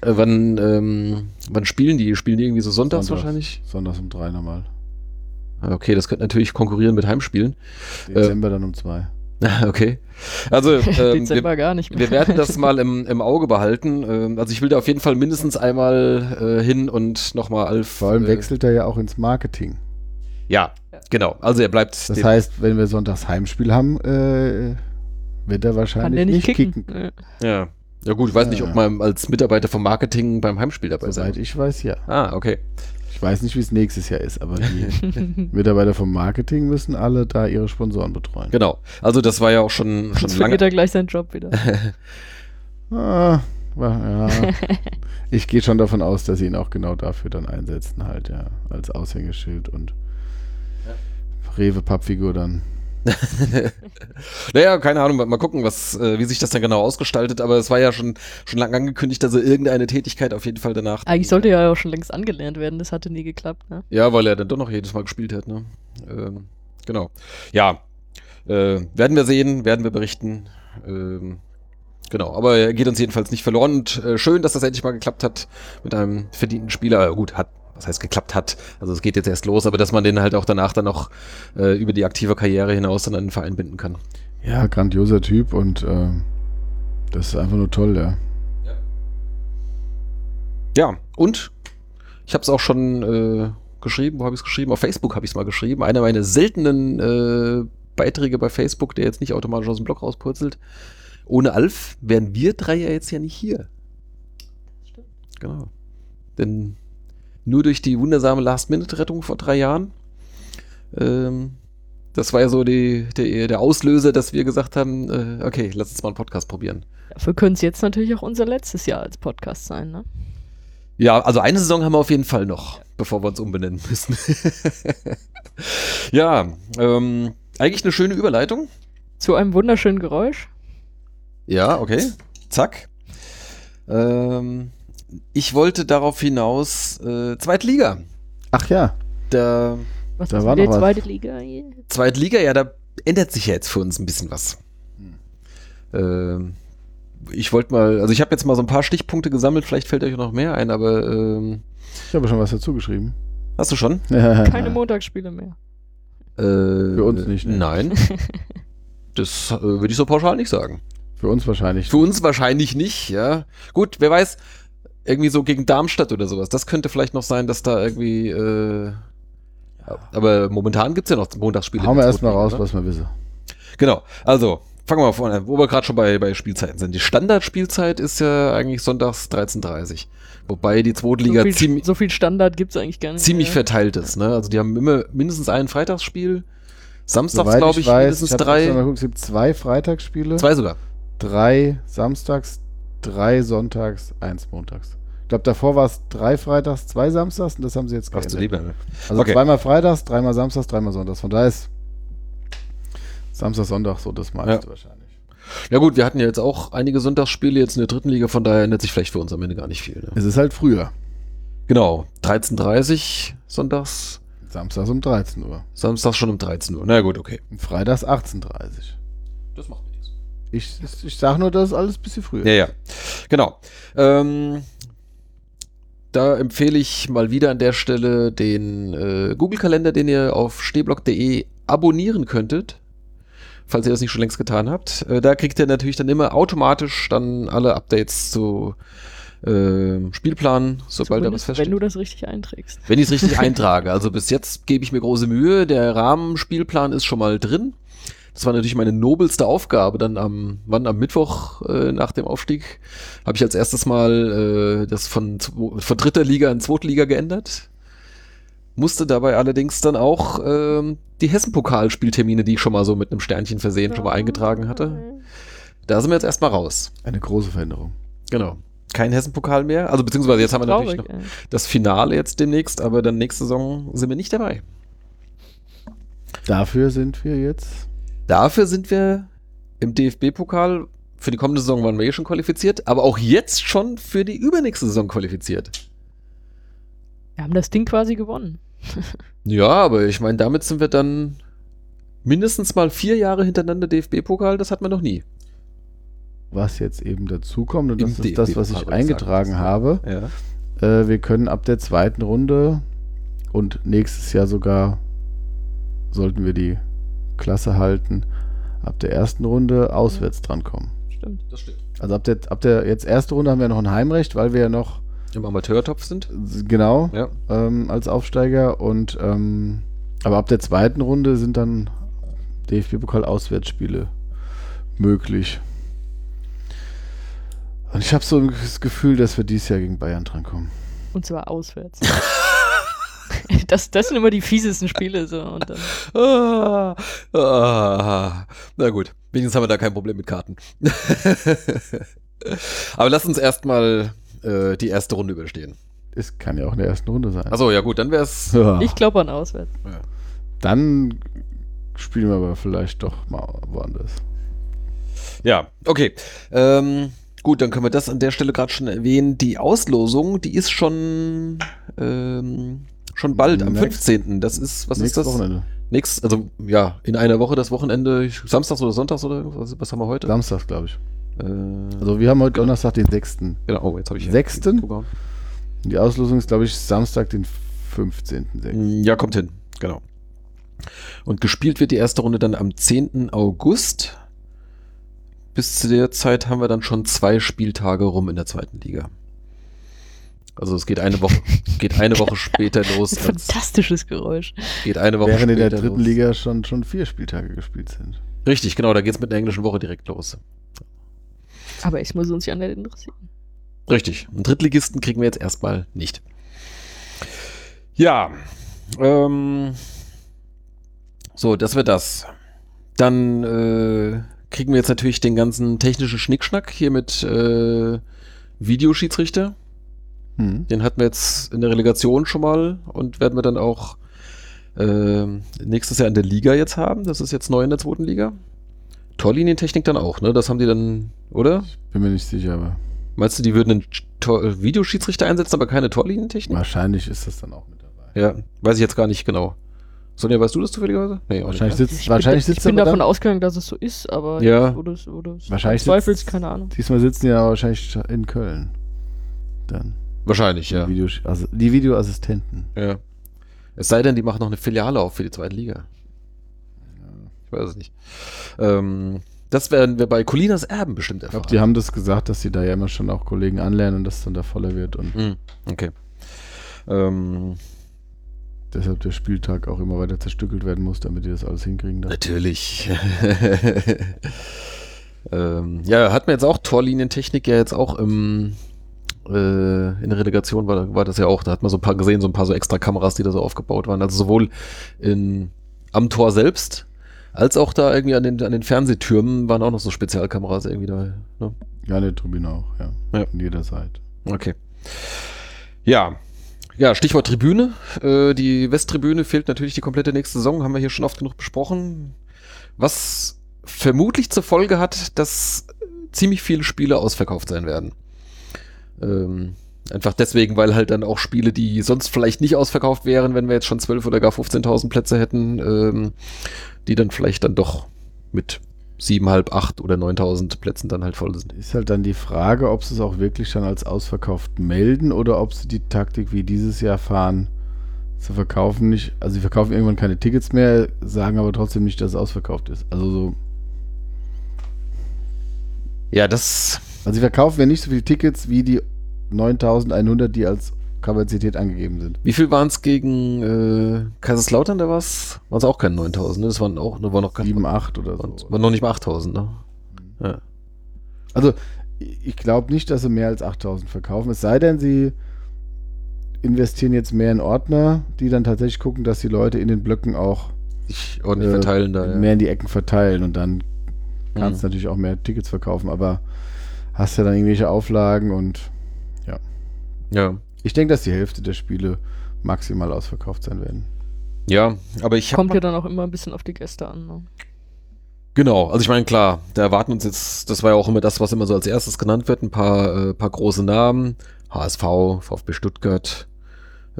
Äh, wann, ähm, wann spielen die? Spielen die irgendwie so sonntags Sonntags, wahrscheinlich? Sonntags um drei nochmal. Ah, Okay, das könnte natürlich konkurrieren mit Heimspielen. Dezember dann um zwei. Okay. Also ähm, Dezember wir, gar nicht mehr. wir werden das mal im, im Auge behalten. Ähm, also ich will da auf jeden Fall mindestens einmal äh, hin und nochmal Alf. Vor allem äh, wechselt er ja auch ins Marketing. Ja, genau. Also er bleibt. Das heißt, wenn wir sonntags Heimspiel haben, äh, wird er Kann wahrscheinlich der nicht nicht kicken. kicken. Ja. ja. Gut, ich weiß nicht, Ja. ob man als Mitarbeiter vom Marketing beim Heimspiel dabei Soweit sein. ich weiß, ja. Ah, okay. Ich weiß nicht, wie es nächstes Jahr ist, aber die Mitarbeiter vom Marketing müssen alle da ihre Sponsoren betreuen. Genau. Also das war ja auch schon, schon Sonst lange. verliert er gleich seinen Job wieder. Ah, ja. ich gehe schon davon aus, dass sie ihn auch genau dafür dann einsetzen, halt, ja, als Aushängeschild und Rewe-Pappfigur dann. Naja, keine Ahnung, mal gucken, was, äh, wie sich das dann genau ausgestaltet, aber es war ja schon, schon lange angekündigt, dass er irgendeine Tätigkeit auf jeden Fall danach. Eigentlich sollte er ja auch schon längst angelernt werden, das hatte nie geklappt. Ne? Ja, weil er dann doch noch jedes Mal gespielt hat, ne? Ähm, genau. Ja. Äh, werden wir sehen, werden wir berichten. Ähm, genau, aber er geht uns jedenfalls nicht verloren und äh, schön, dass das endlich mal geklappt hat mit einem verdienten Spieler. Äh, Gut, hat, was heißt geklappt hat. Also es geht jetzt erst los, aber dass man den halt auch danach dann noch äh, über die aktive Karriere hinaus dann an den Verein binden kann. Ja, grandioser Typ und äh, das ist einfach nur toll, ja. Ja, und ich habe es auch schon äh, geschrieben, wo habe ich es geschrieben? Auf Facebook habe ich es mal geschrieben. Einer meiner seltenen äh, Beiträge bei Facebook, der jetzt nicht automatisch aus dem Blog rauspurzelt. Ohne Alf wären wir drei ja jetzt ja nicht hier. Stimmt. Genau. Denn nur durch die wundersame Last-Minute-Rettung vor drei Jahren, ähm, das war ja so die, der, der Auslöser, dass wir gesagt haben, äh, okay, lass uns mal einen Podcast probieren. Dafür könnte es jetzt natürlich auch unser letztes Jahr als Podcast sein. Ne? Ja, also eine Saison haben wir auf jeden Fall noch, bevor wir uns umbenennen müssen. ja, ähm, eigentlich eine schöne Überleitung. Zu einem wunderschönen Geräusch. Ja, okay. Zack. Ähm, ich wollte darauf hinaus, äh, Zweitliga. Ach ja, Der Was Da war noch was. zweite Liga? Zweitliga, ja, da ändert sich ja jetzt für uns ein bisschen was. Ähm, ich wollte mal, also ich habe jetzt mal so ein paar Stichpunkte gesammelt, vielleicht fällt euch noch mehr ein, aber ähm, ich habe schon was dazu geschrieben. hast du schon? Keine Montagsspiele mehr. Äh, Für uns nicht, ne? Nein. Das äh, würde ich so pauschal nicht sagen. Für uns wahrscheinlich. Für uns wahrscheinlich nicht, ja. Gut, wer weiß, irgendwie so gegen Darmstadt oder sowas. Das könnte vielleicht noch sein, dass da irgendwie. Äh, aber momentan gibt es ja noch Montagsspiele. Hauen wir erstmal raus, Liga, ne? was wir wissen. Genau, also fangen wir mal vorne an, wo wir gerade schon bei, bei Spielzeiten sind. Die Standardspielzeit ist ja eigentlich sonntags 13.30 Wobei die zweite Liga so, viel, ziemlich, so viel Standard gibt es eigentlich gar nicht. ziemlich mehr. verteilt ist. Ne? Also die haben immer mindestens ein Freitagsspiel. Samstags, glaube ich, weiß, mindestens ich drei. geguckt, es gibt zwei Freitagsspiele, Zwei sogar. drei Samstags, drei Sonntags, eins Montags. Ich glaube, davor war es drei Freitags, zwei Samstags und das haben sie jetzt Ach du geändert. lieber. Also Okay. zweimal Freitags, dreimal Samstags, dreimal Sonntags. Von daher ist Samstag, Sonntag so das meiste Ja. wahrscheinlich. Ja gut, wir hatten ja jetzt auch einige Sonntagsspiele jetzt in der dritten Liga, von daher ändert sich vielleicht für uns am Ende gar nicht viel. Ne? Es ist halt früher. Genau, 13.30 sonntags, Samstags um 13 Uhr. samstags schon um 13 Uhr. Na gut, okay. Und Freitags 18.30 Das macht nichts. Ich, ich, sage nur, das ist alles ein bisschen früher. Ja, ja. Genau. Ähm, da empfehle ich mal wieder an der Stelle den äh, Google-Kalender, den ihr auf stehblock.de abonnieren könntet, falls ihr das nicht schon längst getan habt. Äh, da kriegt ihr natürlich dann immer automatisch dann alle Updates zu äh, Spielplan, sobald da was feststeht. wenn du das richtig einträgst. Wenn ich es richtig eintrage. Also bis jetzt gebe ich mir große Mühe. Der Rahmenspielplan ist schon mal drin. Das war natürlich meine nobelste Aufgabe. Dann am, wann am Mittwoch äh, nach dem Aufstieg habe ich als erstes mal äh, das von, von dritter Liga in zweite Liga geändert. Musste dabei allerdings dann auch ähm, die Hessen-Pokalspieltermine, die ich schon mal so mit einem Sternchen versehen schon mal eingetragen hatte. Da sind wir jetzt erstmal raus. Eine große Veränderung. Genau. Kein Hessen-Pokal mehr. Also beziehungsweise jetzt haben wir natürlich noch ey. das Finale jetzt demnächst, aber dann nächste Saison sind wir nicht dabei. Dafür sind wir jetzt. Dafür sind wir im DFB-Pokal. Für die kommende Saison waren wir eh schon qualifiziert, aber auch jetzt schon für die übernächste Saison qualifiziert. Wir haben das Ding quasi gewonnen. Ja, aber ich meine, damit sind wir dann mindestens mal vier Jahre hintereinander DFB-Pokal, das hat man noch nie. Was jetzt eben dazukommt, und Im das ist das, was ich eingetragen sagen. habe. Ja. Äh, wir können ab der zweiten Runde und nächstes Jahr sogar sollten wir die Klasse halten, ab der ersten Runde auswärts drankommen. Stimmt. Das stimmt. Also ab der, ab der jetzt erste Runde haben wir noch ein Heimrecht, weil wir ja noch Im Amateurtopf sind. genau Ja. ähm, als Aufsteiger und ähm, aber ab der zweiten Runde sind dann DFB-Pokal Auswärtsspiele möglich. Und ich habe so das Gefühl, dass wir dieses Jahr gegen Bayern drankommen. Und zwar auswärts. das, das sind immer die fiesesten Spiele. So. Und dann, Ah, ah, na gut, wenigstens haben wir da kein Problem mit Karten. Aber lass uns erstmal äh, die erste Runde überstehen. Es kann ja auch in der ersten Runde sein. Achso, ja gut, dann wäre es. ja. ich glaube an auswärts. Dann spielen wir aber vielleicht doch mal woanders. Ja, okay. Ähm, gut, dann können wir das an der Stelle gerade schon erwähnen. Die Auslosung, die ist schon ähm, schon bald, am Nächst- 15. Das ist, was ist das? Wochenende. Nächst, also ja, in einer Woche das Wochenende, samstags oder sonntags oder was, was haben wir heute? Samstags, glaube ich. Äh, Also wir haben heute Donnerstag den 6. genau, oh, jetzt habe ich Sechsten? zugehauen. Die Auslosung ist, glaube ich, Samstag, den 15. Mm, Ja, kommt hin, genau. Und gespielt wird die erste Runde dann am 10. August. Bis zu der Zeit haben wir dann schon zwei Spieltage rum in der zweiten Liga. Also es geht eine Woche, geht eine Woche später los. Ein fantastisches Geräusch. geht eine Woche Während in der dritten los. Liga schon, schon vier Spieltage gespielt sind. Richtig, genau, da geht's mit der englischen Woche direkt los. Aber es muss uns ja nicht interessieren. Richtig. Einen Drittligisten kriegen wir jetzt erstmal nicht. Ja. Ähm, so, das wäre das. Dann äh, kriegen wir jetzt natürlich den ganzen technischen Schnickschnack hier mit äh, Videoschiedsrichter. Hm. Den hatten wir jetzt in der Relegation schon mal und werden wir dann auch ähm, nächstes Jahr in der Liga jetzt haben. Das ist jetzt neu in der zweiten Liga. Torlinientechnik dann auch, ne? Das haben die dann, oder? Bin mir nicht sicher, aber Meinst du, die würden einen Tor äh, Videoschiedsrichter einsetzen, aber keine Torlinientechnik? wahrscheinlich ist das dann auch mit dabei. Ja, weiß ich jetzt gar nicht genau. Sonja, weißt du das zufälligerweise? Nee, Wahrscheinlich nicht. sitzt, Ich wahrscheinlich bin, sitzt ich bin davon dann, ausgegangen, dass es so ist, aber Ja. wo du's Wahrscheinlich zweifelst, sitzt- keine Ahnung. diesmal sitzen die aber wahrscheinlich in Köln. Dann. Wahrscheinlich, ja. Die, Video, also die Videoassistenten. ja. Es sei denn, die machen noch eine Filiale auf für die zweite Liga. Ich weiß es nicht. Ähm, das werden wir bei Colinas Erben bestimmt Ich erfahren. glaube, die haben das gesagt, dass sie da ja immer schon auch Kollegen anlernen und das dann da voller wird und Hm, okay. Ähm, deshalb der Spieltag auch immer weiter zerstückelt werden muss, damit die das alles hinkriegen. Dann. Natürlich. ähm, ja, hat man jetzt auch Torlinientechnik ja jetzt auch im, in der Relegation war, war das ja auch, da hat man so ein paar gesehen, so ein paar so extra Kameras, die da so aufgebaut waren. Also sowohl in, am Tor selbst, als auch da irgendwie an den, an den Fernsehtürmen waren auch noch so Spezialkameras irgendwie da. Ne? Ja, in der Tribüne auch, ja. Ja. Von jeder Seite. Okay. Ja. Ja, Stichwort Tribüne. Äh, die Westtribüne fehlt natürlich die komplette nächste Saison, haben wir hier schon oft genug besprochen. Was vermutlich zur Folge hat, dass ziemlich viele Spiele ausverkauft sein werden. Ähm, einfach deswegen, weil halt dann auch Spiele, die sonst vielleicht nicht ausverkauft wären, wenn wir jetzt schon 12 oder gar 15.000 Plätze hätten, ähm, die dann vielleicht dann doch mit 7.500, 8 oder 9.000 Plätzen dann halt voll sind. Ist halt dann die Frage, ob sie es auch wirklich dann als ausverkauft melden oder ob sie die Taktik wie dieses Jahr fahren. Sie verkaufen nicht, also sie verkaufen irgendwann keine Tickets mehr, sagen aber trotzdem nicht, dass es ausverkauft ist. Also so. Ja, das. Also sie verkaufen ja nicht so viele Tickets wie die 9100, die als Kapazität angegeben sind. Wie viel waren es gegen äh, Kaiserslautern? Da war es Waren es auch keine 9000, ne? Das waren auch, da war noch 7, 8 oder so. War noch nicht mal 8000, ne? Ja. Also, ich glaube nicht, dass sie mehr als 8000 verkaufen. Es sei denn, sie investieren jetzt mehr in Ordner, die dann tatsächlich gucken, dass die Leute in den Blöcken auch sich ordentlich äh, verteilen da. Ja. Mehr in die Ecken verteilen und dann kannst du mhm. natürlich auch mehr Tickets verkaufen, aber hast ja dann irgendwelche Auflagen und ja. Ja. Ich denke, dass die Hälfte der Spiele maximal ausverkauft sein werden. Ja, aber ich Kommt ja dann auch immer ein bisschen auf die Gäste an. Ne? Genau, also ich meine, klar, da erwarten uns jetzt, das war ja auch immer das, was immer so als erstes genannt wird, ein paar, äh, paar große Namen. HSV, VfB Stuttgart,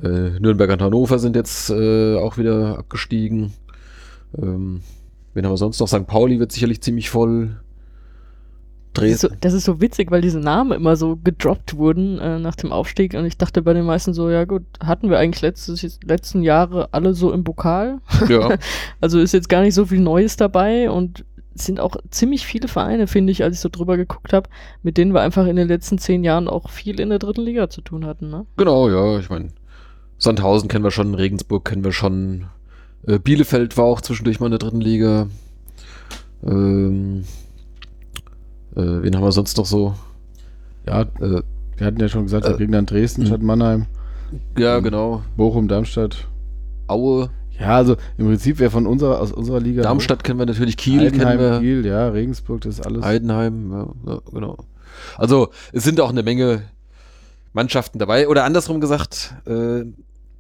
äh, Nürnberg und Hannover sind jetzt äh, auch wieder abgestiegen. Ähm, wen haben wir sonst noch? St. Pauli wird sicherlich ziemlich voll. Das ist, so, das ist, so, witzig, weil diese Namen immer so gedroppt wurden äh, nach dem Aufstieg und ich dachte bei den meisten so, ja gut, hatten wir eigentlich letztes, letzten Jahre alle so im Pokal. Ja. also ist jetzt gar nicht so viel Neues dabei und es sind auch ziemlich viele Vereine, finde ich, als ich so drüber geguckt habe, mit denen wir einfach in den letzten zehn Jahren auch viel in der dritten Liga zu tun hatten. Ne? Genau, ja, ich meine, Sandhausen kennen wir schon, Regensburg kennen wir schon, äh, Bielefeld war auch zwischendurch mal in der dritten Liga. Ähm, äh, wen haben wir sonst noch so? Ja, äh, wir hatten ja schon gesagt, äh, Gegner in Dresden statt Mannheim. Ja, ähm, genau. Bochum, Darmstadt. Aue. Ja, also im Prinzip wäre von unserer, aus unserer Liga. Darmstadt kennen wir natürlich, Kiel Heidenheim, kennen wir. Kiel, ja, Regensburg, das ist alles. Heidenheim, ja, ja, genau. Also es sind auch eine Menge Mannschaften dabei. Oder andersrum gesagt, äh,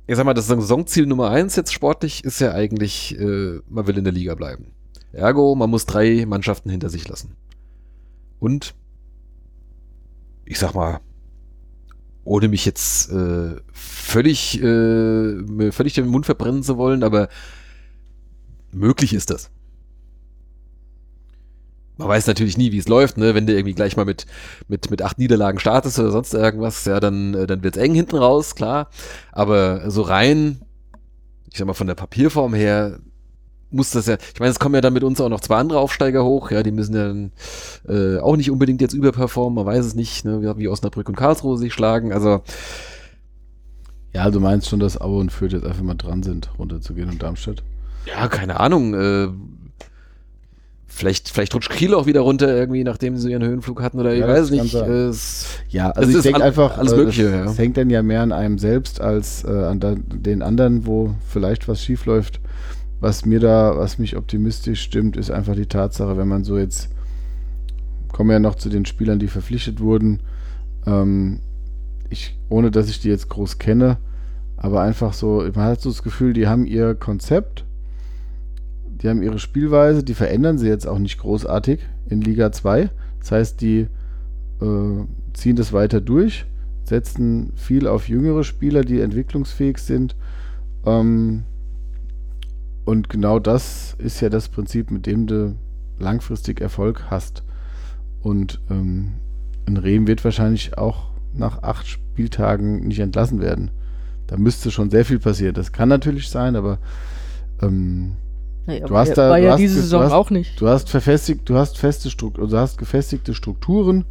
ich sag mal, das Saisonziel Nummer eins jetzt sportlich ist ja eigentlich, äh, man will in der Liga bleiben. Ergo, man muss drei Mannschaften hinter sich lassen. Und ich sag mal, ohne mich jetzt äh, völlig, äh, völlig den Mund verbrennen zu wollen, aber möglich ist das. Man weiß natürlich nie, wie es läuft, ne? Wenn du irgendwie gleich mal mit, mit, mit acht Niederlagen startest oder sonst irgendwas, ja, dann, äh, dann wird's eng hinten raus, klar. Aber so rein, ich sag mal, von der Papierform her, muss das ja, ich meine, es kommen ja dann mit uns auch noch zwei andere Aufsteiger hoch, ja, die müssen ja dann, äh, auch nicht unbedingt jetzt überperformen, man weiß es nicht, ne, wie Osnabrück und Karlsruhe sich schlagen, also. Ja, du meinst schon, dass Aue und Fürth jetzt einfach mal dran sind, runterzugehen und Darmstadt? Ja, keine Ahnung, äh, Vielleicht, vielleicht rutscht Kiel auch wieder runter, irgendwie, nachdem sie ihren Höhenflug hatten oder ich weiß nicht. Es, ja, also ich denke einfach, alles Mögliche. Es, ja. es hängt dann ja mehr an einem selbst als äh, an den anderen, wo vielleicht was schief läuft. Was mir da, was mich optimistisch stimmt, ist einfach die Tatsache, wenn man so jetzt, kommen wir ja noch zu den Spielern, die verpflichtet wurden, ähm, ich, ohne dass ich die jetzt groß kenne, aber einfach so, man hat so das Gefühl, die haben ihr Konzept, die haben ihre Spielweise, die verändern sie jetzt auch nicht großartig in Liga 2. Das heißt, die äh, ziehen das weiter durch, setzen viel auf jüngere Spieler, die entwicklungsfähig sind. Ähm, und genau das ist ja das Prinzip, mit dem du langfristig Erfolg hast. Und ähm, ein Rehm wird wahrscheinlich auch nach acht Spieltagen nicht entlassen werden. Da müsste schon sehr viel passieren. Das kann natürlich sein, aber ähm, naja, du hast da, war ja diese Saison hast, auch nicht. Du hast verfestigt, du hast feste Strukturen, du hast gefestigte Strukturen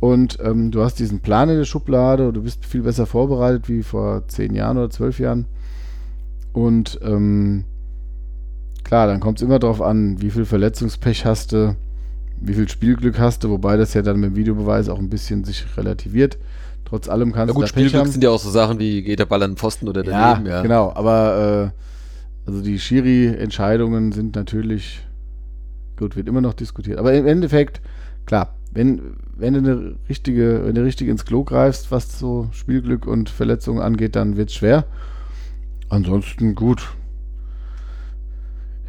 und ähm, du hast diesen Plan in der Schublade und du bist viel besser vorbereitet wie vor zehn Jahren oder zwölf Jahren. Und ähm, Klar, dann kommt es immer darauf an, wie viel Verletzungspech hast du, wie viel Spielglück hast du, wobei das ja dann mit dem Videobeweis auch ein bisschen sich relativiert. Trotz allem kannst ja, gut, du Spielglück haben. sind ja auch so Sachen wie geht der Ball an den Pfosten oder daneben. Ja, ja. genau, aber äh, also die Schiri-Entscheidungen sind natürlich, gut, wird immer noch diskutiert. Aber im Endeffekt, klar, wenn, wenn du eine richtige, wenn du richtig ins Klo greifst, was so Spielglück und Verletzungen angeht, dann wird es schwer. Ansonsten gut,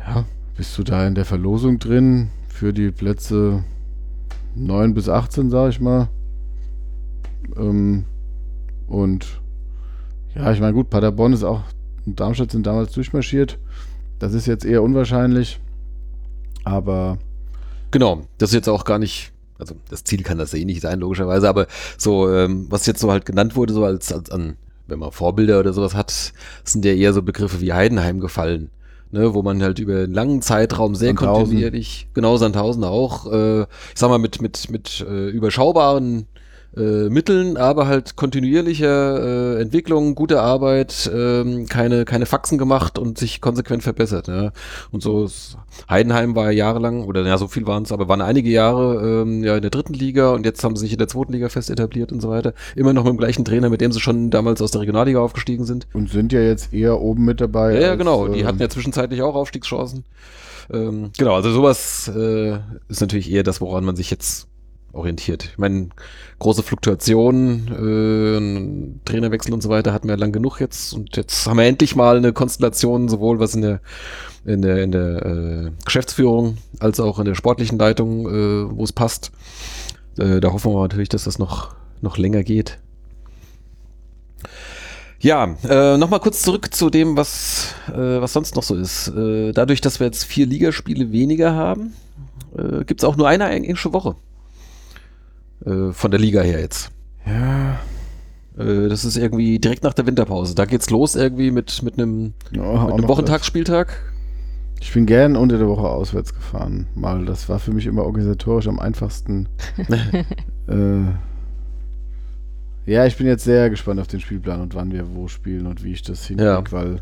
ja, bist du da in der Verlosung drin für die Plätze 9 bis 18, sag ich mal. Ähm, und ja, ich meine, gut, Paderborn ist auch Darmstadt sind damals durchmarschiert. Das ist jetzt eher unwahrscheinlich. Aber Genau, das ist jetzt auch gar nicht, also das Ziel kann das eh nicht sein, logischerweise, aber so, ähm, was jetzt so halt genannt wurde, so als, als an, wenn man Vorbilder oder sowas hat, sind ja eher so Begriffe wie Heidenheim gefallen. Ne, wo man halt über einen langen Zeitraum sehr Sandhausen. kontinuierlich, genau Sandhausen auch, äh, ich sag mal, mit, mit, mit äh, überschaubaren äh, Mitteln, aber halt kontinuierlicher äh, Entwicklung, gute Arbeit, ähm, keine, keine Faxen gemacht und sich konsequent verbessert. Ja. Und so ist, Heidenheim war ja jahrelang, oder ja, so viel waren es, aber waren einige Jahre ähm, ja in der dritten Liga und jetzt haben sie sich in der zweiten Liga fest etabliert und so weiter. Immer noch mit dem gleichen Trainer, mit dem sie schon damals aus der Regionalliga aufgestiegen sind. Und sind ja jetzt eher oben mit dabei. Ja, ja als, genau. Die ähm, hatten ja zwischenzeitlich auch Aufstiegschancen. Ähm, genau, also sowas äh, ist natürlich eher das, woran man sich jetzt orientiert. Ich meine, große Fluktuationen, äh, Trainerwechsel und so weiter hatten wir lang genug jetzt und jetzt haben wir endlich mal eine Konstellation, sowohl was in der in der, in der äh, Geschäftsführung als auch in der sportlichen Leitung, äh, wo es passt. Äh, da hoffen wir natürlich, dass das noch, noch länger geht. Ja, äh, nochmal kurz zurück zu dem, was, äh, was sonst noch so ist. Äh, dadurch, dass wir jetzt vier Ligaspiele weniger haben, äh, gibt es auch nur eine englische Woche. Äh, von der Liga her jetzt. Ja. Äh, das ist irgendwie direkt nach der Winterpause. Da geht's los irgendwie mit, mit einem, ja mit einem Wochentagsspieltag. Ich bin gern unter der Woche auswärts gefahren. Mal, das war für mich immer organisatorisch am einfachsten. äh, ja, ich bin jetzt sehr gespannt auf den Spielplan und wann wir wo spielen und wie ich das hinkriege, Ja. weil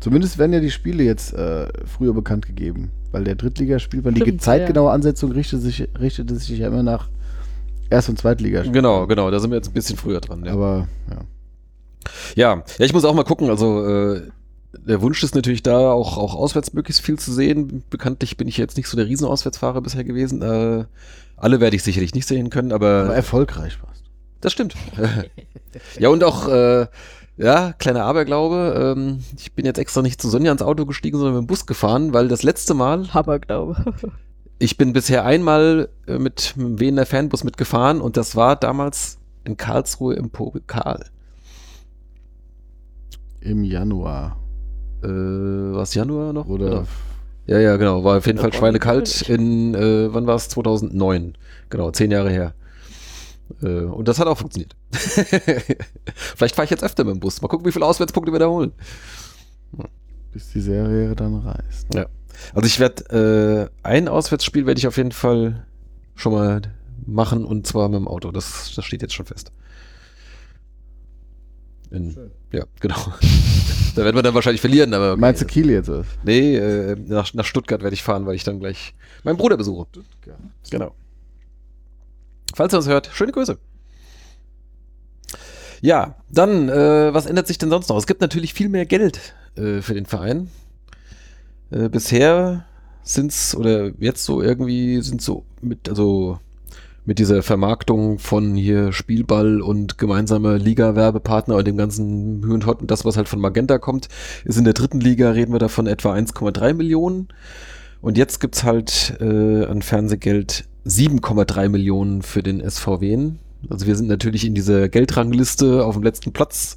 zumindest werden ja die Spiele jetzt äh, früher bekannt gegeben. Weil der Drittligaspielplan, die zeitgenaue Ansetzung richtete sich, richtete sich ja immer nach Erst- und Zweitligaspielen. Genau, genau, da sind wir jetzt ein bisschen früher dran. Ja. Aber ja. Ja, ja, ich muss auch mal gucken. Also äh, der Wunsch ist natürlich da, auch, auch auswärts möglichst viel zu sehen. Bekanntlich bin ich jetzt nicht so der Riesenauswärtsfahrer bisher gewesen. Äh, alle werde ich sicherlich nicht sehen können, aber, aber erfolgreich warst. das stimmt. ja, und auch, äh, ja, kleiner Aberglaube. Ähm, ich bin jetzt extra nicht zu Sonja ins Auto gestiegen, sondern mit dem Bus gefahren, weil das letzte Mal, Hammer, glaube ich bin bisher einmal äh, mit Wiener Fanbus mitgefahren und das war damals in Karlsruhe im Pokal. Im Januar. Äh, was Januar noch? Oder Genau. Ja, ja, genau. War auf jeden Fall war schweinekalt in, äh, wann war es? 2009. Genau, zehn Jahre her. Äh, und das hat auch funktioniert. Vielleicht fahre ich jetzt öfter mit dem Bus. Mal gucken, wie viele Auswärtspunkte wir da holen. bis die Serie dann reißt. Also ich werde, äh, ein Auswärtsspiel werde ich auf jeden Fall schon mal machen und zwar mit dem Auto. Das, das steht jetzt schon fest. In, ja, genau. da werden wir dann wahrscheinlich verlieren, aber okay. Meinst du Kiel jetzt? Nee, äh, nach, nach Stuttgart werde ich fahren, weil ich dann gleich meinen Bruder besuche. Genau. Falls er uns hört, schöne Grüße. Ja, dann, äh, was ändert sich denn sonst noch? Es gibt natürlich viel mehr Geld äh, für den Verein. Äh, bisher sind's oder jetzt so irgendwie sind so mit, also mit dieser Vermarktung von hier Spielball und gemeinsamer Liga-Werbepartner und dem ganzen Hü und Hot und das, was halt von Magenta kommt, ist in der dritten Liga, reden wir davon etwa 1,3 Millionen. Und jetzt gibt's halt äh, an Fernsehgeld 7,3 Millionen für den SVW. Also wir sind natürlich in dieser Geldrangliste auf dem letzten Platz.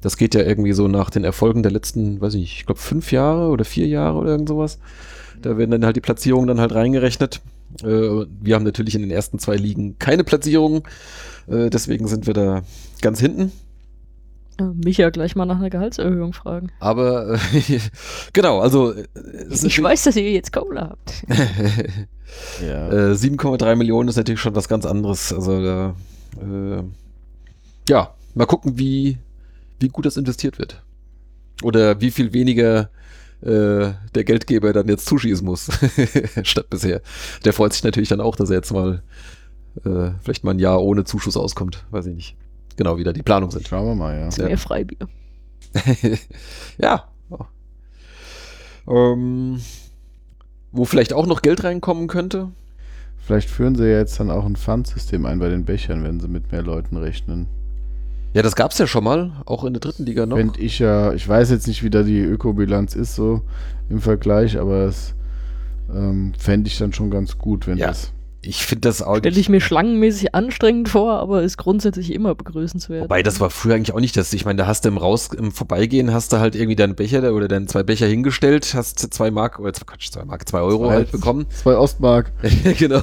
Das geht ja irgendwie so nach den Erfolgen der letzten, weiß ich nicht, ich glaube fünf Jahre oder vier Jahre oder irgend sowas. Da werden dann halt die Platzierungen dann halt reingerechnet. Äh, wir haben natürlich in den ersten zwei Ligen keine Platzierung. Äh, deswegen sind wir da ganz hinten. Micha gleich mal nach einer Gehaltserhöhung fragen. Aber äh, genau, also äh, Ich weiß, dass ihr jetzt Kohle habt. Ja. Äh, 7,3 Millionen ist natürlich schon was ganz anderes. Also da, äh, ja, mal gucken, wie, wie gut das investiert wird. Oder wie viel weniger äh, der Geldgeber dann jetzt zuschießen muss, statt bisher. Der freut sich natürlich dann auch, dass er jetzt mal äh, vielleicht mal ein Jahr ohne Zuschuss auskommt. Weiß ich nicht. Genau, wie da die Planungen sind. Schauen wir mal, ja. Ja. Mehr Freibier. ja. Ähm, wo vielleicht auch noch Geld reinkommen könnte. Vielleicht führen sie ja jetzt dann auch ein Pfandsystem ein bei den Bechern, wenn sie mit mehr Leuten rechnen. Ja, das gab's ja schon mal, auch in der dritten Liga noch. Fänd ich ja, ich weiß jetzt nicht, wie da die Ökobilanz ist so im Vergleich, aber das ähm, fände ich dann schon ganz gut, wenn Ja. das. Ich finde das auch. Stelle ich mir schlangenmäßig anstrengend vor, aber ist grundsätzlich immer begrüßenswert. Wobei, das war früher eigentlich auch nicht das. Ich meine, da hast du im Raus, im Vorbeigehen hast du halt irgendwie deinen Becher da- oder deine zwei Becher hingestellt, hast zwei Mark, oder zwei, Quatsch, zwei Mark, zwei Euro Zwei- halt bekommen. Zwei Ostmark. genau.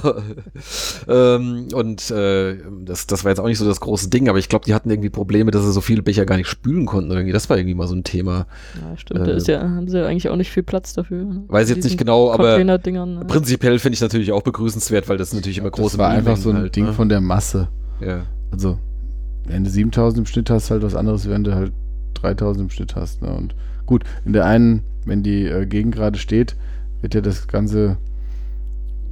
ähm, und äh, das, das war jetzt auch nicht so das große Ding, aber ich glaube, die hatten irgendwie Probleme, dass sie so viele Becher gar nicht spülen konnten. Irgendwie. Das war irgendwie mal so ein Thema. ja, stimmt. da äh, ist ja, haben sie ja eigentlich auch nicht viel Platz dafür. ne? Weiß ich jetzt nicht genau, aber ne? Prinzipiell finde ich natürlich auch begrüßenswert, weil das natürlich immer große Das war einfach so ein halt, Ding ne? von der Masse. Ja. Also, wenn du 7000 im Schnitt hast, halt was anderes, wenn du halt 3000 im Schnitt hast. Ne? Und gut, in der einen, wenn die äh, Gegend gerade steht, wird ja das ganze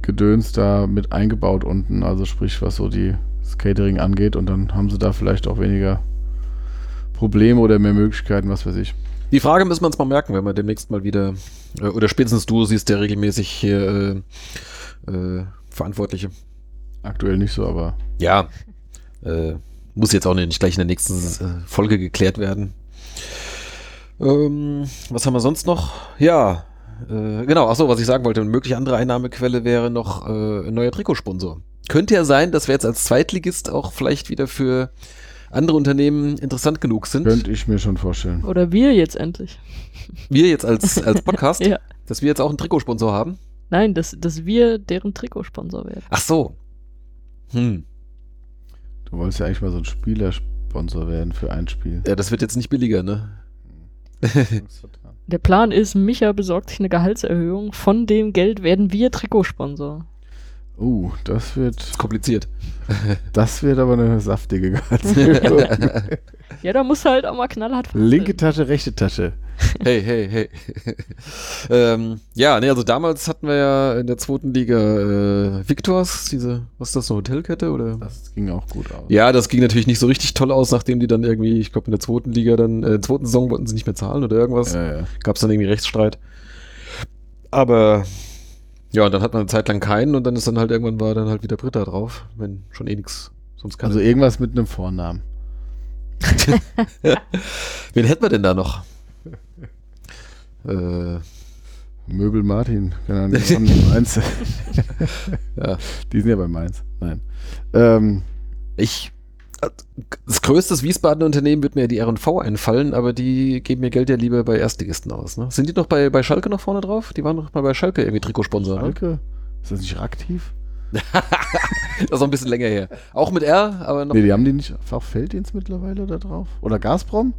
Gedöns da mit eingebaut unten. Also sprich, was so die das Catering angeht. Und dann haben sie da vielleicht auch weniger Probleme oder mehr Möglichkeiten, was weiß ich. Die Frage müssen wir uns mal merken, wenn wir demnächst mal wieder, äh, oder spätestens du siehst ja regelmäßig hier äh, äh, Verantwortliche. Aktuell nicht so, aber Ja, äh, muss jetzt auch nicht gleich in der nächsten äh, Folge geklärt werden. Ähm, was haben wir sonst noch? Ja, äh, genau, achso, was ich sagen wollte, eine mögliche andere Einnahmequelle wäre noch äh, ein neuer Trikotsponsor. Könnte ja sein, dass wir jetzt als Zweitligist auch vielleicht wieder für andere Unternehmen interessant genug sind. könnte ich mir schon vorstellen. Oder wir jetzt endlich. Wir jetzt als, als Podcast, Ja. dass wir jetzt auch einen Trikotsponsor haben. Nein, dass, dass wir deren Trikotsponsor werden. Ach so. Hm. Du wolltest ja eigentlich mal so ein Spielersponsor werden für ein Spiel. Ja, das wird jetzt nicht billiger, ne? Der Plan ist, Micha besorgt sich eine Gehaltserhöhung. Von dem Geld werden wir Trikotsponsor. Uh, das wird, Ist kompliziert. das wird aber eine saftige Gehaltserhöhung. Ja, da muss halt auch mal knallhart verhandeln. Linke Tasche, rechte Tasche. Hey, hey, hey. ähm, ja, ne, also damals hatten wir ja in der zweiten Liga äh, Victors, diese, was ist das, eine Hotelkette oder? Das ging auch gut aus. Ja, das ging natürlich nicht so richtig toll aus, nachdem die dann irgendwie, ich glaube in der zweiten Liga dann, äh, zweiten Saison wollten sie nicht mehr zahlen oder irgendwas. Ja, ja. Gab es dann irgendwie Rechtsstreit. Aber ja, und dann hat man eine Zeit lang keinen und dann ist dann halt irgendwann war dann halt wieder Britta drauf, wenn schon eh nix, sonst kann Also irgendwas mit einem Vornamen. Wen hätten wir denn da noch? Äh, Möbel Martin, keine Ahnung, die Mainz. ja. Die sind ja bei Mainz. Nein. Ähm, Ich, das größte Wiesbadener Unternehmen wird mir die R&V einfallen, aber die geben mir Geld ja lieber bei Erstligisten aus. Ne? Sind die noch bei, bei Schalke noch vorne drauf? Die waren noch mal bei Schalke irgendwie Trikotsponsor. Ne? Schalke? Ist das nicht aktiv? Das ist noch ein bisschen länger her. Auch mit R, aber noch. Nee, die haben die nicht auch Felddienst mittlerweile da drauf? Oder Gazprom?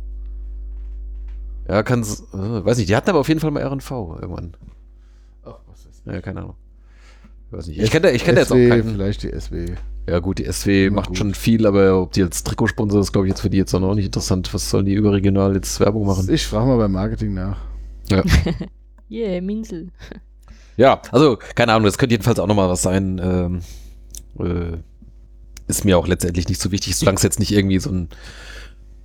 Ja, kann äh, weiß nicht. Die hatten aber auf jeden Fall mal R&V irgendwann. Ach, was ist Ja, keine Ahnung. Weiß nicht. Ich kenne ich kenn da jetzt auch keinen. Vielleicht die SW. Ja gut, die SW macht gut. schon viel, aber ob die jetzt Trikotsponsor ist, glaube ich jetzt für die jetzt auch noch nicht interessant. Was sollen die überregional jetzt Werbung machen? Ich frage mal beim Marketing nach. Yeah, Minsel. Ja, also keine Ahnung, das könnte jedenfalls auch nochmal was sein. Ähm, äh, ist mir auch letztendlich nicht so wichtig, solange es jetzt nicht irgendwie so ein,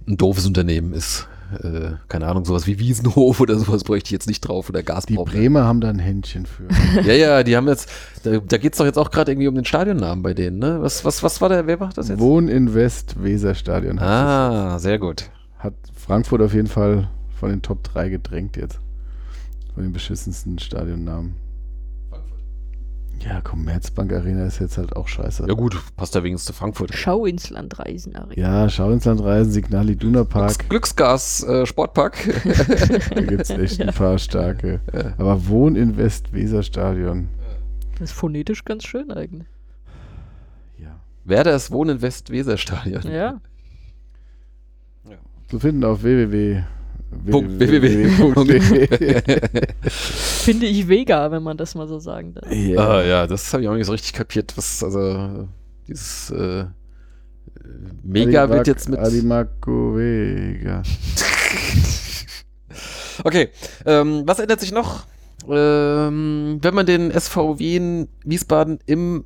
ein doofes Unternehmen ist. Äh, keine Ahnung, sowas wie Wiesenhof oder sowas bräuchte ich jetzt nicht drauf oder Die Gazprom. Bremer haben da ein Händchen für. Ja, ja, die haben jetzt, da, da geht es doch jetzt auch gerade irgendwie um den Stadionnamen bei denen, ne? Was, was, was war der, wer macht das jetzt? Wohn in West Weserstadion. Ah, sehr gut. Hat Frankfurt auf jeden Fall von den Top 3 gedrängt jetzt. Von den beschissensten Stadionnamen. Ja, Commerzbank Arena ist jetzt halt auch scheiße. Ja gut, passt da wenigstens zu Frankfurt. Schau ins Land reisen, Ari. Ja, Schau ins Land reisen, Signal Iduna Park. Glücksgas äh, Sportpark. Da gibt es echt ein paar starke. Aber Wohn in West Weserstadion. Das ist phonetisch ganz schön eigentlich. Ja. Werders Wohnen in Westweserstadion. Ja. Zu finden auf www. Punkt, www.de. Finde ich Vega, wenn man das mal so sagen darf. Ja. Ah, ja, das habe ich auch nicht so richtig kapiert, was, also, dieses, äh, Mega wird jetzt mit. Adimaco Vega. Okay, ähm, was ändert sich noch? Ähm, wenn man den SV Wien Wiesbaden im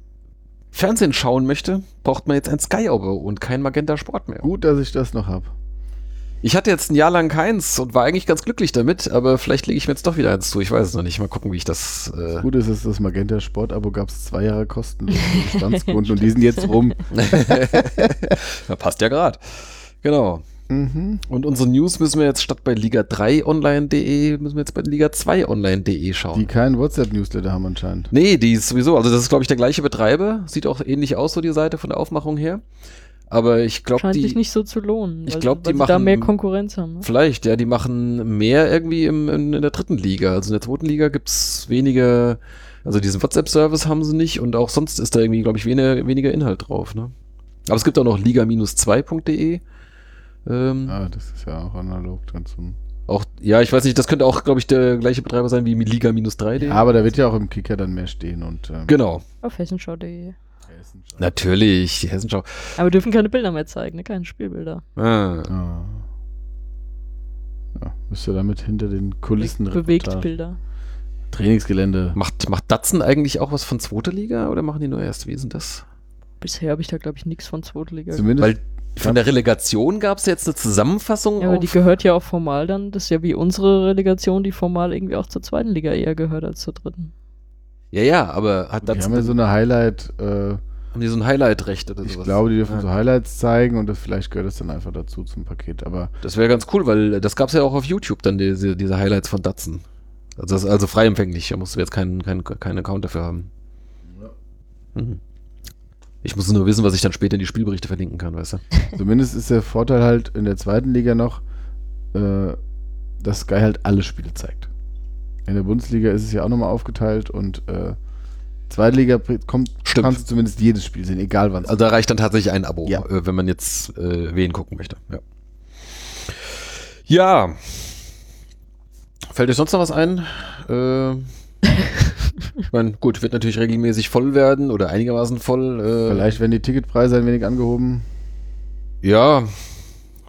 Fernsehen schauen möchte, braucht man jetzt ein Sky-Abo und kein Magenta Sport mehr. Gut, dass ich das noch habe. Ich hatte jetzt ein Jahr lang keins und war eigentlich ganz glücklich damit, aber vielleicht lege ich mir jetzt doch wieder eins zu. Ich weiß es noch nicht. Mal gucken, wie ich das. Äh Gut ist es, das Magenta Sport-Abo gab es zwei Jahre kostenlos Bestandskunden und die sind jetzt rum. ja, passt ja gerade. Genau. Mhm. Und unsere News müssen wir jetzt statt bei liga3online.de, müssen wir jetzt bei liga2online.de schauen. Die keinen WhatsApp-Newsletter haben anscheinend. Nee, die ist sowieso, also das ist glaube ich der gleiche Betreiber, sieht auch ähnlich aus so die Seite von der Aufmachung her. Aber ich glaube Scheint sich die nicht so zu lohnen. Ich weil- glaub, die sie da machen- mehr Konkurrenz haben. Ne? vielleicht, ja, die machen mehr irgendwie im, in, in der dritten Liga. Also in der zweiten Liga gibt's weniger, also diesen WhatsApp-Service haben sie nicht und auch sonst ist da irgendwie, glaube ich, weniger, weniger Inhalt drauf. Ne? Aber es gibt auch noch liga-2.de. Ähm, Ah, das ist ja auch analog dann zum. Auch, ja, ich weiß nicht, das könnte auch, glaube ich, der gleiche Betreiber sein wie Liga-3.de. Aber da wird ja auch im Kicker dann mehr stehen und. Ähm, Genau. Auf hessenschau.de. Natürlich, die Hessenschau. Aber wir dürfen keine Bilder mehr zeigen, ne? keine Spielbilder. Ah. Ah. Ja, müsst ihr damit hinter den Kulissen Bewegt Bilder. Trainingsgelände. Macht, macht Datsen eigentlich auch was von zweiter Liga oder machen die nur erst? Wie ist denn das? Bisher habe ich da, glaube ich, nichts von zweiter Liga. Zumindest. Weil von der Relegation gab es jetzt eine Zusammenfassung. Ja, aber die gehört ja auch formal dann, das ist ja wie unsere Relegation, die formal irgendwie auch zur zweiten Liga eher gehört als zur dritten. ja, ja, aber hat die Datsen, haben ja so eine Highlight. Äh, haben die so ein Highlight-Recht oder ich sowas? glaube, die dürfen Ja. so Highlights zeigen und das, vielleicht gehört das dann einfach dazu zum Paket. Aber Das wäre ganz cool, weil das gab es ja auch auf YouTube dann, diese, diese Highlights von Datsen. Also, das ist also frei empfänglich, da musst du jetzt keinen keinen keinen Account dafür haben. Mhm. Ich muss nur wissen, was ich dann später in die Spielberichte verlinken kann, weißt du? zumindest ist der Vorteil halt in der zweiten Liga noch, äh, dass Sky halt alle Spiele zeigt. In der Bundesliga ist es ja auch nochmal aufgeteilt und äh, zweite Liga br- kommt, Stimmt. kannst du zumindest jedes Spiel sehen, egal wann. Also da reicht dann tatsächlich ein Abo, Ja. äh, wenn man jetzt äh, wen gucken möchte. Ja. ja. Fällt euch sonst noch was ein? Äh, ich meine, gut, wird natürlich regelmäßig voll werden oder einigermaßen voll. Äh, Vielleicht werden die Ticketpreise ein wenig angehoben. Ja,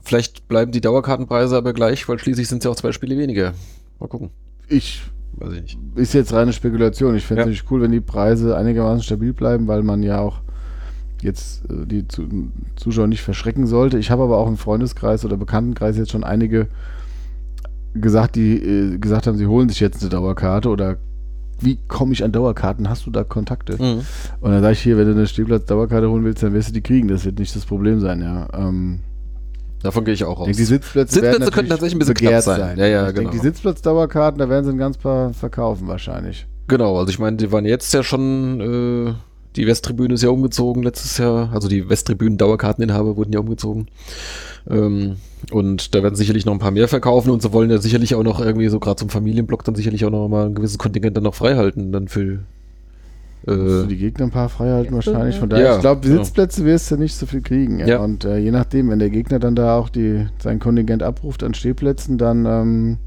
vielleicht bleiben die Dauerkartenpreise aber gleich, weil schließlich sind es ja auch zwei Spiele weniger. Mal gucken. Ich Weiß ich nicht. ist jetzt reine Spekulation. Ich fände es Ja. natürlich cool, wenn die Preise einigermaßen stabil bleiben, weil man ja auch jetzt äh, die Zu Zuschauer nicht verschrecken sollte. Ich habe aber auch im Freundeskreis oder Bekanntenkreis jetzt schon einige gesagt, die äh, gesagt haben, sie holen sich jetzt eine Dauerkarte oder wie komme ich an Dauerkarten? Hast du da Kontakte? Mhm. Und dann sage ich hier, wenn du eine Stehplatz-Dauerkarte holen willst, dann wirst du die kriegen. Das wird nicht das Problem sein, ja. Ähm, Davon gehe ich auch ich aus. denke, die Sitzplätze, Sitzplätze könnten tatsächlich ein bisschen begehrt knapp sein. Ja, ja, ich genau. denke, die Sitzplatz-Dauerkarten, da werden sie ein ganz paar verkaufen wahrscheinlich. Genau, also ich meine, die waren jetzt ja schon, äh, die Westtribüne ist ja umgezogen letztes Jahr, also die Westtribünen-Dauerkarteninhaber wurden ja umgezogen. Ähm, und da werden sicherlich noch ein paar mehr verkaufen und sie wollen ja sicherlich auch noch irgendwie so gerade zum Familienblock dann sicherlich auch noch mal ein gewisses Kontingent dann noch freihalten, dann für äh, die Gegner ein paar freihalten Ja, wahrscheinlich. Von daher, Ja, ich glaube. Sitzplätze wirst du nicht so viel kriegen. Ja. Ja. Und äh, je nachdem, wenn der Gegner dann da auch die, sein Kontingent abruft an Stehplätzen, dann ähm,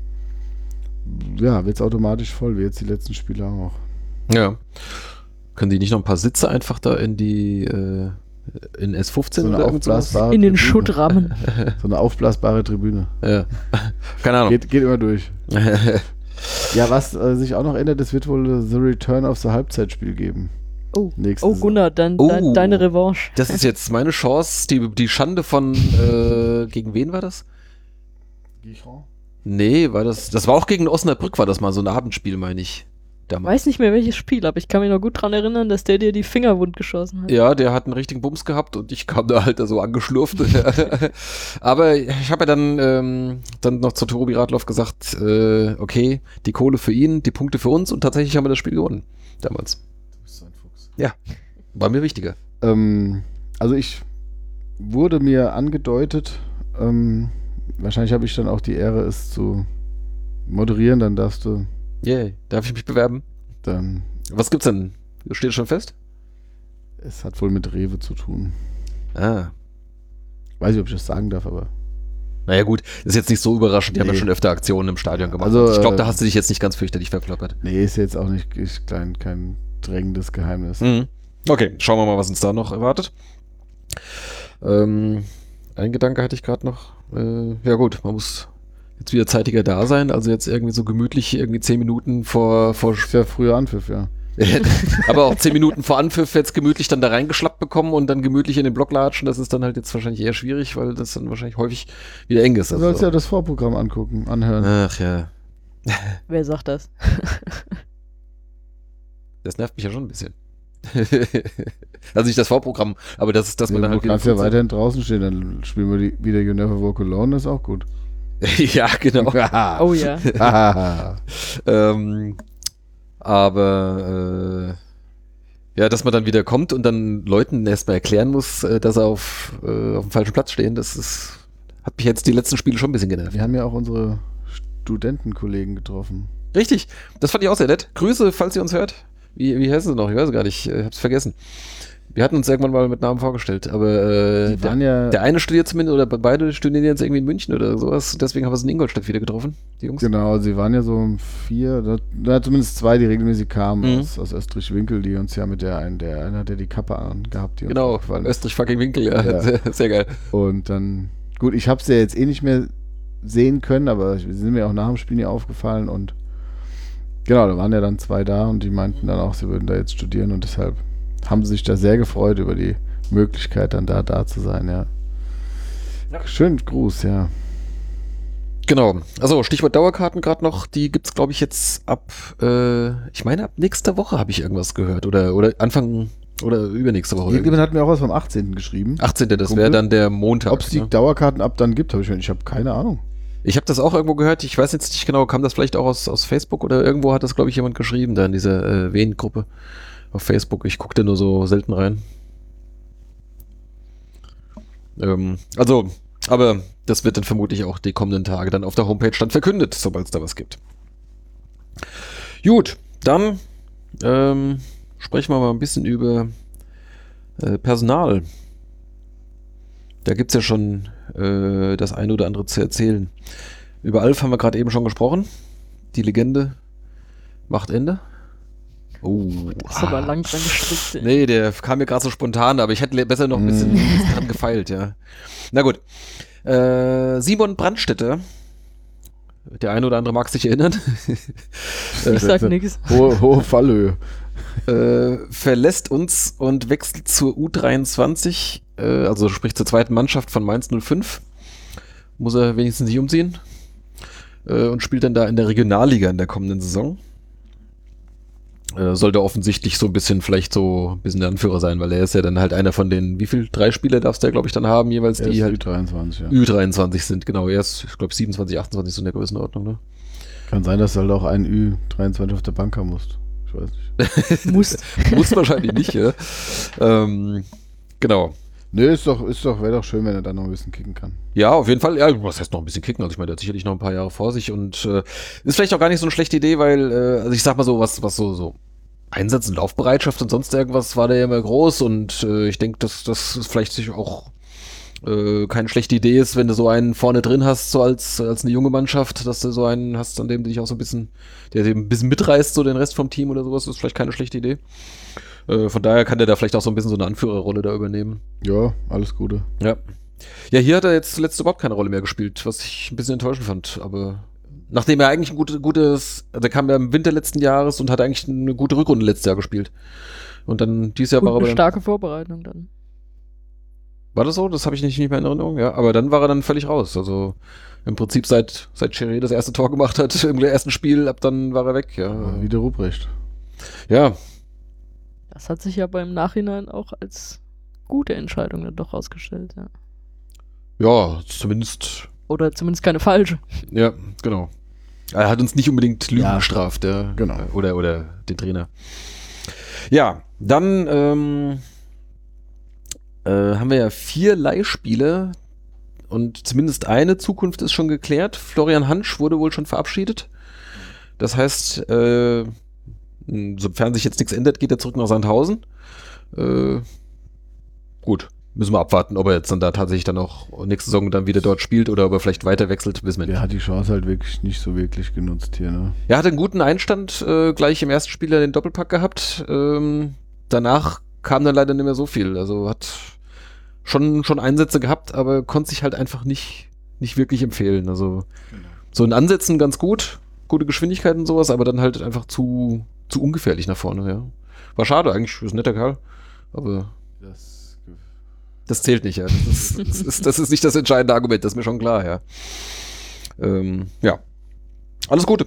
ja, wird es automatisch voll, wie jetzt die letzten Spiele auch. ja. Können die nicht noch ein paar Sitze einfach da in die äh, in S15 So eine oder aufblasbare In den Tribüne. Schuttrahmen. So eine aufblasbare Tribüne. Ja. Keine Ahnung. Geht, geht immer durch. Ja, was äh, sich auch noch ändert, es wird wohl The Return of the Halbzeitspiel geben. Oh, Nächste oh. Gunnar, dein, Oh. dein, deine Revanche. Das ist jetzt meine Chance, die, die Schande von äh, gegen wen war das? Nee, war das. Das war auch gegen Osnabrück, war das mal so ein Abendspiel, meine ich. Damals. Weiß nicht mehr welches Spiel, aber ich kann mich noch gut dran erinnern, dass der dir die Finger wund geschossen hat. Ja, der hat einen richtigen Bums gehabt und ich kam da halt da so angeschlurft. Aber ich habe ja dann, ähm, dann noch zu Tobi Radloff gesagt, äh, okay, die Kohle für ihn, die Punkte für uns und tatsächlich haben wir das Spiel gewonnen. Damals. Ja, war mir wichtiger. Ähm, also ich wurde mir angedeutet, ähm, wahrscheinlich habe ich dann auch die Ehre, es zu moderieren, dann darfst du Yay, darf ich mich bewerben? dann, Was gibt's denn? Steht schon fest? es hat wohl mit Rewe zu tun. Ah. Weiß nicht, ob ich das sagen darf, aber Naja gut, ist jetzt nicht so überraschend, die haben ja Nee. schon öfter Aktionen im Stadion gemacht. Also, ich glaube, äh, da hast du dich jetzt nicht ganz fürchterlich verplappert. nee, ist jetzt auch nicht ist kein, kein drängendes Geheimnis. Mhm. Okay, schauen wir mal, was uns da noch erwartet. Ähm, ein Gedanke hatte ich gerade noch. Äh, ja gut, man muss jetzt wieder zeitiger da sein, also jetzt irgendwie so gemütlich irgendwie zehn Minuten vor, vor Ist ja früher Anpfiff, ja. aber auch zehn Minuten vor Anpfiff jetzt gemütlich dann da reingeschlappt bekommen und dann gemütlich in den Block latschen, das ist dann halt jetzt wahrscheinlich eher schwierig, weil das dann wahrscheinlich häufig wieder eng ist. Du Also, sollst ja das Vorprogramm angucken, anhören. ach ja, Wer sagt das? das nervt mich ja schon ein bisschen. Also nicht das Vorprogramm, aber das ist, dass man Ja, dann du halt kannst ja weiterhin draußen stehen, dann spielen wir die, wieder You Never Walk Alone, ist auch gut. ja, genau. Oh ja. Ah, ähm, aber äh, ja, dass man dann wieder kommt und dann Leuten erstmal erklären muss, äh, dass sie auf, äh, auf dem falschen Platz stehen, das ist, hat mich jetzt die letzten Spiele schon ein bisschen genervt. wir haben ja auch unsere Studentenkollegen getroffen. Richtig, das fand ich auch sehr nett. Grüße, falls ihr uns hört. Wie, wie heißt es noch? Ich weiß es gar nicht, ich hab's vergessen. Wir hatten uns irgendwann mal mit Namen vorgestellt, aber äh, waren ja, der eine studiert zumindest, oder beide studieren jetzt irgendwie in München oder sowas. Deswegen haben wir es in Ingolstadt wieder getroffen, die Jungs. genau, sie waren ja so vier, da, da zumindest zwei, die regelmäßig kamen Mhm. aus, aus Österreich-Winkel, die uns ja mit der einen, der einer, der die Kappe angehabt, die uns Genau, aufgefallen ist. Österreich fucking Winkel, ja. Ja. Sehr, sehr geil. Und dann, gut, ich habe sie ja jetzt eh nicht mehr sehen können, aber sie sind mir auch nach dem Spiel nie aufgefallen und genau, da waren ja dann zwei da und die meinten dann auch, sie würden da jetzt studieren und deshalb haben sie sich da sehr gefreut über die Möglichkeit, dann da da zu sein, ja. Schön Gruß, ja. Genau. Also Stichwort Dauerkarten gerade noch, die gibt's glaube ich jetzt ab, äh, ich meine ab nächster Woche habe ich irgendwas gehört oder oder Anfang oder übernächste Woche. Irgendjemand hat mir auch was vom 18. geschrieben. 18. Das wäre dann der Montag. Ob es die ne? Dauerkarten ab dann gibt, habe ich, ich habe keine Ahnung. Ich habe das auch irgendwo gehört. Ich weiß jetzt nicht genau, kam das vielleicht auch aus, aus Facebook oder irgendwo hat das glaube ich jemand geschrieben da in dieser äh, Wen-Gruppe auf Facebook. Ich guckte nur so selten rein. Ähm, also, aber das wird dann vermutlich auch die kommenden Tage dann auf der Homepage dann verkündet, sobald es da was gibt. Gut, dann ähm, sprechen wir mal ein bisschen über äh, Personal. Da gibt es ja schon äh, das eine oder andere zu erzählen. Über Alf haben wir gerade eben schon gesprochen. Die Legende macht Ende. Oh. Ist aber lang dran gestrickt. ey. Nee, der kam mir gerade so spontan, aber ich hätte besser noch ein bisschen Mm. dran gefeilt, ja. Na gut. Äh, Simon Brandstätter. Der eine oder andere mag sich erinnern. Ich sag nix. Hohe, hohe Fallhöhe. äh, verlässt uns und wechselt zur U23, äh, also sprich zur zweiten Mannschaft von Mainz 05. Muss er wenigstens nicht umziehen. Äh, und spielt dann da in der Regionalliga in der kommenden Saison. Äh, sollte offensichtlich so ein bisschen, vielleicht so ein bisschen der Anführer sein, weil er ist ja dann halt einer von den, wie viel? Drei Spieler darfst du ja, glaube ich, dann haben, jeweils, Er die ist halt Ü23, ja. Ü23 sind, genau. Er ist, ich glaube, 27, 28 so in der Größenordnung, ne? Kann sein, dass du halt auch einen Ü23 auf der Bank haben musst. Ich weiß nicht. Muss. Muss wahrscheinlich nicht, ja. Ähm, genau. Nö, ist doch, ist doch, wäre doch schön, wenn er dann noch ein bisschen kicken kann. Ja, auf jeden Fall. Ja, was heißt noch ein bisschen kicken? Also ich meine, der hat sicherlich noch ein paar Jahre vor sich und äh, ist vielleicht auch gar nicht so eine schlechte Idee, weil, äh, also ich sag mal so, was, was so, so Einsatz und Laufbereitschaft und sonst irgendwas war der ja immer groß und äh, ich denke, dass das vielleicht sich auch äh, keine schlechte Idee ist, wenn du so einen vorne drin hast, so als, als eine junge Mannschaft, dass du so einen hast, an dem du dich auch so ein bisschen, der dir ein bisschen mitreißt, so den Rest vom Team oder sowas, ist vielleicht keine schlechte Idee. Äh, von daher kann der da vielleicht auch so ein bisschen so eine Anführerrolle da übernehmen. Ja, alles Gute. Ja. Ja, hier hat er jetzt zuletzt überhaupt keine Rolle mehr gespielt, was ich ein bisschen enttäuschend fand. Aber nachdem er eigentlich ein gute, gutes, also er kam ja im Winter letzten Jahres und hat eigentlich eine gute Rückrunde letztes Jahr gespielt. Und dann dieses Jahr Und war er eine aber dann, starke Vorbereitung dann. war das so? Das habe ich nicht, nicht mehr in Erinnerung, ja. Aber dann war er dann völlig raus. Also im Prinzip seit, seit Cheré das erste Tor gemacht hat im ersten Spiel, ab dann war er weg, ja. Wieder Ruprecht. Ja, Das hat sich aber im Nachhinein auch als gute Entscheidung dann doch rausgestellt, ja. ja, zumindest, Oder zumindest keine falsche. ja, genau. Er hat uns nicht unbedingt Lügen Ja, gestraft, ja. genau. Oder, oder den Trainer. Ja, dann ähm, äh, haben wir ja vier Leihspiele und zumindest eine Zukunft ist schon geklärt. Florian Hansch wurde wohl schon verabschiedet. Das heißt, äh, sofern sich jetzt nichts ändert, geht er zurück nach Sandhausen. Äh, gut, müssen wir abwarten, ob er jetzt dann da tatsächlich dann auch nächste Saison dann wieder dort spielt oder ob er vielleicht weiter wechselt, wissen wir nicht. Der hat die Chance halt wirklich nicht so wirklich genutzt hier, ne? Er hatte einen guten Einstand, äh, gleich im ersten Spiel den Doppelpack gehabt. Ähm, danach kam dann leider nicht mehr so viel. Also hat schon, schon Einsätze gehabt, aber konnte sich halt einfach nicht, nicht wirklich empfehlen. Also so in Ansätzen ganz gut, gute Geschwindigkeit und sowas, aber dann halt einfach zu, zu ungefährlich nach vorne, ja. War schade, eigentlich ist ein netter Kerl, aber Das das zählt nicht, ja. Das ist, das ist, das ist nicht das entscheidende Argument, das ist mir schon klar, ja. Ähm, ja. Alles Gute.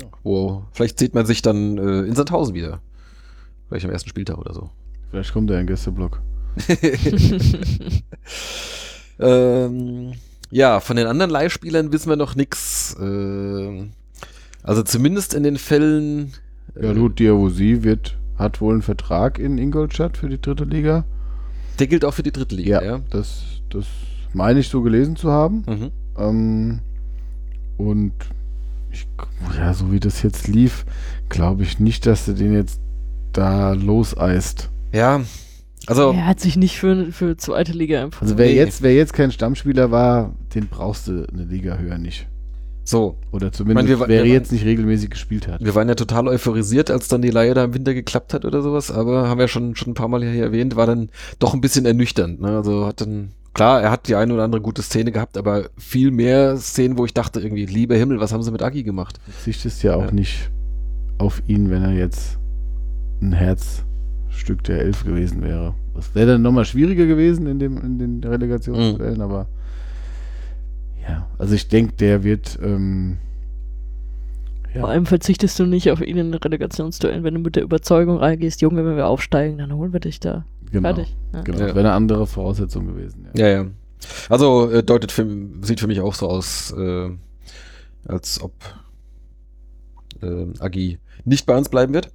Ja. Wow. Vielleicht sieht man sich dann äh, in Sandhausen wieder. Vielleicht am ersten Spieltag oder so. Vielleicht kommt er in Gästeblock. ähm, ja, von den anderen Leihspielern wissen wir noch nichts. Ähm, also zumindest in den Fällen. Ja, gut, Diawusi wird, hat wohl einen Vertrag in Ingolstadt für die dritte Liga. Der gilt auch für die dritte Liga, ja. ja? Das, das meine ich so gelesen zu haben. Mhm. Ähm, und ich, ja, so wie das jetzt lief, glaube ich nicht, dass du den jetzt da loseist. Ja, also. Er hat sich nicht für, für zweite Liga empfohlen. Also wer, nee. jetzt, wer jetzt kein Stammspieler war, den brauchst du eine Liga höher nicht. So. Oder zumindest, meine, wir, wer wir jetzt nicht regelmäßig gespielt hat. Wir waren ja total euphorisiert, als dann die Leihe da im Winter geklappt hat oder sowas, aber haben wir schon, schon ein paar Mal hier erwähnt, war dann doch ein bisschen ernüchternd. Ne? Also hat dann, klar, er hat die eine oder andere gute Szene gehabt, aber viel mehr Szenen, wo ich dachte irgendwie, lieber Himmel, was haben sie mit Agi gemacht? Du verzichtest ja auch ja. nicht auf ihn, wenn er jetzt ein Herzstück der Elf gewesen wäre. Das wäre dann nochmal schwieriger gewesen in, dem, in den Relegationsduellen, mhm. aber ja, also ich denke, der wird. Ähm, ja. Vor allem verzichtest du nicht auf ihn in Relegationsduellen, wenn du mit der Überzeugung reingehst, Junge, wenn wir aufsteigen, dann holen wir dich da. Genau. Fertig. Ja. Genau. Das wäre eine andere Voraussetzung gewesen. Ja, ja. ja. Also äh, deutet für, sieht für mich auch so aus, äh, als ob äh, Agi nicht bei uns bleiben wird.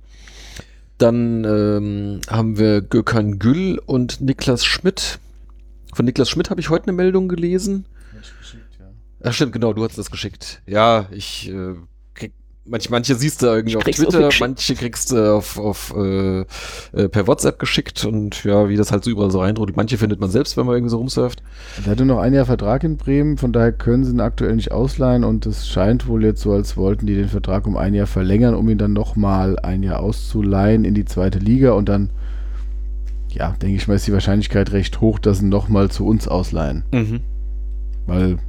Dann ähm, haben wir Gökhan Gül und Niklas Schmidt. Von Niklas Schmidt habe ich heute eine Meldung gelesen. Ach stimmt, genau, du hast das geschickt. Ja, ich äh, krieg, manch, manche siehst du irgendwie auf Twitter, manche kriegst du auf, auf äh, äh, per WhatsApp geschickt und ja, wie das halt so überall so reindrückt. Manche findet man selbst, wenn man irgendwie so rumsurft. Er hatte noch ein Jahr Vertrag in Bremen, von daher können sie ihn aktuell nicht ausleihen und es scheint wohl jetzt so, als wollten die den Vertrag um ein Jahr verlängern, um ihn dann nochmal ein Jahr auszuleihen in die zweite Liga und dann ja, denke ich mal, ist die Wahrscheinlichkeit recht hoch, dass sie nochmal zu uns ausleihen. Mhm. Weil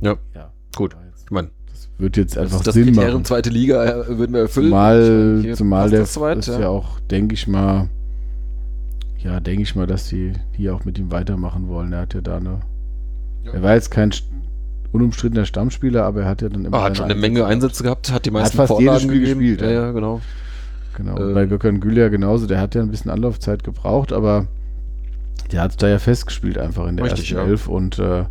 ja. ja. Gut. Ich meine, das wird jetzt einfach das Sinn Kriterium machen. zweite Liga äh, würden wir erfüllen. Zumal, zumal der ist ja. ja auch, denke ich mal, ja, denke ich mal, dass die hier auch mit ihm weitermachen wollen. Er hat ja da eine. Ja. Er war jetzt kein unumstrittener Stammspieler, aber er hat ja dann immer. Oh, hat schon eine Menge Einsätze gehabt, hat die meisten hat fast Vorlagen jedes Spiel gegeben. gespielt. Ja, ja, genau. Genau. Ähm. Bei Gökhan Gülia genauso, der hat ja ein bisschen Anlaufzeit gebraucht, aber der hat da ja festgespielt einfach in der Richtig, ersten ja. Elf und äh,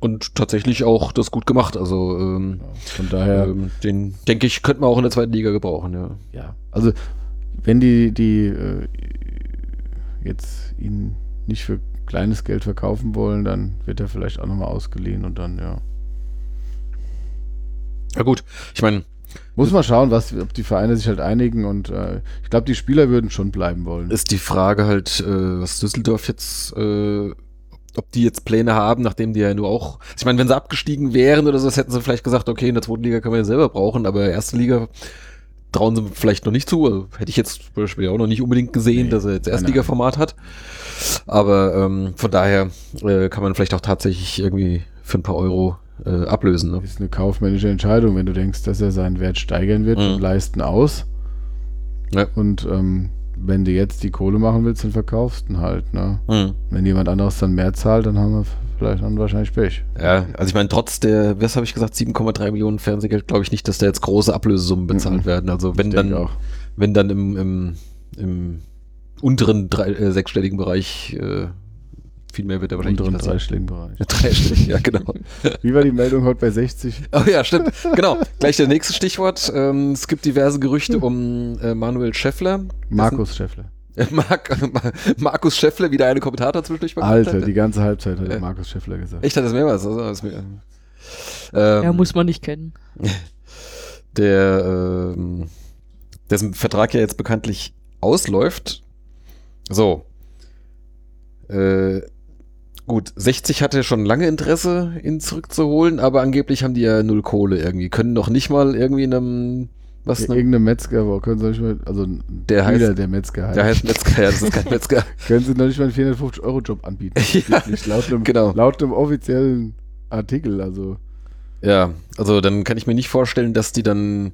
und tatsächlich auch das gut gemacht. Also ähm, von daher, ähm, den denke ich, könnte man auch in der zweiten Liga gebrauchen. Ja, ja. also wenn die die äh, jetzt ihn nicht für kleines Geld verkaufen wollen, dann wird er vielleicht auch nochmal ausgeliehen und dann ja. Ja gut, ich meine. Muss man schauen, was, ob die Vereine sich halt einigen und äh, ich glaube, die Spieler würden schon bleiben wollen. Ist die Frage halt, äh, was Düsseldorf jetzt äh, ob die jetzt Pläne haben, nachdem die ja nur auch, ich meine, wenn sie abgestiegen wären oder so, das hätten sie vielleicht gesagt, okay, in der zweiten Liga können wir ja selber brauchen, aber erste Liga trauen sie vielleicht noch nicht zu. Also, hätte ich jetzt zum Beispiel auch noch nicht unbedingt gesehen, nee, dass er jetzt Erstliga-Format hat. Aber ähm, von daher äh, kann man vielleicht auch tatsächlich irgendwie für ein paar Euro äh, ablösen. Ne? Das ist eine kaufmännische Entscheidung, wenn du denkst, dass er seinen Wert steigern wird mhm. und leisten aus. Ja. Und ähm, wenn du jetzt die Kohle machen willst, dann verkaufst du halt. Ne? Mhm. Wenn jemand anderes dann mehr zahlt, dann haben wir vielleicht dann wahrscheinlich Pech. Ja, also ich meine, trotz der, was habe ich gesagt, 7,3 Millionen Fernsehgeld, glaube ich nicht, dass da jetzt große Ablösesummen bezahlt mhm. werden. Also wenn dann, auch. wenn dann im, im, im unteren drei, äh, sechsstelligen Bereich äh, viel mehr wird er wahrscheinlich Unteren dreistelligen Bereich. Dreistellig, ja, genau. Wie war die Meldung heute bei 60? Oh ja, stimmt. Genau. Gleich der nächste Stichwort. Ähm, es gibt diverse Gerüchte hm. um äh, Manuel Schäffler. Markus Schäffler. Mark, Markus Schäffler, wie der eine Kommentator zwischendurch mal Alter, hatte. die ganze Halbzeit hat äh, Markus Schäffler gesagt. Echt, hat das mehrmals? Also, das mir, ähm, ja, muss man nicht kennen. Der, ähm, dessen Vertrag ja jetzt bekanntlich ausläuft. So. Äh, Gut, 60 hatte schon lange Interesse, ihn zurückzuholen, aber angeblich haben die ja null Kohle irgendwie. Können noch nicht mal irgendwie in einem. Was ja, irgendeinem Metzger, aber können sie nicht mal, also der heißt, der Metzger heißt. Der heißt Metzger, ja, das ist kein Metzger. können sie noch nicht mal einen 450-Euro-Job anbieten. ja, laut dem, genau. laut dem offiziellen Artikel, also. Ja, also dann kann ich mir nicht vorstellen, dass die dann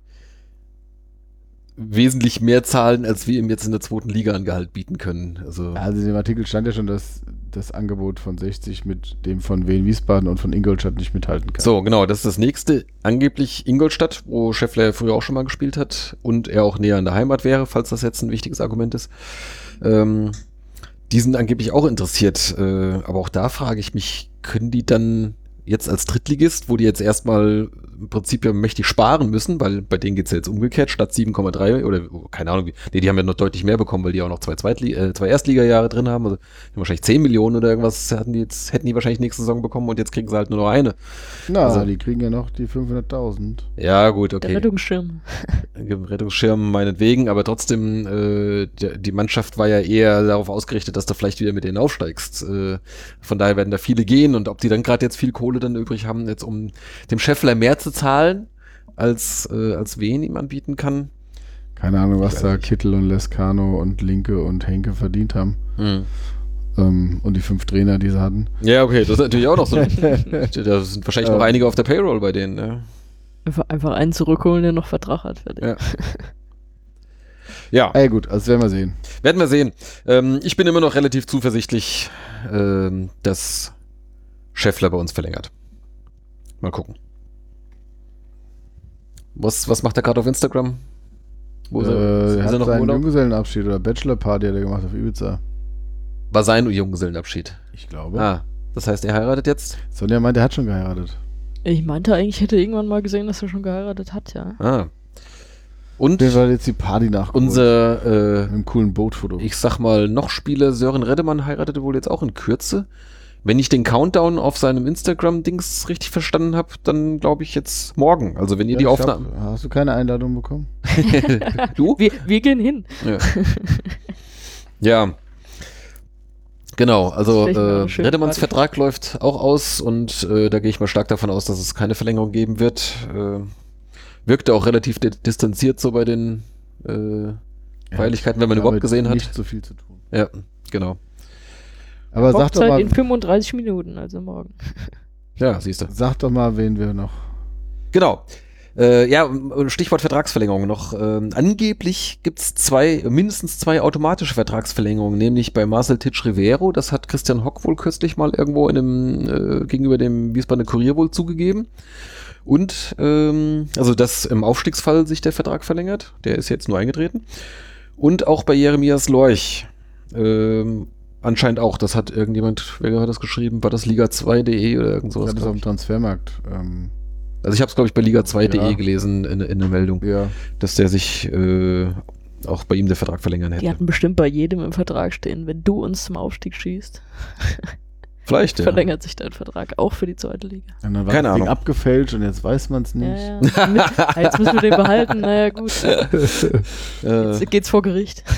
wesentlich mehr zahlen, als wir ihm jetzt in der zweiten Liga an Gehalt bieten können. Also, also in dem Artikel stand ja schon, dass das Angebot von 60 mit dem von Wien Wiesbaden und von Ingolstadt nicht mithalten kann. So, genau, das ist das nächste. Angeblich Ingolstadt, wo Scheffler früher auch schon mal gespielt hat und er auch näher an der Heimat wäre, falls das jetzt ein wichtiges Argument ist. Ähm, die sind angeblich auch interessiert. Äh, aber auch da frage ich mich, können die dann jetzt als Drittligist, wo die jetzt erstmal im Prinzip ja mächtig sparen müssen, weil bei denen geht's ja jetzt umgekehrt, statt 7,3 oder oh, keine Ahnung, nee, die haben ja noch deutlich mehr bekommen, weil die auch noch zwei, Zweitli äh, zwei Erstligajahre drin haben. Also die haben wahrscheinlich 10 Millionen oder irgendwas hatten die jetzt, hätten die wahrscheinlich nächste Saison bekommen und jetzt kriegen sie halt nur noch eine. Na, also- die kriegen ja noch die 500.000. Ja, gut, Der okay. Rettungsschirm. Rettungsschirm meinetwegen, aber trotzdem, äh, der, die Mannschaft war ja eher darauf ausgerichtet, dass du vielleicht wieder mit denen aufsteigst. Äh, von daher werden da viele gehen und ob die dann gerade jetzt viel Kohle dann übrig haben, jetzt um dem Scheffler mehr zu zahlen, als, äh, als wen ihm anbieten kann. Keine Ahnung, was da. Kittel und Lescano und Linke und Henke verdient haben. Ähm, und die fünf Trainer, die sie hatten. Ja, okay, das ist natürlich auch noch so. da sind wahrscheinlich noch Ähm. einige auf der Payroll bei denen. Ja. Einfach, einfach einen zurückholen, der noch Vertrag hat. Fertig. Ja. ja. Ja gut, also werden wir sehen. Werden wir sehen. Ähm, ich bin immer noch relativ zuversichtlich, ähm, dass Scheffler bei uns verlängert. Mal gucken. Was, was macht er gerade auf Instagram? Wo ist er, Äh, ist er er hat noch seinen Urlaub? Junggesellenabschied oder Bachelorparty hat er gemacht auf Ibiza. War sein Junggesellenabschied. Ich glaube. Ah, das heißt, er heiratet jetzt? Sonja meint, er hat schon geheiratet. Ich meinte eigentlich, ich hätte irgendwann mal gesehen, dass er schon geheiratet hat, ja. Ah. Und Der soll jetzt die Party nach unser, äh, mit einem coolen Bootfoto. ich sag mal, noch Spieler Sören Reddemann heiratete wohl jetzt auch in Kürze. Wenn ich den Countdown auf seinem Instagram-Dings richtig verstanden habe, dann glaube ich jetzt morgen. Also wenn ihr Ja, die glaub, Aufnahme. Hast du keine Einladung bekommen? du? Wir, wir gehen hin. Ja. ja. Genau, also äh, Redemanns. Vertrag läuft auch aus und äh, da gehe ich mal stark davon aus, dass es keine Verlängerung geben wird. Äh, wirkte auch relativ di distanziert so bei den äh, Feierlichkeiten, wenn man überhaupt gesehen hat. Nicht so viel zu tun. Ja, genau. Aber sag doch, Hochzeit mal, in 35 Minuten, also morgen. Ja, siehst du. sag doch mal, wen wir noch. Genau. Äh, ja, Stichwort Vertragsverlängerung noch. Ähm, angeblich gibt's zwei, mindestens zwei automatische Vertragsverlängerungen, nämlich bei Marcel Titsch Rivero, das hat Christian Hock wohl kürzlich mal irgendwo in einem, äh, gegenüber dem Wiesbadener Kurier wohl zugegeben. Und, ähm, also dass im Aufstiegsfall sich der Vertrag verlängert, der ist jetzt nur eingetreten. Und auch bei Jeremias Lorch, ähm, anscheinend auch, das hat irgendjemand, wer hat das geschrieben, war das Liga2.de oder irgend Ich sowas? hatte es glaub auf dem ich. Transfermarkt. Ähm, Also ich habe es, glaube ich, bei Liga2.de Ja. gelesen in, in der Meldung, ja, dass der sich äh, auch bei ihm der Vertrag verlängern Die hätte. hatten bestimmt bei jedem im Vertrag stehen, wenn du uns zum Aufstieg schießt, Vielleicht, ja. verlängert sich dein Vertrag auch für die zweite Liga. und dann war Keine das Ding Ahnung. abgefälscht und jetzt weiß man es nicht. Ja, ja. Mit, jetzt müssen wir den behalten, naja gut. Jetzt geht's vor Gericht.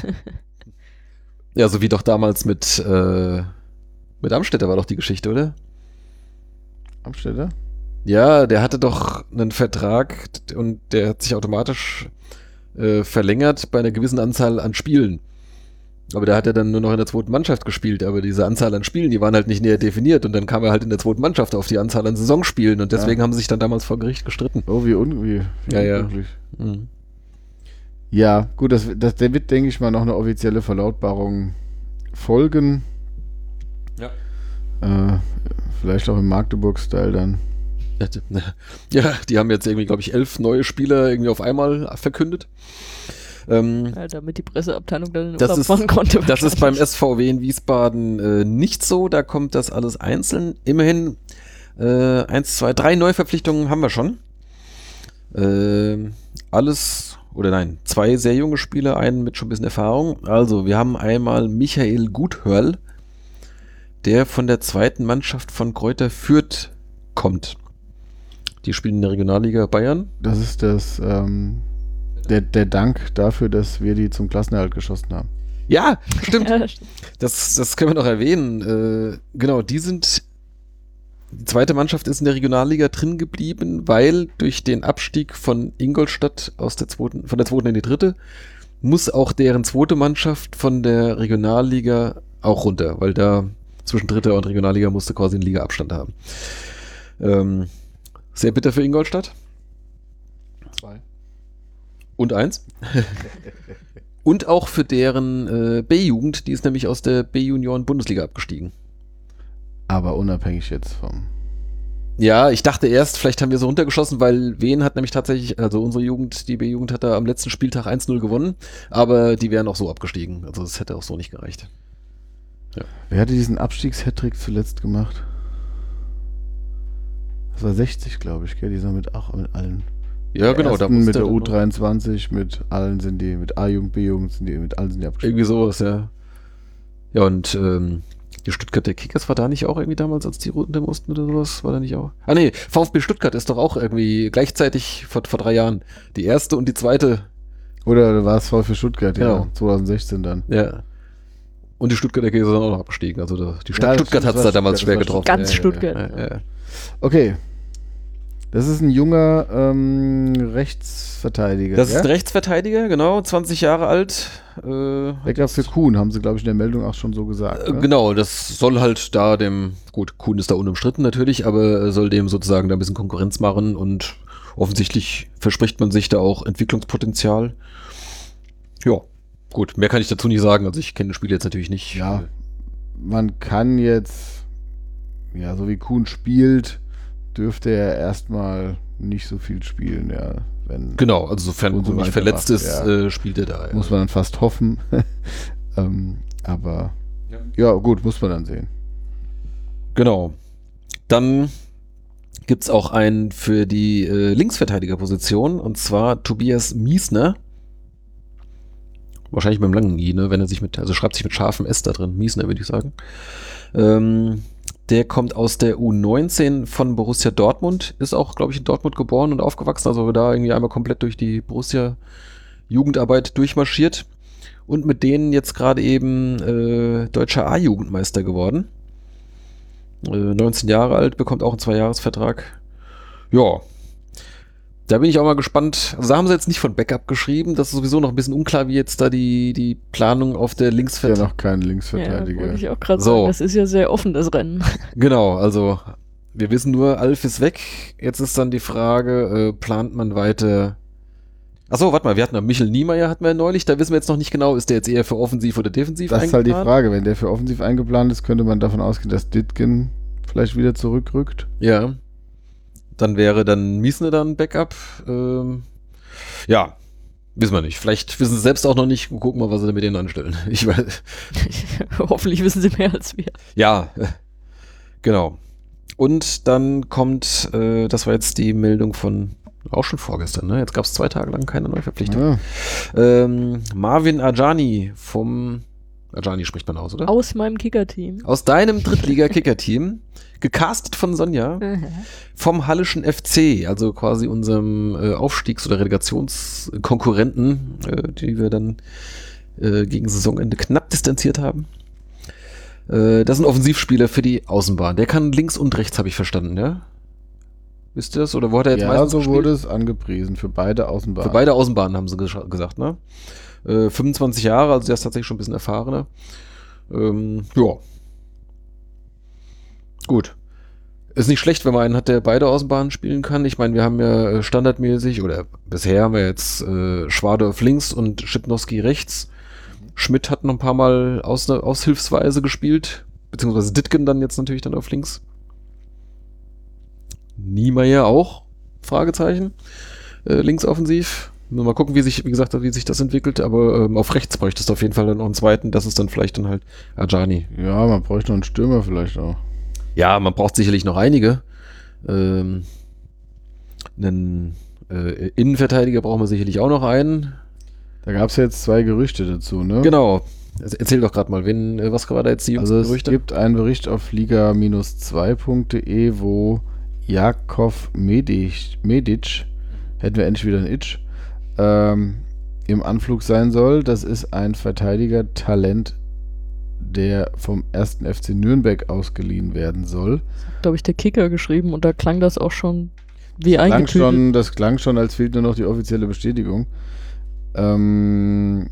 ja, so wie doch damals mit, äh, mit Amstetter war doch die Geschichte, oder? Amstädter? Ja, der hatte doch einen Vertrag und der hat sich automatisch äh, verlängert bei einer gewissen Anzahl an Spielen. Aber da hat er dann nur noch in der zweiten Mannschaft gespielt, aber diese Anzahl an Spielen, die waren halt nicht näher definiert und dann kam er halt in der zweiten Mannschaft auf die Anzahl an Saisonspielen und deswegen Ja. haben sie sich dann damals vor Gericht gestritten. Oh, wie, un wie, wie Ja, ja. unglücklich. Mhm. Ja, gut, das, das, der wird, denke ich mal, noch eine offizielle Verlautbarung folgen. Ja. Äh, vielleicht auch im Magdeburg-Style dann. Ja, die haben jetzt irgendwie, glaube ich, elf neue Spieler irgendwie auf einmal verkündet. Ähm, Ja, damit die Presseabteilung dann in Das ist- fahren konnte. Das ist beim. SVW in Wiesbaden äh, nicht so. Da kommt das alles einzeln. Immerhin äh, eins, zwei, drei Neuverpflichtungen haben wir schon. Ähm, alles, oder nein, zwei sehr junge Spieler, einen mit schon ein bisschen Erfahrung. Also, wir haben einmal Michael Guthörl, der von der zweiten Mannschaft von Kräuter Fürth kommt. Die spielen in der Regionalliga Bayern. Das ist das, ähm, der, der Dank dafür, dass wir die zum Klassenerhalt geschossen haben. Ja, stimmt. Das, das können wir noch erwähnen. Äh, genau, die sind. Die zweite Mannschaft ist in der Regionalliga drin geblieben, weil durch den Abstieg von Ingolstadt aus der zweiten, von der zweiten in die dritte, muss auch deren zweite Mannschaft von der Regionalliga auch runter, weil da zwischen dritter und Regionalliga musste quasi einen Liga-Abstand haben. Ähm, sehr bitter für Ingolstadt. Zwei. Und eins. und auch für deren äh, B-Jugend, die ist nämlich aus der B-Junioren-Bundesliga abgestiegen. Aber unabhängig jetzt vom. Ja, ich dachte erst, vielleicht haben wir so runtergeschossen, weil Wien hat nämlich tatsächlich, also unsere Jugend, die B-Jugend hat da am letzten Spieltag 1-0 gewonnen, aber die wären auch so abgestiegen. Also das hätte auch so nicht gereicht. Wer hatte diesen Abstiegs-Hattrick zuletzt gemacht? Das war 60, glaube ich, gell? Die sind mit, auch mit allen. Ja, genau. Ersten da mit der noch- U23, mit allen sind die, mit A-Jugend, B-Jugend sind die, mit allen sind die abgestiegen. Irgendwie sowas, ja. Ja, und ähm, die Stuttgarter Kickers war da nicht auch irgendwie damals, als die runter mussten oder sowas? War da nicht auch? Ah nee, VfB Stuttgart ist doch auch irgendwie gleichzeitig vor, vor drei Jahren. Die erste und die zweite. Oder war es VfB Stuttgart, ja, Genau. 2016 dann. Ja. Und die Stuttgarter Kickers sind auch noch abgestiegen. Also die Stadt Ja, Stuttgart hat es da damals schwer Stuttgart, getroffen. Ganz Stuttgart. Ja, ja. Okay. Das ist ein junger ähm, Rechtsverteidiger. Das ist ja? ein Rechtsverteidiger, genau, 20 Jahre alt. Äh, Backup für Kuhn, haben sie, glaube ich, in der Meldung auch schon so gesagt. Äh, ne? Genau, das soll halt da dem, gut, Kuhn ist da unumstritten natürlich, aber äh, soll dem sozusagen da ein bisschen Konkurrenz machen und offensichtlich verspricht man sich da auch Entwicklungspotenzial. Ja, gut, mehr kann ich dazu nicht sagen, also ich kenne das Spiel jetzt natürlich nicht. Ja, man kann jetzt, ja, so wie Kuhn spielt, dürfte er erstmal nicht so viel spielen, ja. Wenn, Genau, also sofern so nicht verletzt macht, ist, ja. äh, spielt er da. Ja. Muss man dann fast hoffen. ähm, aber ja. gut, muss man dann sehen. Genau. Dann gibt's auch einen für die äh, Linksverteidigerposition und zwar Tobias Miesner. Wahrscheinlich mit dem langen I, ne? Wenn er sich mit, also schreibt sich mit scharfem S da drin. Miesner, würde ich sagen. Ähm, der kommt aus der U19 von Borussia Dortmund, ist auch, glaube ich, in Dortmund geboren und aufgewachsen, also da irgendwie einmal komplett durch die Borussia Jugendarbeit durchmarschiert und mit denen jetzt gerade eben äh, deutscher A-Jugendmeister geworden. Äh, 19 Jahre alt, bekommt auch einen Zweijahresvertrag. Ja. Da bin ich auch mal gespannt. Also da haben sie jetzt nicht von Backup geschrieben. Das ist sowieso noch ein bisschen unklar, wie jetzt da die, die Planung auf der Ist ja Linksverteidigung. noch kein Ja, Linksverteidiger. wollte ich auch gerade So. sagen. Das ist ja sehr offen, das Rennen. Genau, also wir wissen nur, Alf ist weg. Jetzt ist dann die Frage, äh, plant man weiter. Achso, warte mal, wir hatten noch Michel Niemeyer hatten wir neulich, da wissen wir jetzt noch nicht genau, ist der jetzt eher für offensiv oder defensiv das ist halt die eingeplant? Frage. Wenn der für offensiv eingeplant ist, könnte man davon ausgehen, dass Ditgen vielleicht wieder zurückrückt. Ja. Dann wäre dann Miesner dann Backup. Ähm, ja, wissen wir nicht. Vielleicht wissen sie selbst auch noch nicht. Gucken mal, was sie da mit denen anstellen. Ich weiß. Hoffentlich wissen sie mehr als wir. Ja, genau. Und dann kommt, äh, das war jetzt die Meldung von auch schon vorgestern, ne? Jetzt gab es zwei Tage lang keine Neuverpflichtung. Ja. Ähm, Marvin Ajani vom Ajani spricht man aus, oder? Aus meinem Kicker-Team. Aus deinem Drittliga-Kicker-Team, gecastet von Sonja, vom Hallischen FC, also quasi unserem äh, Aufstiegs- oder Relegationskonkurrenten, äh, die wir dann äh, gegen Saisonende knapp distanziert haben. Äh, das ist ein Offensivspieler für die Außenbahn. Der kann links und rechts, habe ich verstanden, ja? Wisst ihr das? Oder wo hat er jetzt Ja, meistens so gespielt? wurde es angepriesen für beide Außenbahnen. Für beide Außenbahnen haben sie gesagt, ne? Äh, 25 Jahre, also der ist tatsächlich schon ein bisschen erfahrener. Ähm, ja. Gut. Ist nicht schlecht, wenn man einen hat, der beide Außenbahnen spielen kann. Ich meine, wir haben ja äh, standardmäßig, oder bisher haben wir jetzt äh, Schwadorf links und Schipnowski rechts. Schmidt hat noch ein paar Mal aus, aushilfsweise gespielt, beziehungsweise Ditgen dann jetzt natürlich dann auf links. Niemeyer auch, Fragezeichen. Äh, links offensiv. Nur Mal gucken, wie sich, wie gesagt, wie sich das entwickelt, aber ähm, auf rechts bräuchtest du auf jeden Fall dann noch einen zweiten. Das ist dann vielleicht dann halt Ajani. Ja, man bräuchte noch einen Stürmer vielleicht auch. Ja, man braucht sicherlich noch einige. Ähm, einen äh, Innenverteidiger brauchen wir sicherlich auch noch einen. Da gab es jetzt zwei Gerüchte dazu, ne? Genau. Erzähl doch gerade mal, wen, äh, was war da jetzt die Also es Gerüchte? gibt einen Bericht auf liga-2.de, wo Jakov Medic, Medic, hätten wir endlich wieder ein Itch, ähm, im Anflug sein soll. Das ist ein Verteidiger-Talent, der vom 1. FC Nürnberg ausgeliehen werden soll. Da habe ich der Kicker geschrieben und da klang das auch schon wie Klang schon, das klang schon, als fehlt nur noch die offizielle Bestätigung. Ähm,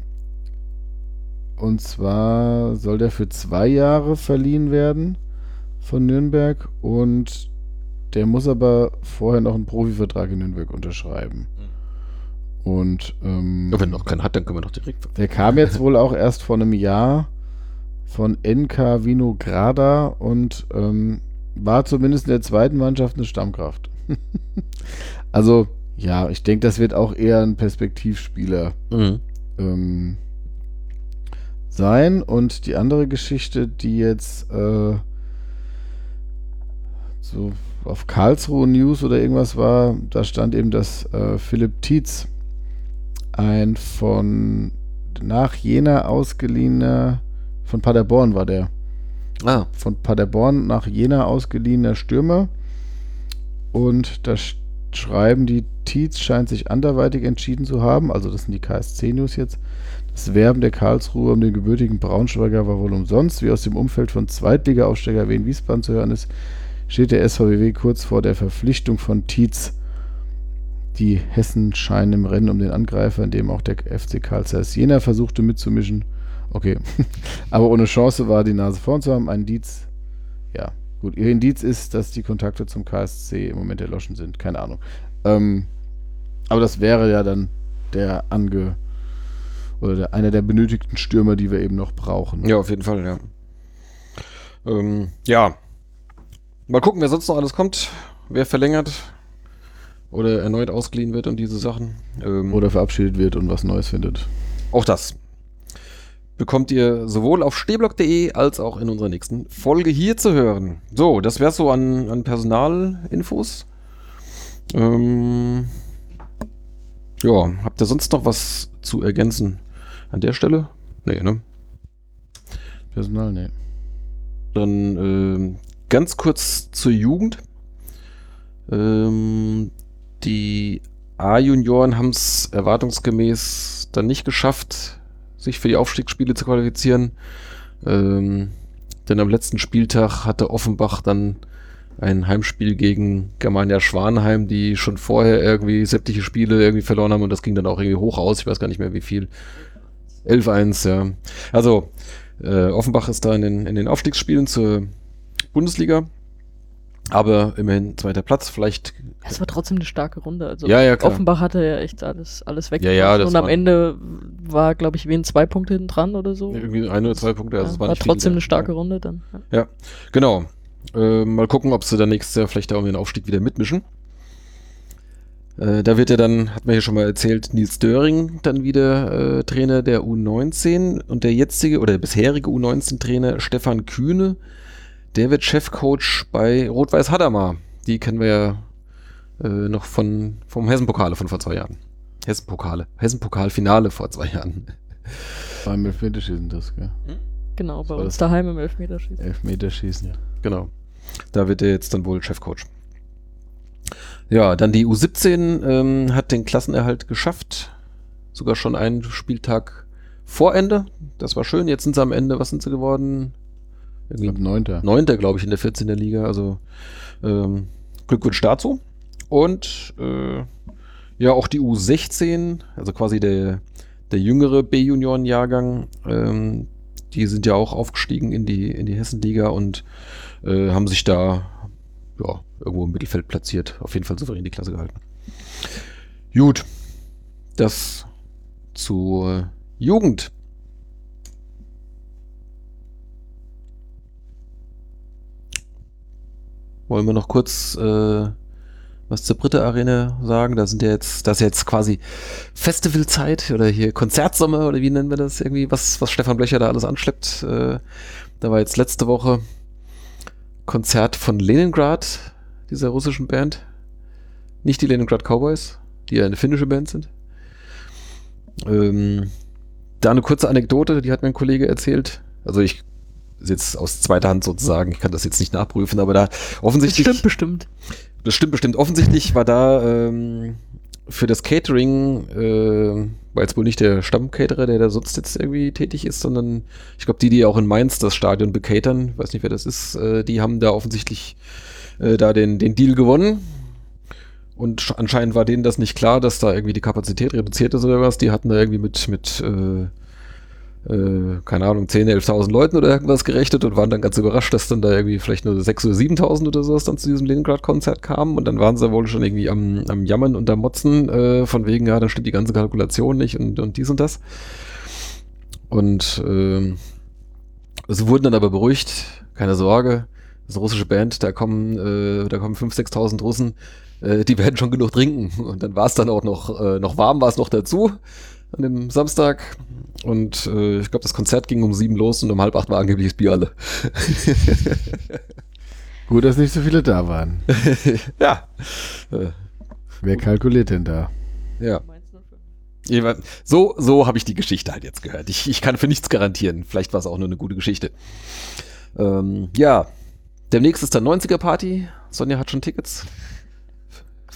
und zwar soll der für zwei Jahre verliehen werden von Nürnberg und der muss aber vorher noch einen Profivertrag in Nürnberg unterschreiben. Und ähm, Ja, wenn noch keinen hat, dann können wir doch direkt. der kam jetzt wohl auch erst vor einem Jahr von NK Vinograda und ähm, war zumindest in der zweiten Mannschaft eine Stammkraft. also, ja, ich denke, das wird auch eher ein Perspektivspieler Mhm. ähm, sein. Und die andere Geschichte, die jetzt äh, so auf Karlsruhe News oder irgendwas war, da stand eben, dass äh, Philipp Tietz ein von nach Jena ausgeliehener, von Paderborn war der, Ah, von Paderborn nach Jena ausgeliehener Stürmer. Und da sch- schreiben die, Tietz scheint sich anderweitig entschieden zu haben, also das sind die KSC-News jetzt. Das Werben der Karlsruhe um den gebürtigen Braunschweiger war wohl umsonst. Wie aus dem Umfeld von Zweitliga-Aufsteiger Wien Wiesbaden zu hören ist, steht der SVW kurz vor der Verpflichtung von Tietz. Die Hessen scheinen im Rennen um den Angreifer, in dem auch der FC Karl Zeiss Jena versuchte mitzumischen. Okay, aber ohne Chance war die Nase vorn zu haben. Ein Indiz, ja, gut. Ihr Indiz ist, dass die Kontakte zum KSC im Moment erloschen sind. Keine Ahnung. Ähm, aber das wäre ja dann der ange oder der, einer der benötigten Stürmer, die wir eben noch brauchen. ja, auf jeden Fall, ja. Ähm, ja. Mal gucken, wer sonst noch alles kommt, wer verlängert oder erneut ausgeliehen wird und diese Sachen. Ähm, Oder verabschiedet wird und was Neues findet. Auch das bekommt ihr sowohl auf stehblock.de als auch in unserer nächsten Folge hier zu hören. So, das wäre so an, an Personalinfos. Ähm, ja, habt ihr sonst noch was zu ergänzen an der Stelle? Nee, ne? Personal, nee. Dann ähm, ganz kurz zur Jugend. Ähm, die A-Junioren haben es erwartungsgemäß dann nicht geschafft, sich für die Aufstiegsspiele zu qualifizieren. Ähm, denn am letzten Spieltag hatte Offenbach dann ein Heimspiel gegen Germania Schwanheim, die schon vorher irgendwie sämtliche Spiele irgendwie verloren haben und das ging dann auch irgendwie hoch aus. Ich weiß gar nicht mehr wie viel. 11-1, ja. Also, äh, Offenbach ist da in den, in den Aufstiegsspielen zur Bundesliga. Aber immerhin zweiter Platz. Vielleicht. Es war trotzdem eine starke Runde. Also Ja, ja, klar. Offenbach hatte ja echt alles, alles weg. Ja, ja, und am war- Ende war, glaube ich, wen zwei Punkte hinten dran oder so. Irgendwie ein oder zwei Punkte. Also Ja, es war nicht trotzdem eine ja. starke Runde dann. Ja. Ja, genau. Äh, mal gucken, ob sie dann nächstes Jahr vielleicht da um den Aufstieg wieder mitmischen. Äh, da wird ja dann, hat man hier schon mal erzählt, Nils Döring dann wieder äh, Trainer der U19 und der jetzige oder der bisherige U19-Trainer Stefan Kühne, der wird Chefcoach bei Rot-Weiß Hadamar. Die kennen wir ja äh, noch von, vom Hessen-Pokale von vor zwei Jahren. Hessen-Pokale. Hessen-Pokal-Finale vor zwei Jahren. Beim Elfmeterschießen das, gell? Genau, bei uns daheim im Elfmeterschießen. Elfmeterschießen. Genau. Da wird er jetzt dann wohl Chefcoach. Ja, dann die U17 ähm, hat den Klassenerhalt geschafft. Sogar schon einen Spieltag vor Ende. Das war schön. Jetzt sind sie am Ende. Was sind sie geworden? Ich glaube, neunter. Neunter, glaube ich, in der 14. Liga. Also ähm, Glückwunsch dazu. Und äh, ja, auch die U16, also quasi der, der jüngere B-Junioren-Jahrgang, ähm, die sind ja auch aufgestiegen in die, in die Hessenliga und äh, haben sich da ja, irgendwo im Mittelfeld platziert. Auf jeden Fall souverän die Klasse gehalten. Gut. Das zur Jugend. Wollen wir noch kurz äh, was zur Britte Arena sagen? Da sind ja jetzt, das ist jetzt quasi Festivalzeit oder hier Konzertsommer oder wie nennen wir das irgendwie, was, was Stefan Blöcher da alles anschleppt. Äh, da war jetzt letzte Woche Konzert von Leningrad, dieser russischen Band. Nicht die Leningrad Cowboys, die ja eine finnische Band sind. Ähm, da eine kurze Anekdote, die hat mir ein Kollege erzählt. Also ich ist jetzt aus zweiter Hand sozusagen, ich kann das jetzt nicht nachprüfen, aber da Das offensichtlich. stimmt bestimmt. Das stimmt bestimmt. Offensichtlich war da ähm, für das Catering, äh, war jetzt wohl nicht der Stammcaterer, der da sonst jetzt irgendwie tätig ist, sondern ich glaube, die, die auch in Mainz das Stadion becatern, weiß nicht, wer das ist, äh, die haben da offensichtlich äh, da den, den Deal gewonnen. Und sch- anscheinend war denen das nicht klar, dass da irgendwie die Kapazität reduziert ist oder was. Die hatten da irgendwie mit, mit äh, äh, keine Ahnung, 10.000, 11.000 Leuten oder irgendwas gerechnet und waren dann ganz überrascht, dass dann da irgendwie vielleicht nur 6.000 oder 7.000 oder sowas dann zu diesem Leningrad-Konzert kamen und dann waren sie wohl schon irgendwie am, am Jammern und am Motzen äh, von wegen, ja, da stimmt die ganze Kalkulation nicht und, und dies und das. Und ähm, Sie wurden dann aber beruhigt, keine Sorge. Das ist eine russische Band, da kommen, äh, da kommen 5.000, 6.000 Russen, äh, die werden schon genug trinken. Und dann war es dann auch noch, äh, noch warm, war es noch dazu an dem Samstag. Und äh, ich glaube, das Konzert ging um sieben los und um halb acht war angeblich das Bier alle. Gut, dass nicht so viele da waren. ja. Äh, Wer kalkuliert denn da? ja. So, so habe ich die Geschichte halt jetzt gehört. Ich, ich kann für nichts garantieren. Vielleicht war es auch nur eine gute Geschichte. Ähm, ja, demnächst ist dann 90er Party. Sonja hat schon Tickets.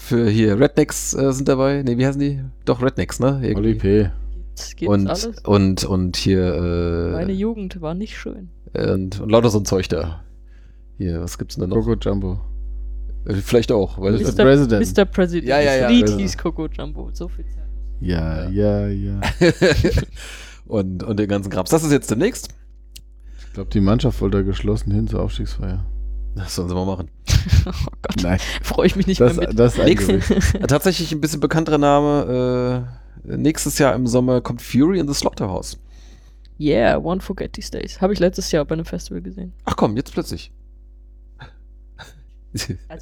Für hier Rednecks äh, sind dabei. Ne, wie heißen die? Doch, Rednecks, ne? Irgendwie. Oli P. Und, alles. und, und hier Meine äh, Jugend war nicht schön. und, und lauter so ein Zeug da. Hier, was gibt's denn da noch? Coco Jumbo. Äh, Vielleicht auch, weil Mr. es, Mr. President. Mr. President. Ja, ja, ja. Das Lied President. hieß Coco Jumbo. So viel Zeit. Ja, ja, ja. und, und den ganzen Krams. Das ist jetzt demnächst. Ich glaube, die Mannschaft wollte da geschlossen hin zur Aufstiegsfeier. Das sollen sie mal machen. Oh Gott, Nein, freue ich mich nicht das, mehr mit. das ist Tatsächlich ein bisschen bekannterer Name. Äh, nächstes Jahr im Sommer kommt Fury in the Slaughterhouse. Yeah, One Forget These Days. Habe ich letztes Jahr bei einem Festival gesehen. Ach komm, jetzt plötzlich.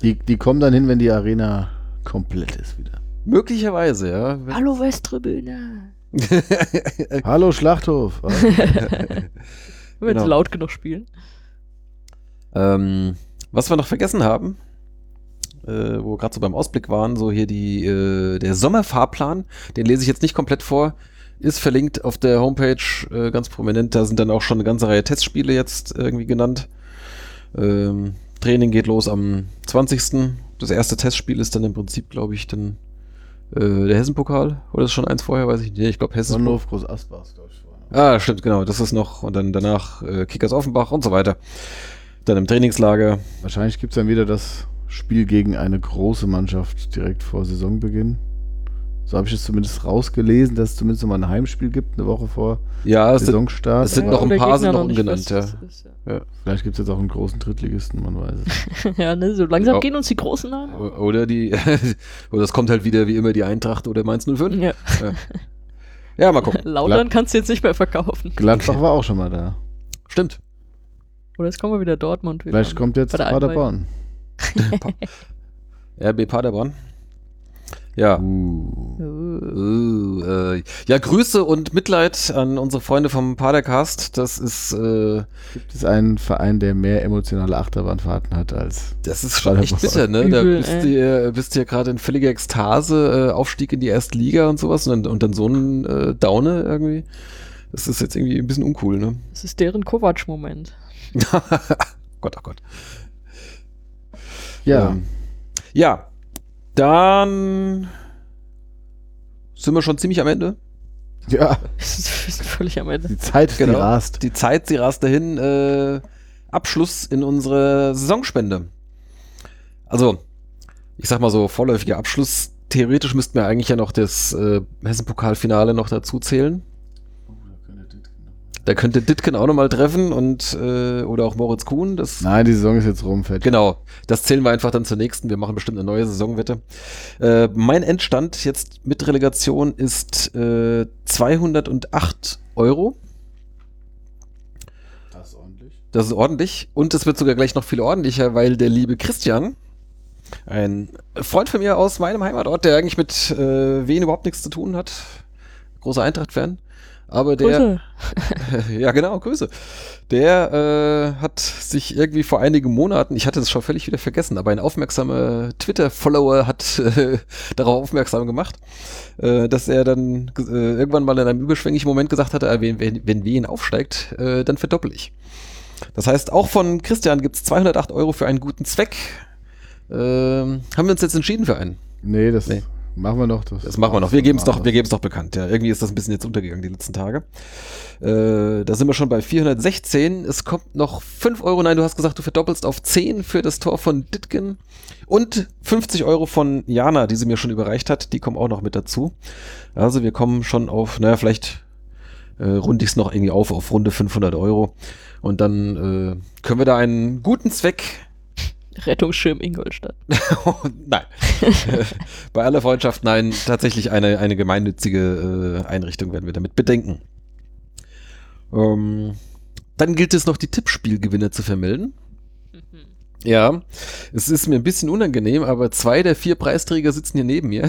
Die, die kommen dann hin, wenn die Arena komplett ist wieder. Möglicherweise, ja. Hallo Westtribüne. Hallo Schlachthof. Wenn Genau. sie laut genug spielen. Ähm, was wir noch vergessen haben, äh, wo wir gerade so beim Ausblick waren, so hier die, äh, der Sommerfahrplan, den lese ich jetzt nicht komplett vor, ist verlinkt auf der Homepage äh, ganz prominent. Da sind dann auch schon eine ganze Reihe Testspiele jetzt irgendwie genannt. Ähm, Training geht los am 20. Das erste Testspiel ist dann im Prinzip, glaube ich, dann äh, der Hessenpokal. Oder ist schon eins vorher, weiß ich nicht. Ich glaube Hessen. Sonnenhof Groß Asbach ist, glaub ich. Ah, stimmt, genau. Das ist noch. Und dann danach äh, Kickers Offenbach und so weiter. Dann im Trainingslager. Wahrscheinlich gibt es dann wieder das Spiel gegen eine große Mannschaft direkt vor Saisonbeginn. So habe ich es zumindest rausgelesen, dass es zumindest noch mal ein Heimspiel gibt, eine Woche vor Ja, es sind, Saisonstart. es sind Ja, noch ein paar sind noch nicht ungenannt, ja. ja. Vielleicht gibt es jetzt auch einen großen Drittligisten, man weiß es. ja, ne, so langsam Ja. gehen uns die großen Namen. O- Oder die, oder es kommt halt wieder wie immer die Eintracht oder Mainz 05. Ja. Ja, mal gucken. Lautern kannst du jetzt nicht mehr verkaufen. Gladbach war auch schon mal da. Stimmt. Oder jetzt kommen wir wieder Dortmund. wieder. Vielleicht kommt jetzt Paderborn. RB Paderborn. Ja. Uh. Uh, äh, ja, Grüße und Mitleid an unsere Freunde vom Padercast. Das ist, äh, Gibt es einen Verein, der mehr emotionale Achterbahnfahrten hat als. das ist schon echt bitter, ne? Da bist du ja- bist ja gerade in völliger Ekstase, äh, Aufstieg in die erste Liga und sowas und dann, und dann so ein äh, Downe irgendwie. Das ist jetzt irgendwie ein bisschen uncool, ne? Das ist deren Kovac-Moment. Gott, oh Gott. Ja, Ähm, ja, dann sind wir schon ziemlich am Ende. ja, Wir sind völlig am Ende. die Zeit, Genau. die rast. Die Zeit, sie rast dahin. Äh, Abschluss in unsere Saisonspende. Also, ich sag mal so, vorläufiger Abschluss. Theoretisch müssten wir eigentlich ja noch das äh, Hessen-Pokalfinale noch dazu zählen. Da könnte Ditken auch nochmal treffen und äh, oder auch Moritz Kuhn. Das Nein, die Saison ist jetzt rum, fertig. Genau, das zählen wir einfach dann zur nächsten. Wir machen bestimmt eine neue Saisonwette. Äh, mein Endstand jetzt mit Relegation ist äh, 208 Euro. Das ist ordentlich. Das ist ordentlich. Und es wird sogar gleich noch viel ordentlicher, weil der liebe Christian, ein Freund von mir aus meinem Heimatort, der eigentlich mit äh, Wien überhaupt nichts zu tun hat, großer Eintracht-Fan, aber der, Grüße. ja, genau, Grüße. Der äh, hat sich irgendwie vor einigen Monaten, ich hatte es schon völlig wieder vergessen, aber ein aufmerksamer Twitter-Follower hat äh, darauf aufmerksam gemacht, äh, dass er dann äh, irgendwann mal in einem überschwänglichen Moment gesagt hatte, äh, wenn, wenn, wenn Wien aufsteigt, äh, dann verdoppel ich. Das heißt, auch von Christian gibt's 208 Euro für einen guten Zweck. Ähm, haben wir uns jetzt entschieden für einen? Nee, das Nee. Machen wir noch. Das, Das machen wir noch. Wir geben es doch, wir geben's doch bekannt. Ja, irgendwie ist das ein bisschen jetzt untergegangen die letzten Tage. Äh, da sind wir schon bei 416. Es kommt noch 5 Euro. Nein, du hast gesagt, du verdoppelst auf 10 für das Tor von Ditgen. Und 50 Euro von Jana, die sie mir schon überreicht hat. Die kommen auch noch mit dazu. Also wir kommen schon auf, naja, vielleicht äh, runde ich es noch irgendwie auf, auf runde 500 Euro. Und dann äh, können wir da einen guten Zweck Rettungsschirm Ingolstadt. nein. Bei aller Freundschaft, nein, tatsächlich eine, eine gemeinnützige äh, Einrichtung werden wir damit bedenken. Ähm, Dann gilt es noch, die Tippspielgewinner zu vermelden. Ja, es ist mir ein bisschen unangenehm, aber zwei der vier Preisträger sitzen hier neben mir.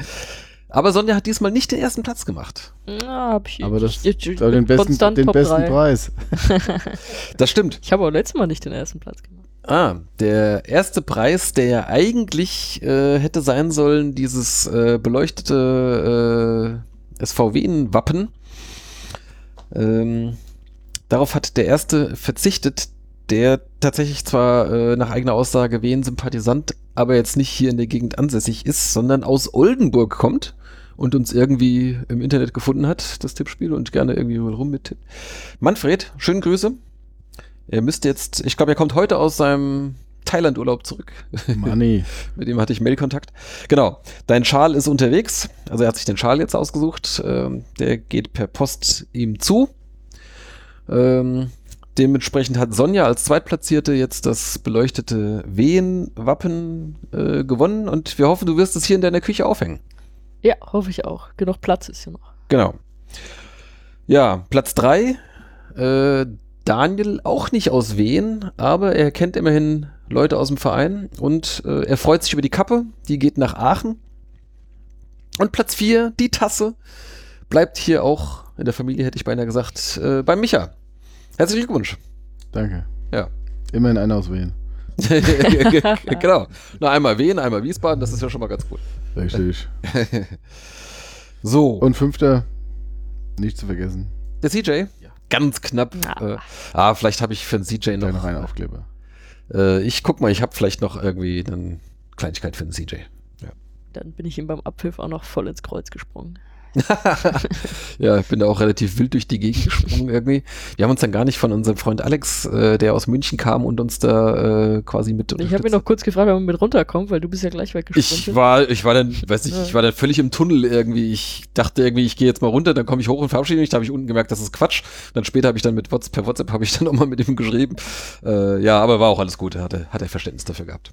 aber Sonja hat diesmal nicht den ersten Platz gemacht. Ja, hab ich, Aber das ich, ich, aber den besten, den besten. Preis. Das stimmt. Ich habe auch letztes Mal nicht den ersten Platz gemacht. Ah, der erste Preis, der ja eigentlich äh, hätte sein sollen, dieses äh, beleuchtete äh, SVW-Wappen. Ähm, darauf hat der erste verzichtet, der tatsächlich zwar äh, nach eigener Aussage Wien-Sympathisant, aber jetzt nicht hier in der Gegend ansässig ist, sondern aus Oldenburg kommt und uns irgendwie im Internet gefunden hat, das Tippspiel, und gerne irgendwie rum mittippt. Manfred, schöne Grüße. Er müsste jetzt, ich glaube, er kommt heute aus seinem Thailand-Urlaub zurück. Money. Mit dem hatte ich Mailkontakt. Genau, dein Schal ist unterwegs. Also er hat sich den Schal jetzt ausgesucht. Ähm, der geht per Post ihm zu. Ähm, dementsprechend hat Sonja als Zweitplatzierte jetzt das beleuchtete Wehen-Wappen äh, gewonnen und wir hoffen, du wirst es hier in deiner Küche aufhängen. Ja, hoffe ich auch. Genug Platz ist ja noch. Genau. Ja, Platz 3. Äh, Daniel auch nicht aus Wien, aber er kennt immerhin Leute aus dem Verein und äh, er freut sich über die Kappe, die geht nach Aachen. Und Platz 4, die Tasse, bleibt hier auch, in der Familie hätte ich beinahe gesagt, äh, beim Micha. Herzlichen Glückwunsch. Danke. Ja. Immerhin einer aus Wien. genau. Nur einmal Wien, einmal Wiesbaden, das ist ja schon mal ganz gut. Richtig. So, Und fünfter, nicht zu vergessen, der CJ, ganz knapp. Ah. Äh, ah, vielleicht habe ich für den CJ noch, noch einen Aufkleber. Äh, ich guck mal, ich habe vielleicht noch irgendwie eine Kleinigkeit für den CJ. Dann bin ich ihm beim Abpfiff auch noch voll ins Kreuz gesprungen. ja, ich bin da auch relativ wild durch die Gegend gesprungen irgendwie. Wir haben uns dann gar nicht von unserem Freund Alex, äh, der aus München kam und uns da äh, quasi mit Ich habe ihn noch kurz gefragt, ob man mit runterkommt, weil du bist ja gleich weggesprungen. ich war, ich war dann, weiß nicht, Ja. ich war dann völlig im Tunnel irgendwie. Ich dachte irgendwie, ich gehe jetzt mal runter, dann komme ich hoch und verabschiede mich. Da habe ich unten gemerkt, das ist Quatsch. Dann später habe ich dann mit WhatsApp, per WhatsApp habe ich dann nochmal mit ihm geschrieben. Äh, ja, aber war auch alles gut. Er hatte, hat er Verständnis dafür gehabt.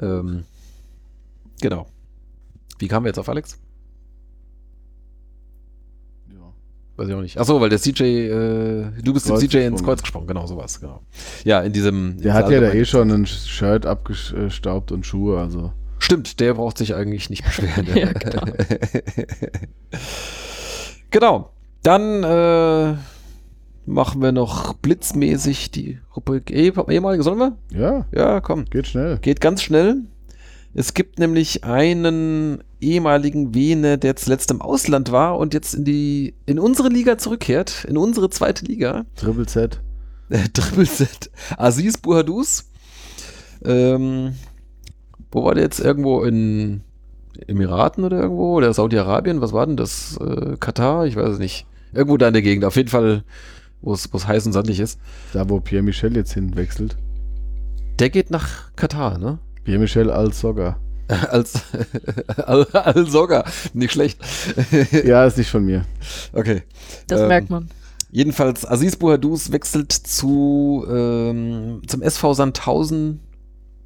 Ähm, genau. Wie kamen wir jetzt auf Alex? Ja. Weiß ich auch nicht. Achso, weil der CJ, äh, du bist dem Kreuz CJ ins. Kreuz gesprungen, genau, sowas, genau. Ja, in diesem. Der hat ja da eh schon ein Shirt abgestaubt und Schuhe, also. Stimmt, der braucht sich eigentlich nicht beschweren. Ja, genau. genau. Dann äh, machen wir noch blitzmäßig die Rubrik eh, ehemalige. Sollen wir? Ja, Ja, komm. geht schnell. Geht ganz schnell. Es gibt nämlich einen ehemaligen Wiener, der zuletzt im Ausland war und jetzt in die in unsere Liga zurückkehrt, in unsere zweite Liga. Triple Z. Triple Z. Aziz Buhadus. Ähm, wo war der jetzt? Irgendwo in Emiraten oder irgendwo? Oder Saudi-Arabien? Was war denn das? Äh, Katar? Ich weiß es nicht. Irgendwo da in der Gegend. Auf jeden Fall, wo es heiß und sandig ist. Da, wo Pierre Michel jetzt hinwechselt. Der geht nach Katar, ne? Pierre Michel als Sogger. Als Al, Al Soga. Nicht schlecht. Ja, ist nicht von mir. Okay. Das Ähm, merkt man. Jedenfalls, Aziz Bouhadous wechselt zu, ähm, zum SV Sandhausen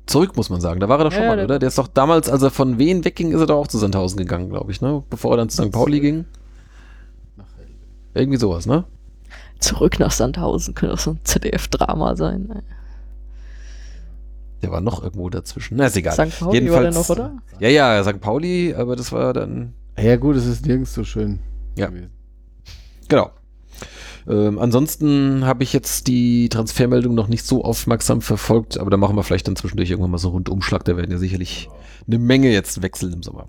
zurück, muss man sagen. Da war er doch schon Ja, mal, der- oder? Der ist doch damals, als er von Wien wegging, ist er doch auch zu Sandhausen gegangen, glaube ich, ne? Bevor er dann zu St. Pauli ging. Irgendwie sowas, ne? Zurück nach Sandhausen könnte auch so ein ZDF-Drama sein. ne? Der war noch irgendwo dazwischen. Na, ist egal. St. Pauli war der noch, oder? Ja, ja, St. Pauli, aber das war dann. Ja, gut, es ist nirgends so schön. Ja. gewesen. Genau. Ähm, ansonsten habe ich jetzt die Transfermeldung noch nicht so aufmerksam verfolgt, aber da machen wir vielleicht dann zwischendurch irgendwann mal so einen Rundumschlag. Da werden ja sicherlich eine Menge jetzt wechseln im Sommer.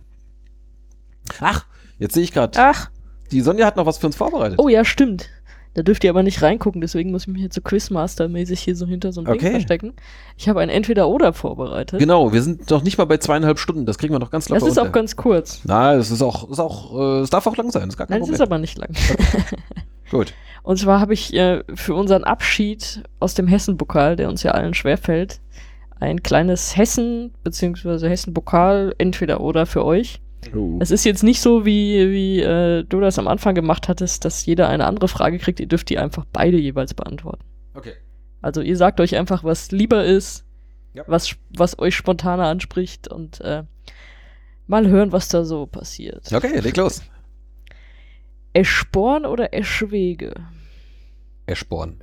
Ach, jetzt sehe ich gerade, Ach, die Sonja hat noch was für uns vorbereitet. oh ja, stimmt. Da dürft ihr aber nicht reingucken, deswegen muss ich mich jetzt so Quizmaster-mäßig hier so hinter so einem Okay. Ding verstecken. Ich habe ein Entweder-Oder vorbereitet. Genau, wir sind noch nicht mal bei zweieinhalb Stunden. Das kriegen wir noch ganz locker das ist auch unter. ganz kurz. Na, es ist auch, ist auch, äh, es darf auch lang sein. Das ist gar kein Nein, es ist Problem. aber nicht lang. Gut. Und zwar habe ich äh, für unseren Abschied aus dem Hessen-Pokal, der uns ja allen schwerfällt, ein kleines Hessen- bzw. Hessen-Pokal entweder oder für euch. Oh. Es ist jetzt nicht so, wie, wie äh, du das am Anfang gemacht hattest, dass jeder eine andere Frage kriegt. Ihr dürft die einfach beide jeweils beantworten. Okay. Also ihr sagt euch einfach, was lieber ist, Ja. was, was euch spontaner anspricht und äh, mal hören, was da so passiert. Okay, leg los. Eschborn oder Eschwege? Eschborn.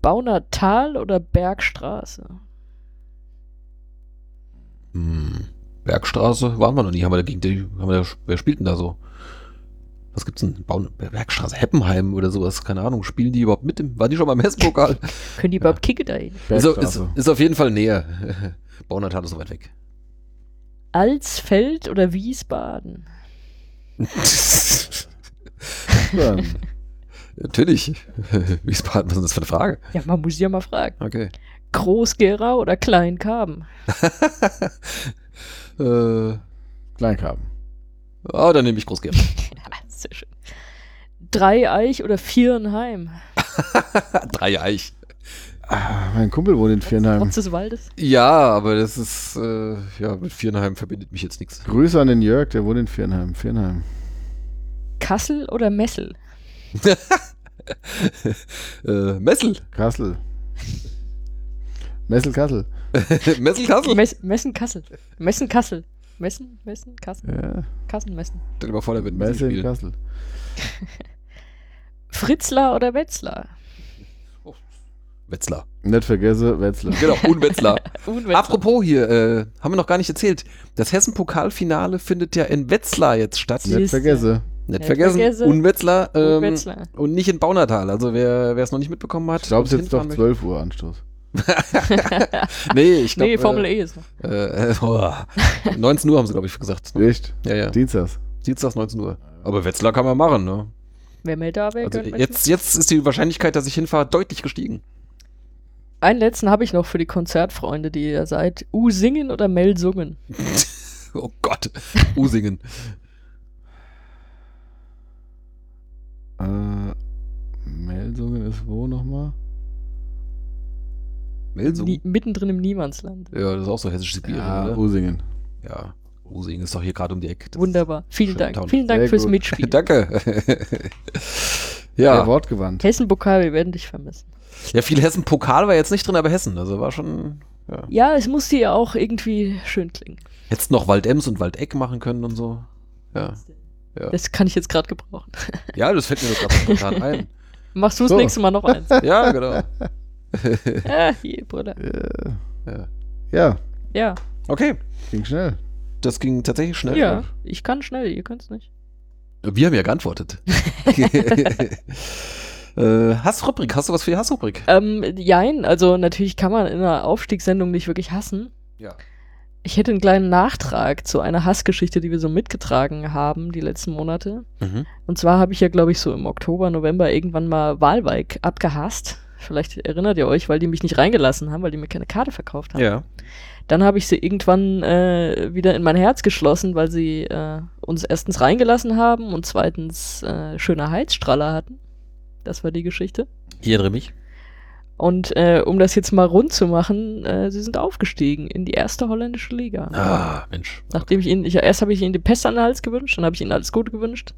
Baunatal oder Bergstraße? Hm. Bergstraße waren wir noch nie. Haben wir dagegen, die, haben wir, wer spielt denn da so? Was gibt's denn? Bauen, Bergstraße, Heppenheim oder sowas, keine Ahnung. Spielen die überhaupt mit? Im, waren die schon beim Hessenpokal? Können die überhaupt kicken dahin? ist, ist, Bergstraße. ist auf jeden Fall näher. Baunatal ist so weit weg. Alsfeld oder Wiesbaden? Natürlich. Wiesbaden, was ist das für eine Frage? Ja, man muss ja mal fragen. Okay. Groß-Gerau oder Kleinkarben? Äh, Kleinkarben. oh, dann nehme ich Großgern. Ja, sehr schön. Dreieich oder Vierenheim? Drei Eich. Ah, mein Kumpel wohnt in Viernheim. Trotz des Waldes? Ja, aber das ist, äh, ja, mit Vierenheim verbindet mich jetzt nichts. Grüße an den Jörg, der wohnt in Viernheim. Viernheim. Kassel oder Messel? äh, Messel. Kassel. Messel Kassel. Messel Kassel. Mess Messen Kassel. Messen Kassel. Messen, Messen, Kassel. Ja, Kassen, Messen. Stell dir mal vor, da wird ein Messel Messelspiel. Kassel. Fritzlar oder Wetzlar? Wetzlar. Nicht vergesse, Wetzlar. Genau, und Wetzlar. Und Wetzlar. Apropos hier, äh, haben wir noch gar nicht erzählt. Das Hessen-Pokalfinale findet ja in Wetzlar jetzt statt. Nicht vergesse. Nicht Nicht vergessen. Wetzlar. Ähm, Und Wetzlar. Und nicht in Baunatal. Also wer es noch nicht mitbekommen hat. Ich glaube, es ist jetzt doch hinfahren 12 Uhr Anstoß. nee, ich glaube. nee, Formel E ist noch. Äh, äh, oh, 19 Uhr haben sie, glaube ich, gesagt. Echt? Ja, ja. Dienstags. Dienstags 19 Uhr. Aber Wetzlar kann man machen, ne? Wer mehr da wäre, Also jetzt, jetzt ist die Wahrscheinlichkeit, dass ich hinfahre, deutlich gestiegen. Einen letzten habe ich noch für die Konzertfreunde, die ihr seid. U singen oder Mel sungen? Oh Gott. Usingen. Äh, Melsungen ist wo nochmal? Melsung? Nie, mittendrin im Niemandsland. Ja, das ist auch so hessisches Bier, Ja, oder? Usingen. Ja. Usingen ist doch hier gerade um die Ecke. Das Wunderbar. Vielen Dank. Town. Vielen Dank Sehr fürs gut. Mitspielen. Danke. Ja. ja. Wortgewandt. Hessen-Pokal, wir werden dich vermissen. ja, viel Hessen-Pokal war jetzt nicht drin, aber Hessen. Also war schon. Ja. Ja, es musste ja auch irgendwie schön klingen. Hättest noch Waldems und Waldeck machen können und so. Ja. Ja, Das kann ich jetzt gerade gebrauchen. ja das fällt mir doch gerade spontan ein. Machst du das So. nächste Mal noch eins? Ja, genau. ah, hier, Bruder. Ja. ja, Ja, Okay, ging schnell. das ging tatsächlich schnell. ja, ich kann schnell, ihr könnt's nicht. Wir haben ja geantwortet. äh, Hassrubrik, hast du was für die Hassrubrik? Ähm, jein, also natürlich kann man in einer Aufstiegssendung nicht wirklich hassen. Ja. Ich hätte einen kleinen Nachtrag zu einer Hassgeschichte, die wir so mitgetragen haben die letzten Monate. Mhm. Und zwar habe ich ja, glaube ich, so im Oktober, November irgendwann mal Wahlweig abgehasst. Vielleicht erinnert ihr euch, weil die mich nicht reingelassen haben, weil die mir keine Karte verkauft haben. Ja. Dann habe ich sie irgendwann äh, wieder in mein Herz geschlossen, weil sie äh, uns erstens reingelassen haben und zweitens äh, schöne Heizstrahler hatten. Das war die Geschichte. Ich erinnere mich. Und äh, um das jetzt mal rund zu machen, äh, sie sind aufgestiegen in die erste holländische Liga. Ah, Mensch. Nachdem ich ihnen, ich, erst habe ich ihnen die Pest an den Hals gewünscht, dann habe ich ihnen alles Gute gewünscht.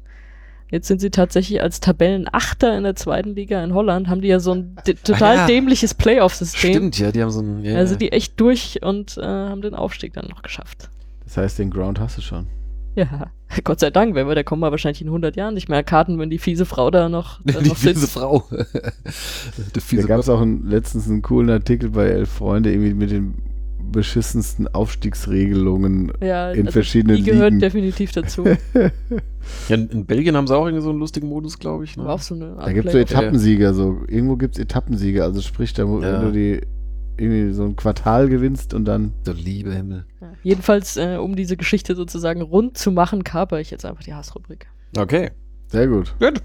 Jetzt sind sie tatsächlich als Tabellenachter in der zweiten Liga in Holland, haben die ja so ein d- total Ah, ja. dämliches Playoff-System. Stimmt, ja, die haben so ein. Ja, Also die echt durch und äh, haben den Aufstieg dann noch geschafft. Das heißt, den Ground hast du schon. Ja, Gott sei Dank, wenn wir, der kommen wir wahrscheinlich in 100 Jahren nicht mehr Karten, wenn die fiese Frau da noch, da die noch fiese sitzt. Frau. die Da fiese gab es auch ein, letztens einen coolen Artikel bei Elf Freunde, irgendwie mit den beschissensten Aufstiegsregelungen Ja, in also verschiedenen die gehört Ligen. definitiv dazu. Ja, in Belgien haben sie auch irgendwie so einen lustigen Modus, glaube ich. Ne? Auch so eine Art Da gibt es so. Etappensieger, so. Irgendwo gibt es Etappensieger, also sprich, da, wo- Ja. wenn du die irgendwie so ein Quartal gewinnst und dann. Der liebe Himmel. Ja. Jedenfalls, äh, um diese Geschichte sozusagen rund zu machen, kaper ich jetzt einfach die Hassrubrik. Okay. Sehr gut. Gut.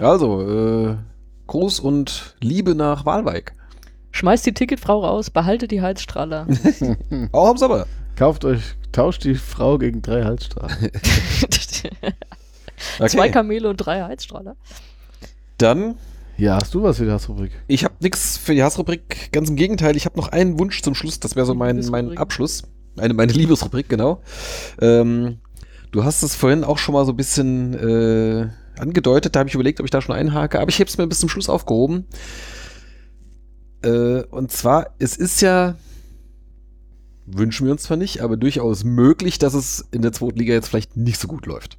Also, äh, Gruß und Liebe nach Walweig. Schmeißt die Ticketfrau raus, behaltet die Heizstrahler. Auch am Sommer. Kauft euch, tauscht die Frau gegen drei Halsstrafen. Zwei Kamele und drei Heizstrahler. Dann, ja, hast du was für die Hassrubrik? ich habe nichts für die Hassrubrik, ganz im Gegenteil. Ich habe noch einen Wunsch zum Schluss, das wäre so mein, mein. Abschluss. Eine, meine Liebesrubrik, genau. Ähm, du hast es vorhin auch schon mal so ein bisschen äh, angedeutet, da habe ich überlegt, ob ich da schon einhake, aber ich habe es mir bis zum Schluss aufgehoben. Äh, und zwar, es ist ja, wünschen wir uns zwar nicht, aber durchaus möglich, dass es in der zweiten Liga jetzt vielleicht nicht so gut läuft.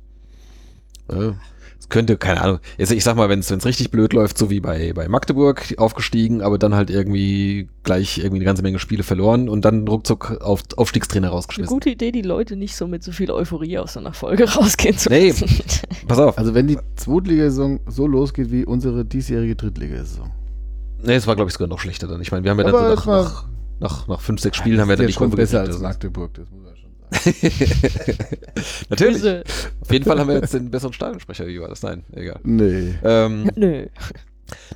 Äh, Es könnte, keine Ahnung, jetzt, ich sag mal, wenn es richtig blöd läuft, so wie bei, bei Magdeburg aufgestiegen, aber dann halt irgendwie gleich irgendwie eine ganze Menge Spiele verloren und dann ruckzuck auf Aufstiegstrainer Eine rausgeschmissen. gute Idee, die Leute nicht so mit so viel Euphorie aus so einer Folge rausgehen zu Nee. lassen. Pass auf. Also wenn die Zweitligasaison so losgeht wie unsere diesjährige Drittligasaison. Nee, es war, glaube ich, sogar noch schlechter dann. Ich meine, wir haben ja dann so nach, war- nach, nach, nach fünf, sechs Spielen haben wir dann die Kurve besser gekriegt. als Also- Magdeburg, das muss man schon sagen. Natürlich. Auf jeden Fall haben wir jetzt den besseren Stadionsprecher. Wie war das? Nein, egal. Nee. Ähm, Nö.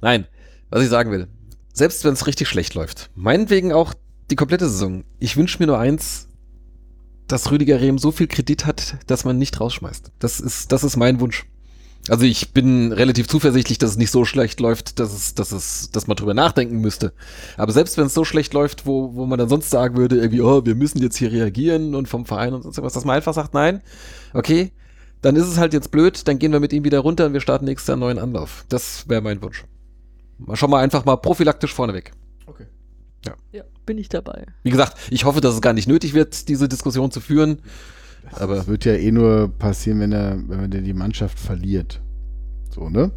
nein, was ich sagen will. Selbst wenn es richtig schlecht läuft, meinetwegen auch die komplette Saison. Ich wünsche mir nur eins, dass Rüdiger Rehm so viel Kredit hat, dass man nicht rausschmeißt. Das ist, das ist mein Wunsch. Also ich bin relativ zuversichtlich, dass es nicht so schlecht läuft, dass es, dass es, dass man drüber nachdenken müsste. Aber selbst wenn es so schlecht läuft, wo, wo man dann sonst sagen würde, irgendwie, oh, wir müssen jetzt hier reagieren und vom Verein und sonst was, dass man einfach sagt, nein, okay, dann ist es halt jetzt blöd, dann gehen wir mit ihm wieder runter und wir starten nächstes Jahr einen neuen Anlauf. Das wäre mein Wunsch. Mal schon mal einfach mal prophylaktisch vorneweg. Ja, bin ich dabei. Wie gesagt, ich hoffe, dass es gar nicht nötig wird, diese Diskussion zu führen. Aber Das wird ja eh nur passieren, wenn er, wenn er die Mannschaft verliert. So, ne?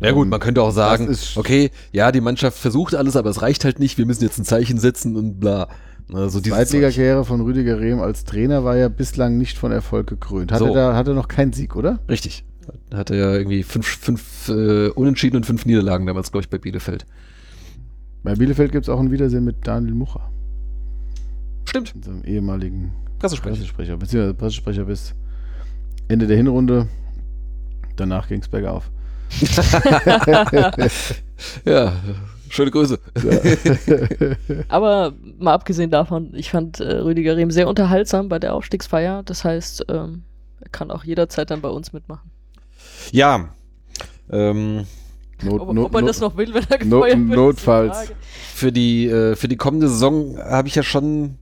Ja gut, man könnte auch sagen, Das ist- okay, ja, die Mannschaft versucht alles, aber es reicht halt nicht, wir müssen jetzt ein Zeichen setzen und bla. Also Die. Zweitligakarriere von Rüdiger Rehm als Trainer war ja bislang nicht von Erfolg gekrönt. Hatte, So. da, hatte noch keinen Sieg, oder? Richtig. Hatte ja irgendwie fünf, fünf äh, Unentschieden und fünf Niederlagen damals, glaube ich, bei Bielefeld. Bei Bielefeld gibt es auch ein Wiedersehen mit Daniel Mucher, Stimmt. unserem ehemaligen Pressesprecher. Pressesprecher, beziehungsweise Pressesprecher bis Ende der Hinrunde. Danach ging es bergauf. Ja, schöne Grüße. Aber mal abgesehen davon, ich fand äh, Rüdiger Rehm sehr unterhaltsam bei der Aufstiegsfeier. Das heißt, ähm, er kann auch jederzeit dann bei uns mitmachen. Ja. Ähm, Not, Ob, not, ob man not, das noch will, wenn er Not- gefeuert wird, ist die notfalls. Frage. für die, äh, für die kommende Saison habe ich ja schon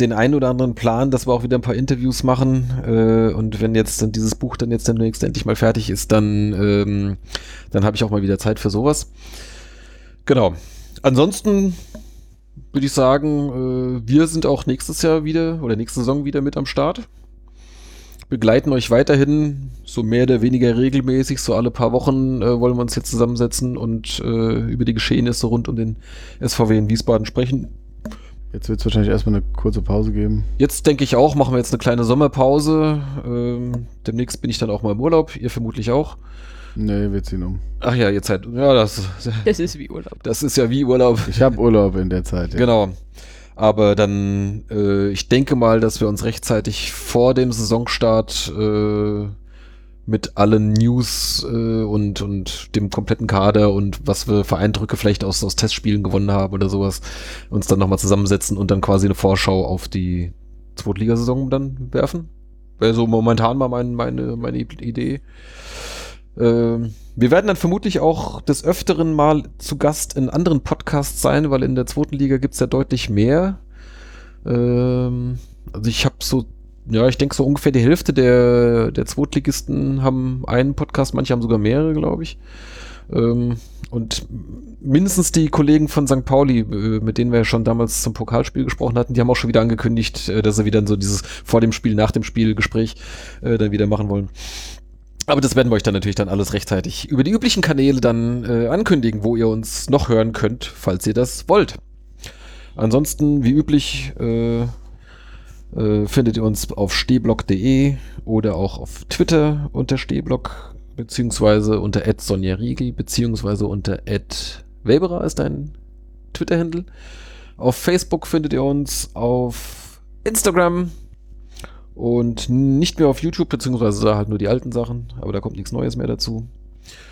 den einen oder anderen Plan, dass wir auch wieder ein paar Interviews machen. Äh, und wenn jetzt dann dieses Buch dann jetzt demnächst endlich mal fertig ist, dann, ähm, dann habe ich auch mal wieder Zeit für sowas. Genau. Ansonsten würde ich sagen, äh, wir sind auch nächstes Jahr wieder oder nächste Saison wieder mit am Start. Begleiten euch weiterhin so mehr oder weniger regelmäßig, so alle paar Wochen äh, wollen wir uns jetzt zusammensetzen und äh, über die Geschehnisse rund um den SVW in Wiesbaden sprechen. Jetzt wird es wahrscheinlich erstmal eine kurze Pause geben. Jetzt denke ich auch, machen wir jetzt eine kleine Sommerpause. Ähm, demnächst bin ich dann auch mal im Urlaub, ihr vermutlich auch. Nee, wir ziehen um. Ach ja, ihr Zeit. Ja, das, Das ist wie Urlaub. das ist ja wie Urlaub. Ich habe Urlaub in der Zeit. Ja. Genau. Aber dann, äh, ich denke mal, dass wir uns rechtzeitig vor dem Saisonstart äh, mit allen News äh, und, und dem kompletten Kader und was wir für Eindrücke vielleicht aus, aus Testspielen gewonnen haben oder sowas, uns dann nochmal zusammensetzen und dann quasi eine Vorschau auf die Zweitligasaison dann werfen. Wäre so momentan mal mein, meine, meine Idee. Ähm, wir werden dann vermutlich auch des Öfteren mal zu Gast in anderen Podcasts sein, weil in der zweiten Liga gibt's ja deutlich mehr. Ähm, also ich habe so, ja, ich denke so ungefähr die Hälfte der, der Zweitligisten haben einen Podcast, manche haben sogar mehrere, glaube ich. Ähm, und mindestens die Kollegen von St. Pauli, äh, mit denen wir ja schon damals zum Pokalspiel gesprochen hatten, die haben auch schon wieder angekündigt, äh, dass sie wieder so dieses vor dem Spiel, nach dem Spiel Gespräch äh, dann wieder machen wollen. Aber das werden wir euch dann natürlich dann alles rechtzeitig über die üblichen Kanäle dann äh, ankündigen, wo ihr uns noch hören könnt, falls ihr das wollt. Ansonsten, wie üblich, äh, äh, findet ihr uns auf stehblock.de oder auch auf Twitter unter stehblock, beziehungsweise unter Sonja Riegel, beziehungsweise unter Weberer ist ein Twitter-Handle. Auf Facebook findet ihr uns, auf Instagram und nicht mehr auf YouTube, beziehungsweise da halt nur die alten Sachen, aber da kommt nichts Neues mehr dazu.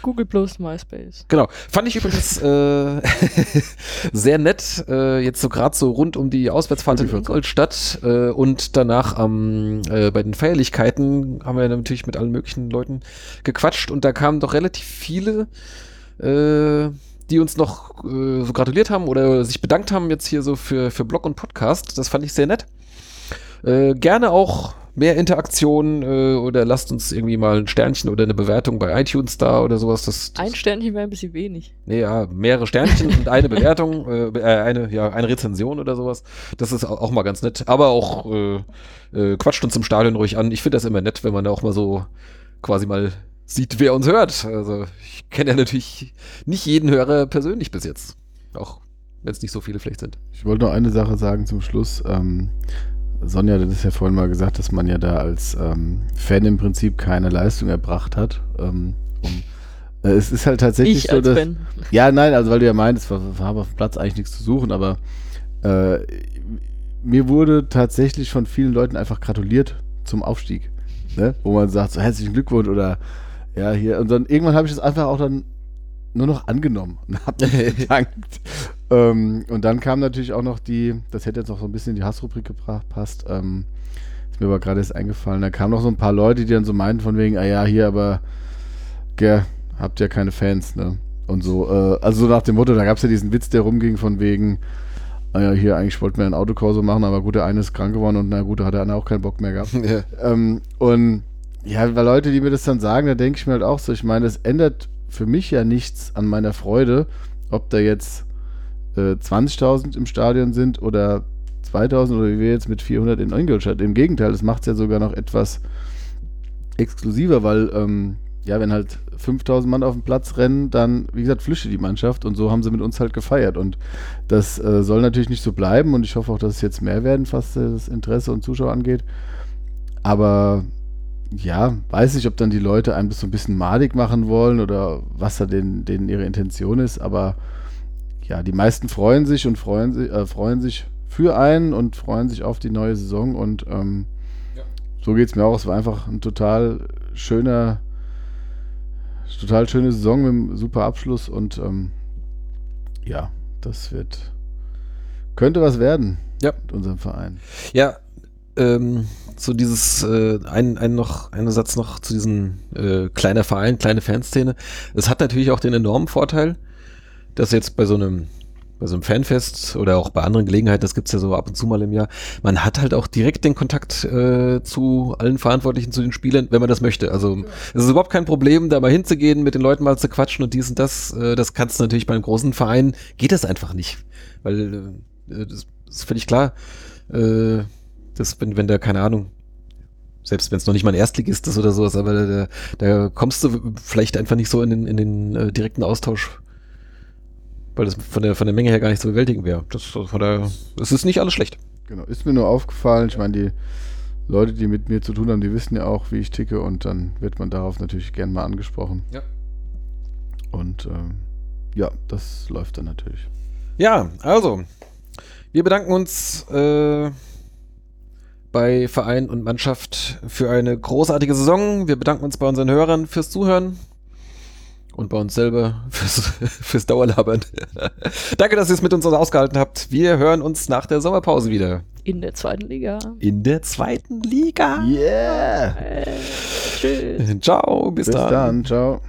Google Plus, MySpace. Genau. Fand ich übrigens äh, sehr nett, äh, jetzt so gerade so rund um die Auswärtsfahrt in Ingolstadt äh, und danach am äh, bei den Feierlichkeiten haben wir natürlich mit allen möglichen Leuten gequatscht und da kamen doch relativ viele, äh, die uns noch äh, so gratuliert haben oder sich bedankt haben jetzt hier so für, für Blog und Podcast. Das fand ich sehr nett. Äh, gerne auch mehr Interaktion äh, oder lasst uns irgendwie mal ein Sternchen oder eine Bewertung bei iTunes da oder sowas. Das, das Ein Sternchen wäre ein bisschen wenig. Nee, ja, mehrere Sternchen und eine Bewertung, äh, äh, eine, ja, eine Rezension oder sowas. Das ist auch, auch mal ganz nett. Aber auch äh, äh, quatscht uns im Stadion ruhig an. Ich finde das immer nett, wenn man da auch mal so quasi mal sieht, wer uns hört. Also ich kenne ja natürlich nicht jeden Hörer persönlich bis jetzt. Auch wenn es nicht so viele vielleicht sind. Ich wollte noch eine Sache sagen zum Schluss. Ähm, Sonja hat es ja vorhin mal gesagt, dass man ja da als ähm, Fan im Prinzip keine Leistung erbracht hat. Ähm, um, äh, es ist halt tatsächlich Ich so, dass. Fan. Ja, nein, also weil du ja meintest, wir haben auf dem Platz eigentlich nichts zu suchen, aber äh, mir wurde tatsächlich von vielen Leuten einfach gratuliert zum Aufstieg. Ne? Wo man sagt, so herzlichen Glückwunsch oder ja, hier. Und dann irgendwann habe ich das einfach auch dann nur noch angenommen und habe mich bedankt. Ähm, und dann kam natürlich auch noch die, das hätte jetzt noch so ein bisschen in die Hassrubrik gebracht, passt, ähm, ist mir aber gerade erst eingefallen, da kamen noch so ein paar Leute, die dann so meinten von wegen, ah ja, hier, aber gell, habt ja keine Fans, ne? Und so, äh, also so nach dem Motto, da gab es ja diesen Witz, der rumging von wegen, ah ja, hier, eigentlich wollten wir einen Autokorso machen, aber gut, der eine ist krank geworden und na gut, da hat der andere auch keinen Bock mehr gehabt. Ja. Ähm, und ja, weil Leute, die mir das dann sagen, da denke ich mir halt auch so, ich meine, das ändert für mich ja nichts an meiner Freude, ob da jetzt äh, 20.000 im Stadion sind oder 2.000 oder wie wir jetzt mit 400 in Ingolstadt. Im Gegenteil, das macht es ja sogar noch etwas exklusiver, weil ähm, ja, wenn halt 5000 Mann auf dem Platz rennen, dann, wie gesagt, flüchtet die Mannschaft und so haben sie mit uns halt gefeiert. Und das äh, soll natürlich nicht so bleiben und ich hoffe auch, dass es jetzt mehr werden, was das Interesse und Zuschauer angeht. Aber ja, weiß nicht, ob dann die Leute ein bisschen madig machen wollen oder was da denen, denen ihre Intention ist, aber ja, die meisten freuen sich und freuen, sich äh, freuen sich für einen und freuen sich auf die neue Saison und ähm, so geht es mir auch. Es war einfach ein total schöner, total schöne Saison mit einem super Abschluss und ähm, ja, das wird, könnte was werden Ja. mit unserem Verein. Ja, ähm, so dieses, äh, ein, ein noch, ein Satz noch zu diesem äh, kleiner Verein, kleine Fanszene. Es hat natürlich auch den enormen Vorteil, dass jetzt bei so einem, bei so einem Fanfest oder auch bei anderen Gelegenheiten, das gibt's ja so ab und zu mal im Jahr, man hat halt auch direkt den Kontakt äh, zu allen Verantwortlichen, zu den Spielern, wenn man das möchte. Also es ist überhaupt kein Problem, da mal hinzugehen, mit den Leuten mal zu quatschen und dies und das. Äh, das kannst du natürlich beim großen Verein, geht das einfach nicht. Weil äh, das ist völlig klar. Äh, das, wenn, wenn da, keine Ahnung, selbst wenn es noch nicht mal ein Erstligist ist oder sowas, aber da, da kommst du vielleicht einfach nicht so in den, in den äh, direkten Austausch, weil das von der, von der Menge her gar nicht zu bewältigen wäre. Das, von der, das ist nicht alles schlecht. Genau, ist mir nur aufgefallen. Ich meine, die Leute, die mit mir zu tun haben, die wissen ja auch, wie ich ticke und dann wird man darauf natürlich gern mal angesprochen. Ja. Und ähm, ja, das läuft dann natürlich. Ja, also, wir bedanken uns äh, bei Verein und Mannschaft für eine großartige Saison. Wir bedanken uns bei unseren Hörern fürs Zuhören und bei uns selber fürs, fürs Dauerlabern. Danke, dass ihr es mit uns ausgehalten habt. Wir hören uns nach der Sommerpause wieder. In der zweiten Liga. In der zweiten Liga. Yeah! Äh, tschüss. Ciao, bis, Bis dann. dann, ciao.